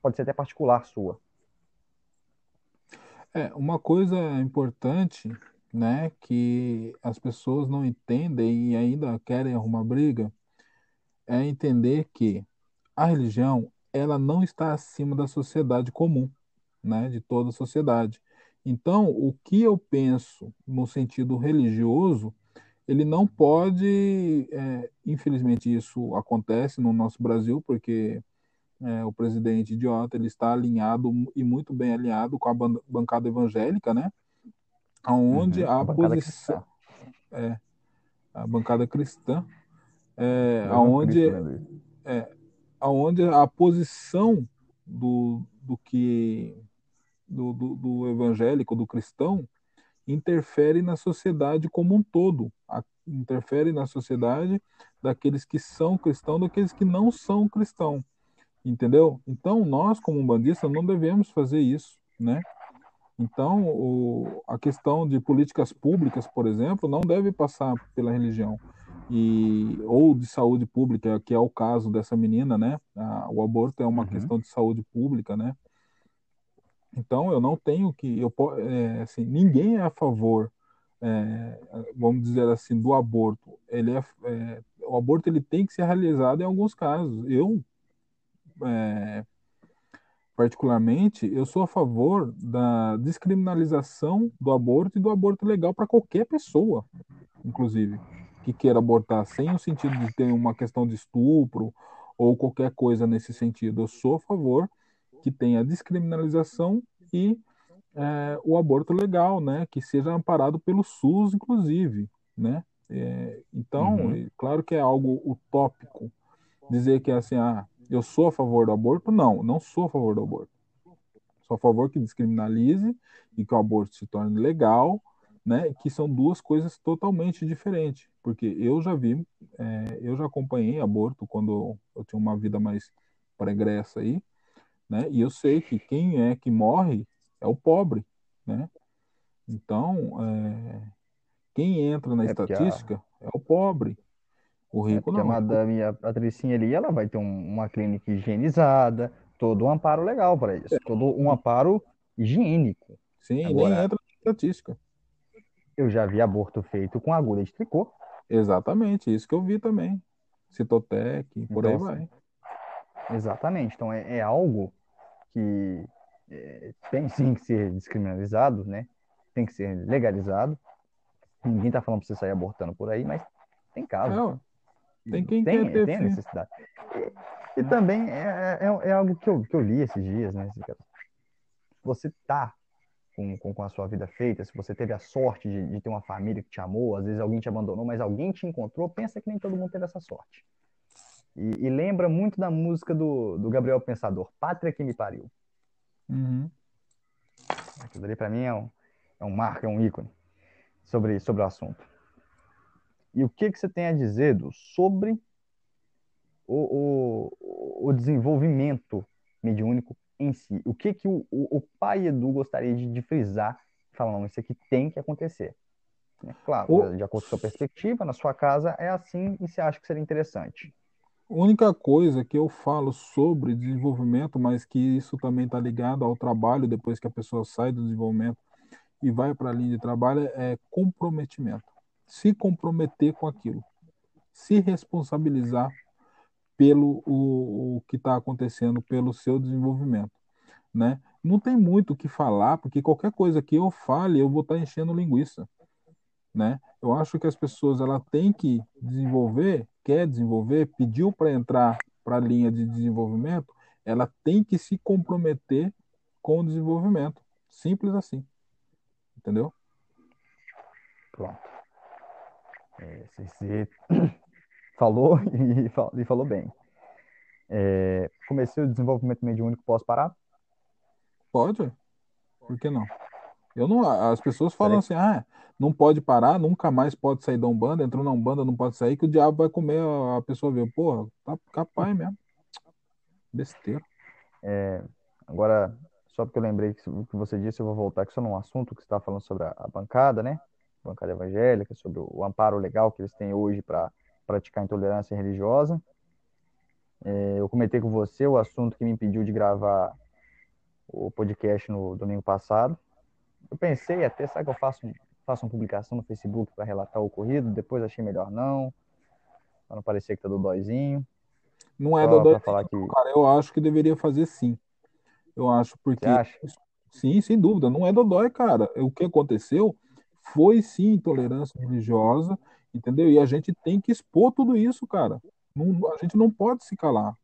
pode ser até particular sua. É, uma coisa importante né, que as pessoas não entendem e ainda querem arrumar briga, é entender que a religião ela não está acima da sociedade comum, né, de toda a sociedade. Então, o que eu penso no sentido religioso, ele não pode, é, infelizmente isso acontece no nosso Brasil, porque é, o presidente idiota ele está alinhado e muito bem alinhado com a bancada evangélica, né? aonde uhum, a, a posição é a bancada cristã é, aonde é, aonde a posição do, do que do, do, do, evangélico do cristão interfere na sociedade como um todo a, interfere na sociedade daqueles que são cristãos daqueles que não são cristãos entendeu então nós como bandistas não devemos fazer isso né então, o, a questão de políticas públicas, por exemplo, não deve passar pela religião. E, ou de saúde pública, que é o caso dessa menina, né? A, o aborto é uma uhum. questão de saúde pública, né? Então, eu não tenho que. Eu, é, assim, ninguém é a favor, é, vamos dizer assim, do aborto. Ele é, é, o aborto ele tem que ser realizado em alguns casos. Eu é, particularmente, eu sou a favor da descriminalização do aborto e do aborto legal para qualquer pessoa, inclusive, que queira abortar sem o sentido de ter uma questão de estupro ou qualquer coisa nesse sentido. Eu sou a favor que tenha descriminalização e é, o aborto legal, né, que seja amparado pelo SUS, inclusive, né. É, então, uhum. claro que é algo utópico dizer que é assim, ah, eu sou a favor do aborto? Não, não sou a favor do aborto. Sou a favor que descriminalize e que o aborto se torne legal, né? Que são duas coisas totalmente diferentes. Porque eu já vi, é, eu já acompanhei aborto quando eu tinha uma vida mais pregressa aí, né? E eu sei que quem é que morre é o pobre, né? Então, é, quem entra na é estatística a... é o pobre. O é, rico é, não. a madame, a Patricinha ali, ela vai ter um, uma clínica higienizada, todo um amparo legal para isso, é. todo um amparo higiênico. Sim, Agora, nem entra na estatística. Eu já vi aborto feito com agulha de tricô. Exatamente, isso que eu vi também. Citotec, por então, aí vai. Exatamente, então é, é algo que é, tem sim que ser descriminalizado, né? Tem que ser legalizado. Ninguém está falando para você sair abortando por aí, mas tem caso. Não, tem quem tem, quer ter tem necessidade. E, e também é, é, é, algo que eu, que eu li esses dias, né? Você tá com, com, com, a sua vida feita, se você teve a sorte de, de, ter uma família que te amou, às vezes alguém te abandonou, mas alguém te encontrou, pensa que nem todo mundo teve essa sorte. E, e lembra muito da música do, do Gabriel Pensador, Pátria que me pariu. Uhum. Aquilo ali para mim é um, é um marco, é um ícone sobre, sobre o assunto. E o que, que você tem a dizer do, sobre o, o, o desenvolvimento mediúnico em si? O que, que o, o, o pai Edu gostaria de, de frisar, falando, isso aqui tem que acontecer? É claro, o... de acordo com a sua perspectiva, na sua casa é assim e você acha que seria interessante. Única coisa que eu falo sobre desenvolvimento, mas que isso também está ligado ao trabalho depois que a pessoa sai do desenvolvimento e vai para a linha de trabalho é comprometimento. Se comprometer com aquilo. Se responsabilizar pelo o, o que está acontecendo, pelo seu desenvolvimento. Né? Não tem muito o que falar, porque qualquer coisa que eu fale, eu vou estar tá enchendo linguiça. Né? Eu acho que as pessoas ela têm que desenvolver, quer desenvolver, pediu para entrar para a linha de desenvolvimento, ela tem que se comprometer com o desenvolvimento. Simples assim. Entendeu? Pronto. É, você falou e, falou bem. É, comecei o desenvolvimento mediúnico, posso parar? Pode. Por que não? Eu não, as pessoas falam assim, ah, não pode parar, nunca mais pode sair da Umbanda, entrou na Umbanda, não pode sair, que o diabo vai comer a pessoa vê. Porra, tá capaz mesmo. Besteira. É, agora, só porque eu lembrei que, que você disse, eu vou voltar aqui só num assunto que você estava falando sobre a, a, bancada, né? Bancada evangélica, sobre o amparo legal que eles têm hoje para praticar intolerância religiosa. É, eu comentei com você o assunto que me impediu de gravar o podcast no domingo passado. Eu pensei até, sabe que eu faço, faço uma publicação no Facebook para relatar o ocorrido, depois achei melhor não, para não parecer que tá dodóizinho. Não é dodói, falar que... cara, eu acho que deveria fazer sim. Eu acho, porque... Você acha? Sim, sem dúvida, não é dodói, cara. O que aconteceu foi sim intolerância religiosa, entendeu? E a gente tem que expor tudo isso, cara. Não, a gente não pode se calar,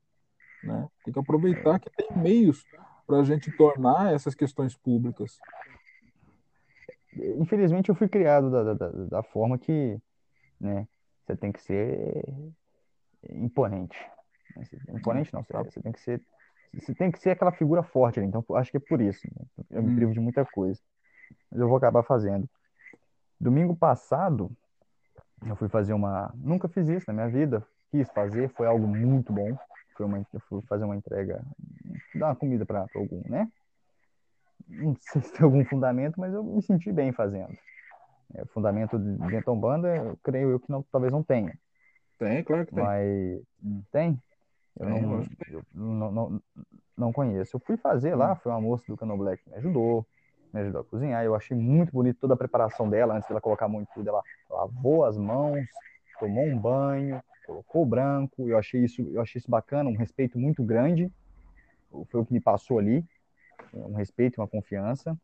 né? Tem que aproveitar que tem meios para a gente tornar essas questões públicas. Infelizmente, eu fui criado da, da, da forma que né, você tem que ser imponente. Imponente não, você tem que ser você tem que ser aquela figura forte ali. Então, acho que é por isso. Né? Eu me hum. privo de muita coisa. Mas eu vou acabar fazendo. Domingo passado, eu fui fazer uma. Nunca fiz isso na minha vida. Quis fazer, foi algo muito bom. Foi uma... Eu fui fazer uma entrega dar uma comida para algum, né? Não sei se tem algum fundamento, mas eu me senti bem fazendo. É, fundamento de da Umbanda, eu creio eu que não, talvez não tenha. Tem, claro que tem. Mas tem? Eu, tem, não, eu não, não, não, conheço. Eu fui fazer lá, hum. foi uma moça do Canoblé que me ajudou, me ajudou a cozinhar. Eu achei muito bonito toda a preparação dela, antes dela colocar muito tudo. Ela lavou as mãos, tomou um banho, colocou o branco. Eu achei isso, eu achei isso bacana, um respeito muito grande foi o que me passou ali, um respeito, uma confiança.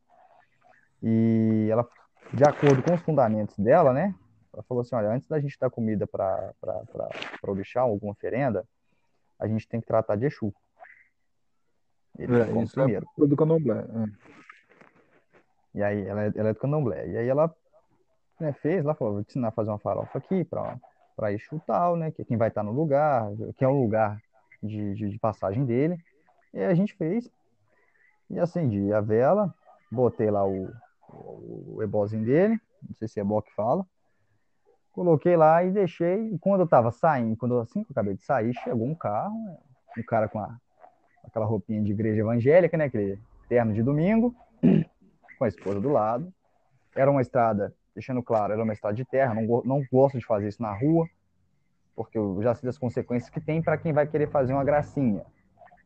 E ela, de acordo com os fundamentos dela, né? Ela falou assim: olha, antes da gente dar comida para o orixá, alguma oferenda, a gente tem que tratar de Exu. Ele é, isso primeiro. é do candomblé. É. E aí, ela é, ela é do candomblé. E aí ela né, fez, ela falou: vou te ensinar a fazer uma farofa aqui para Exu tal, né? Que quem vai estar no lugar, que é o lugar de, de, de passagem dele. E a gente fez. E acendi a vela, botei lá o, o, o ebózinho dele, não sei se é ebó que fala. Coloquei lá e deixei. E quando eu tava saindo, quando assim que eu acabei de sair, chegou um carro, um cara com a, aquela roupinha de igreja evangélica, né? Aquele terno de domingo, com a esposa do lado. Era uma estrada, deixando claro, era uma estrada de terra. Não, não gosto de fazer isso na rua, porque eu já sei das consequências que tem para quem vai querer fazer uma gracinha.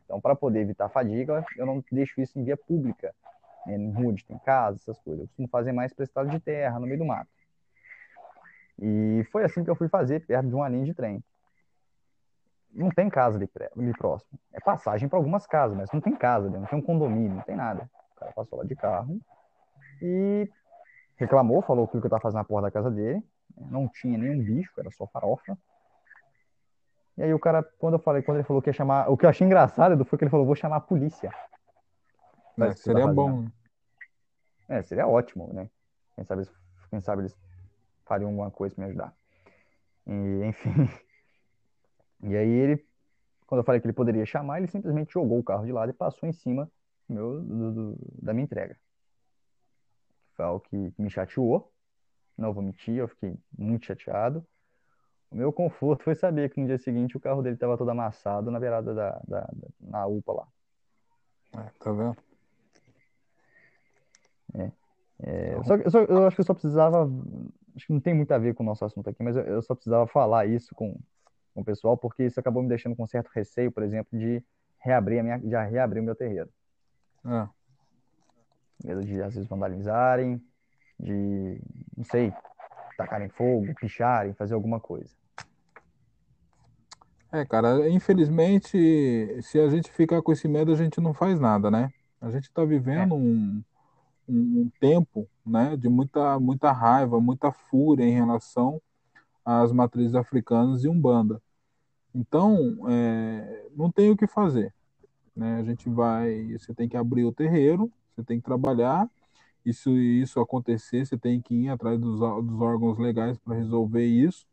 Então, para poder evitar fadiga, eu não deixo isso em via pública, né, em rua onde tem casa, essas coisas. Eu costumo fazer mais para estado de terra, no meio do mato. E foi assim que eu fui fazer, perto de uma linha de trem. Não tem casa ali, ali próximo. É passagem para algumas casas, mas não tem casa, não tem um condomínio, não tem nada. O cara passou lá de carro e reclamou, falou o que eu estava fazendo na porta da casa dele. Não tinha nenhum bicho, era só farofa. E aí o cara, quando eu falei, quando ele falou que ia chamar. O que eu achei engraçado foi que ele falou, vou chamar a polícia. É, seria bom. Né? É, seria ótimo, né? Quem sabe, quem sabe eles fariam alguma coisa para me ajudar. E, enfim. E aí ele, quando eu falei que ele poderia chamar, ele simplesmente jogou o carro de lado e passou em cima meu, do, do, da minha entrega. Foi algo que me chateou. Não vou mentir, eu fiquei muito chateado. O meu conforto foi saber que no dia seguinte o carro dele estava todo amassado na beirada da, da, da na UPA lá. É, tá vendo? É. é só, eu, só, eu acho que eu só precisava. Acho que não tem muito a ver com o nosso assunto aqui, mas eu, eu só precisava falar isso com, com o pessoal, porque isso acabou me deixando com certo receio, por exemplo, de reabrir a minha, de reabrir o meu terreiro. Ah. Medo de, às vezes, vandalizarem, de, não sei, tacarem fogo, picharem, fazer alguma coisa. É, cara, infelizmente, se a gente ficar com esse medo, a gente não faz nada, né? A gente está vivendo é. um, um, tempo, né, de muita, muita raiva, muita fúria em relação às matrizes africanas e Umbanda. Então, é, não tem o que fazer. Né? A gente vai, você tem que abrir o terreiro, você tem que trabalhar. Isso isso acontecer, você tem que ir atrás dos, dos órgãos legais para resolver isso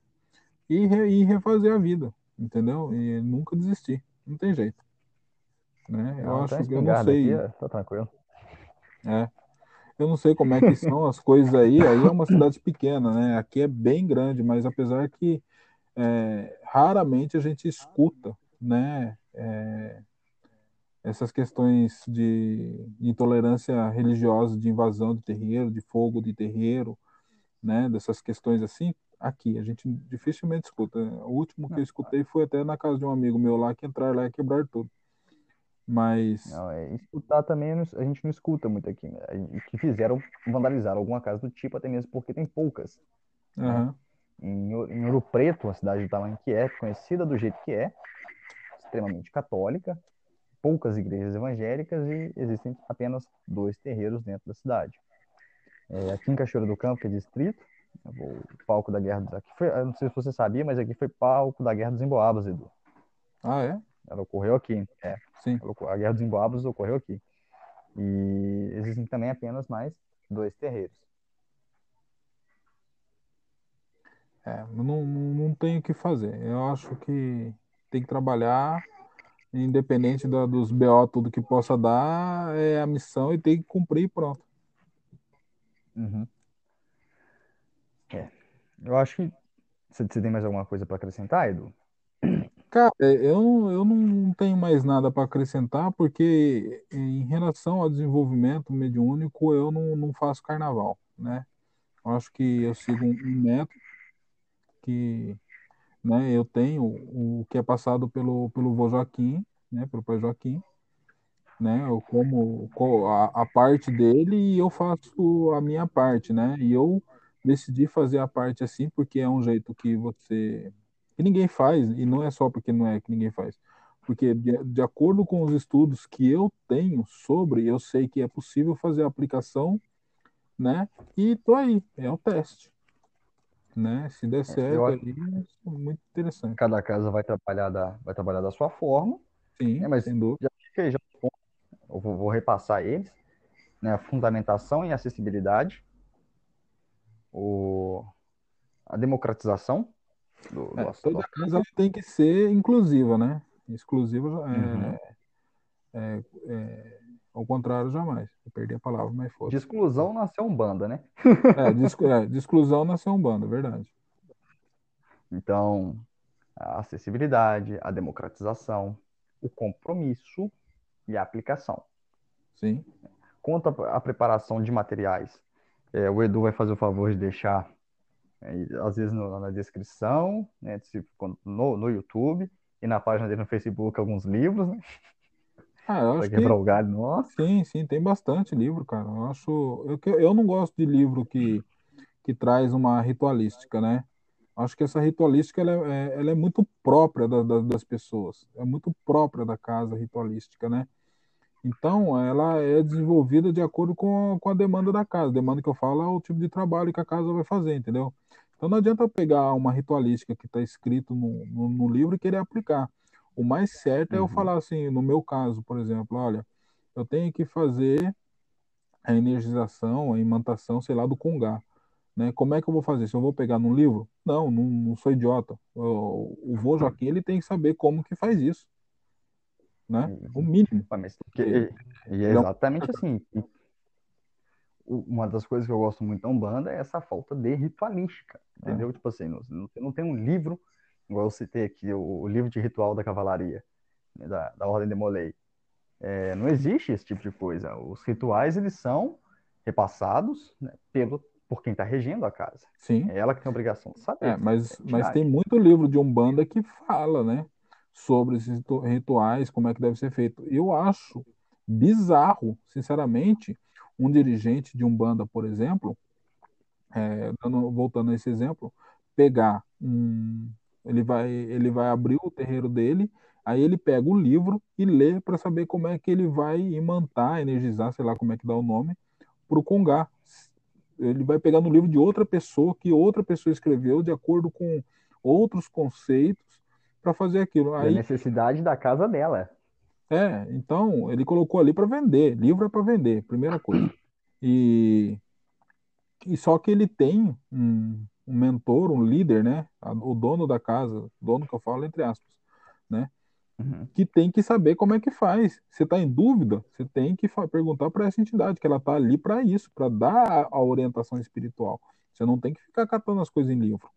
e, re, e refazer a vida, entendeu? E nunca desistir, não tem jeito. Né? Eu não, acho tá que eu não sei. Aqui, tá tranquilo. É. Eu não sei como é que são as coisas aí. Aí é uma cidade pequena, né? Aqui é bem grande, mas apesar que é, raramente a gente escuta, né? É, essas questões de intolerância religiosa, de invasão de terreiro, de fogo de terreiro, né, dessas questões assim, aqui a gente dificilmente escuta. O último que eu escutei foi até na casa de um amigo meu lá que entrar lá e quebrar tudo. Mas não, é, escutar também a gente não escuta muito aqui, né? que fizeram vandalizar alguma casa do tipo, até mesmo porque tem poucas. Uhum. Né? Em, em Ouro Preto, uma cidade do tamanho que é, conhecida do jeito que é, extremamente católica, poucas igrejas evangélicas e existem apenas dois terreiros dentro da cidade. É, aqui em Cachoeira do Campo, que é distrito, o palco da Guerra dos... Aqui foi, eu não sei se você sabia, mas aqui foi palco da Guerra dos Emboabas, Edu. Ah, é? Ela ocorreu aqui. É. Sim. A Guerra dos Emboabas ocorreu aqui. E existem também apenas mais dois terreiros. É, não, não tem o que fazer. Eu acho que tem que trabalhar independente da, dos BO, tudo que possa dar, é a missão e tem que cumprir e pronto. Uhum. É. Eu acho que você tem mais alguma coisa para acrescentar, Edu? Cara, eu, eu não tenho mais nada para acrescentar, porque em relação ao desenvolvimento mediúnico, eu não, não faço carnaval, né? Eu acho que eu sigo um, método que né, eu tenho o que é passado pelo, pelo vô Joaquim, né, pelo pai Joaquim, né, eu como a, a parte dele e eu faço a minha parte, né, e eu decidi fazer a parte assim porque é um jeito que você que ninguém faz e não é só porque não é que ninguém faz. Porque de, de, acordo com os estudos que eu tenho sobre eu sei que é possível fazer a aplicação né? E tô aí é o teste né se der é, certo acho... ali, é muito interessante cada casa vai trabalhar da vai trabalhar da sua forma sim é, mas sem dúvida. já, já eu vou, vou repassar eles né a fundamentação e acessibilidade o, a democratização do, é, do toda casa tem que ser inclusiva, né? Exclusiva é, uhum. é, é, ao contrário, jamais. Eu perdi a palavra, mas foi. De exclusão nasceu um banda, né? é, de, é, de exclusão nasceu um banda, verdade. Então, a acessibilidade, a democratização, o compromisso e a aplicação. Sim. Quanto à preparação de materiais, é, o Edu vai fazer o favor de deixar, é, às vezes, no, na descrição, né, no, no YouTube e na página dele no Facebook, alguns livros, né? Ah, eu acho que... o galho, nossa. Sim, sim, tem bastante livro, cara. Eu acho... Eu, eu não gosto de livro que, que traz uma ritualística, né? Acho que essa ritualística ela é, ela é muito própria da, da, das pessoas, é muito própria da casa ritualística, né? Então, ela é desenvolvida de acordo com a, com a demanda da casa. A demanda que eu falo é o tipo de trabalho que a casa vai fazer, entendeu? Então, não adianta pegar uma ritualística que está escrito no, no, no, livro e querer aplicar. O mais certo uhum. é eu uhum. falar assim, no meu caso, por exemplo, olha, eu tenho que fazer a energização, a imantação, sei lá, do Congá. Né? Como é que eu vou fazer? Se eu vou pegar num livro? Não, não, não sou idiota. O, o vô Joaquim ele tem que saber como que faz isso né? O mínimo. Mas, porque, e é exatamente assim. Uma das coisas que eu gosto muito da Umbanda é essa falta de ritualística, entendeu? É. Tipo assim, não, não tem um livro, igual eu citei aqui, o, o livro de ritual da cavalaria, né, da, da Ordem de Molay. É, não existe esse tipo de coisa. Os rituais, eles são repassados né, pelo, por quem está regendo a casa. Sim. É ela que tem a obrigação de saber. É, mas, mas tem muito livro de Umbanda que fala, né? Sobre esses rituais, como é que deve ser feito. Eu acho bizarro, sinceramente, um dirigente de Umbanda, por exemplo, é, voltando a esse exemplo, pegar um. Ele vai, ele vai abrir o terreiro dele, aí ele pega o livro e lê para saber como é que ele vai imantar, energizar, sei lá como é que dá o nome, para o Congá ele vai pegar no livro de outra pessoa que outra pessoa escreveu de acordo com outros conceitos para fazer aquilo. Aí, a necessidade da casa dela. É, então ele colocou ali para vender. Livro é para vender, primeira coisa. E, e só que ele tem um, um mentor, um líder, né? O dono da casa, dono que eu falo entre aspas, né? Uhum. que tem que saber como é que faz. Você está em dúvida, você tem que perguntar para essa entidade, que ela está ali para isso, para dar a orientação espiritual. Você não tem que ficar catando as coisas em livro.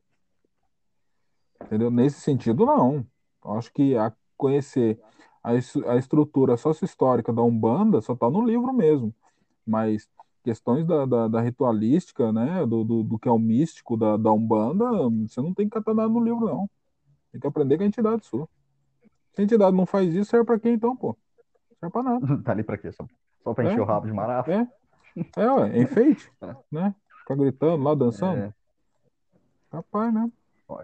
Entendeu? Nesse sentido, não. Eu acho que a conhecer a, a estrutura sócio-histórica da Umbanda só está no livro mesmo. Mas questões da, da, da ritualística, né, do, do, do, que é o místico da, da Umbanda, você não tem que catar nada no livro, não. Tem que aprender com a entidade sua. Se a entidade não faz isso, serve pra quem então, pô? Serve pra nada. tá ali pra quê? Só, só pra encher é, o rabo de marafa? É, é, ué, é enfeite, é. né? Ficar gritando lá, dançando. É. Capaz, né?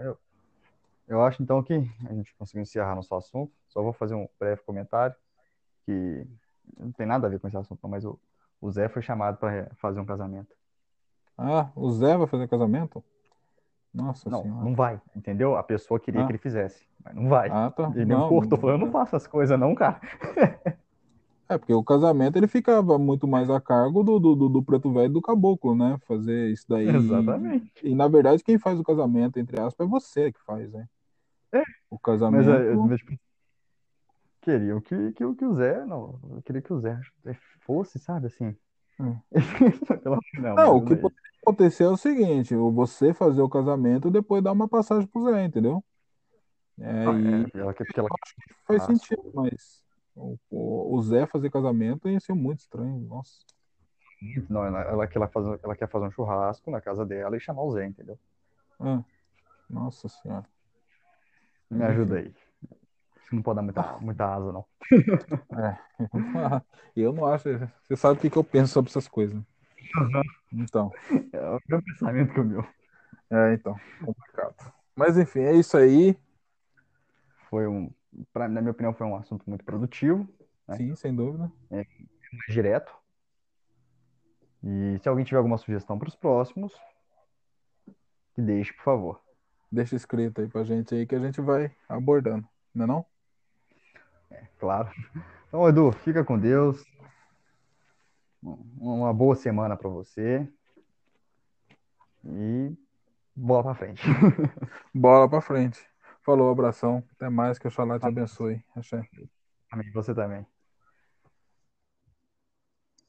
Eu, eu acho então que a gente conseguiu encerrar nosso assunto. Só vou fazer um breve comentário que não tem nada a ver com esse assunto, não, mas o, o Zé foi chamado para fazer um casamento. Ah, o Zé vai fazer casamento? Nossa não, senhora. não vai, entendeu? A pessoa queria ah. que ele fizesse, mas não vai. Ah, tá. Ele não, me cortou, falou, eu não faço as coisas não, cara. É, porque o casamento ele ficava muito mais a cargo do, do, do preto velho e do caboclo, né? Fazer isso daí. Exatamente. E, e, na verdade, quem faz o casamento, entre aspas, é você que faz, né? É. O casamento. Mas eu, eu, tipo, queria que, que, que o Zé, não, queria que o Zé fosse, sabe, assim. Hum. não, não o que pode acontecer é o seguinte: você fazer o casamento e depois dar uma passagem pro Zé, entendeu? É, ah, e... é, ela, que, ela... faz sentido, mas o, o, Zé fazer casamento ia ser muito estranho, nossa. Não, ela, ela, ela, faz, ela quer fazer um churrasco na casa dela e chamar o Zé, entendeu? Ah, nossa senhora. Me ajuda aí. Não pode dar muita, muita asa, não. É. Eu não acho. Você sabe o que, que eu penso sobre essas coisas. Uhum. Então. É o meu pensamento que o meu. É, então. Complicado. Mas enfim, é isso aí. Foi um. Pra, na minha opinião, foi um assunto muito produtivo. Né? Sim, sem dúvida. É, direto. E se alguém tiver alguma sugestão para os próximos, que deixe, por favor. Deixa escrito aí pra gente aí que a gente vai abordando, não é não? É, claro. Então, Edu, fica com Deus. Uma boa semana para você. E bola para frente. bola para frente. Falou, abração. Até mais, que o Xalá te abençoe. Axé. Amém. Você também.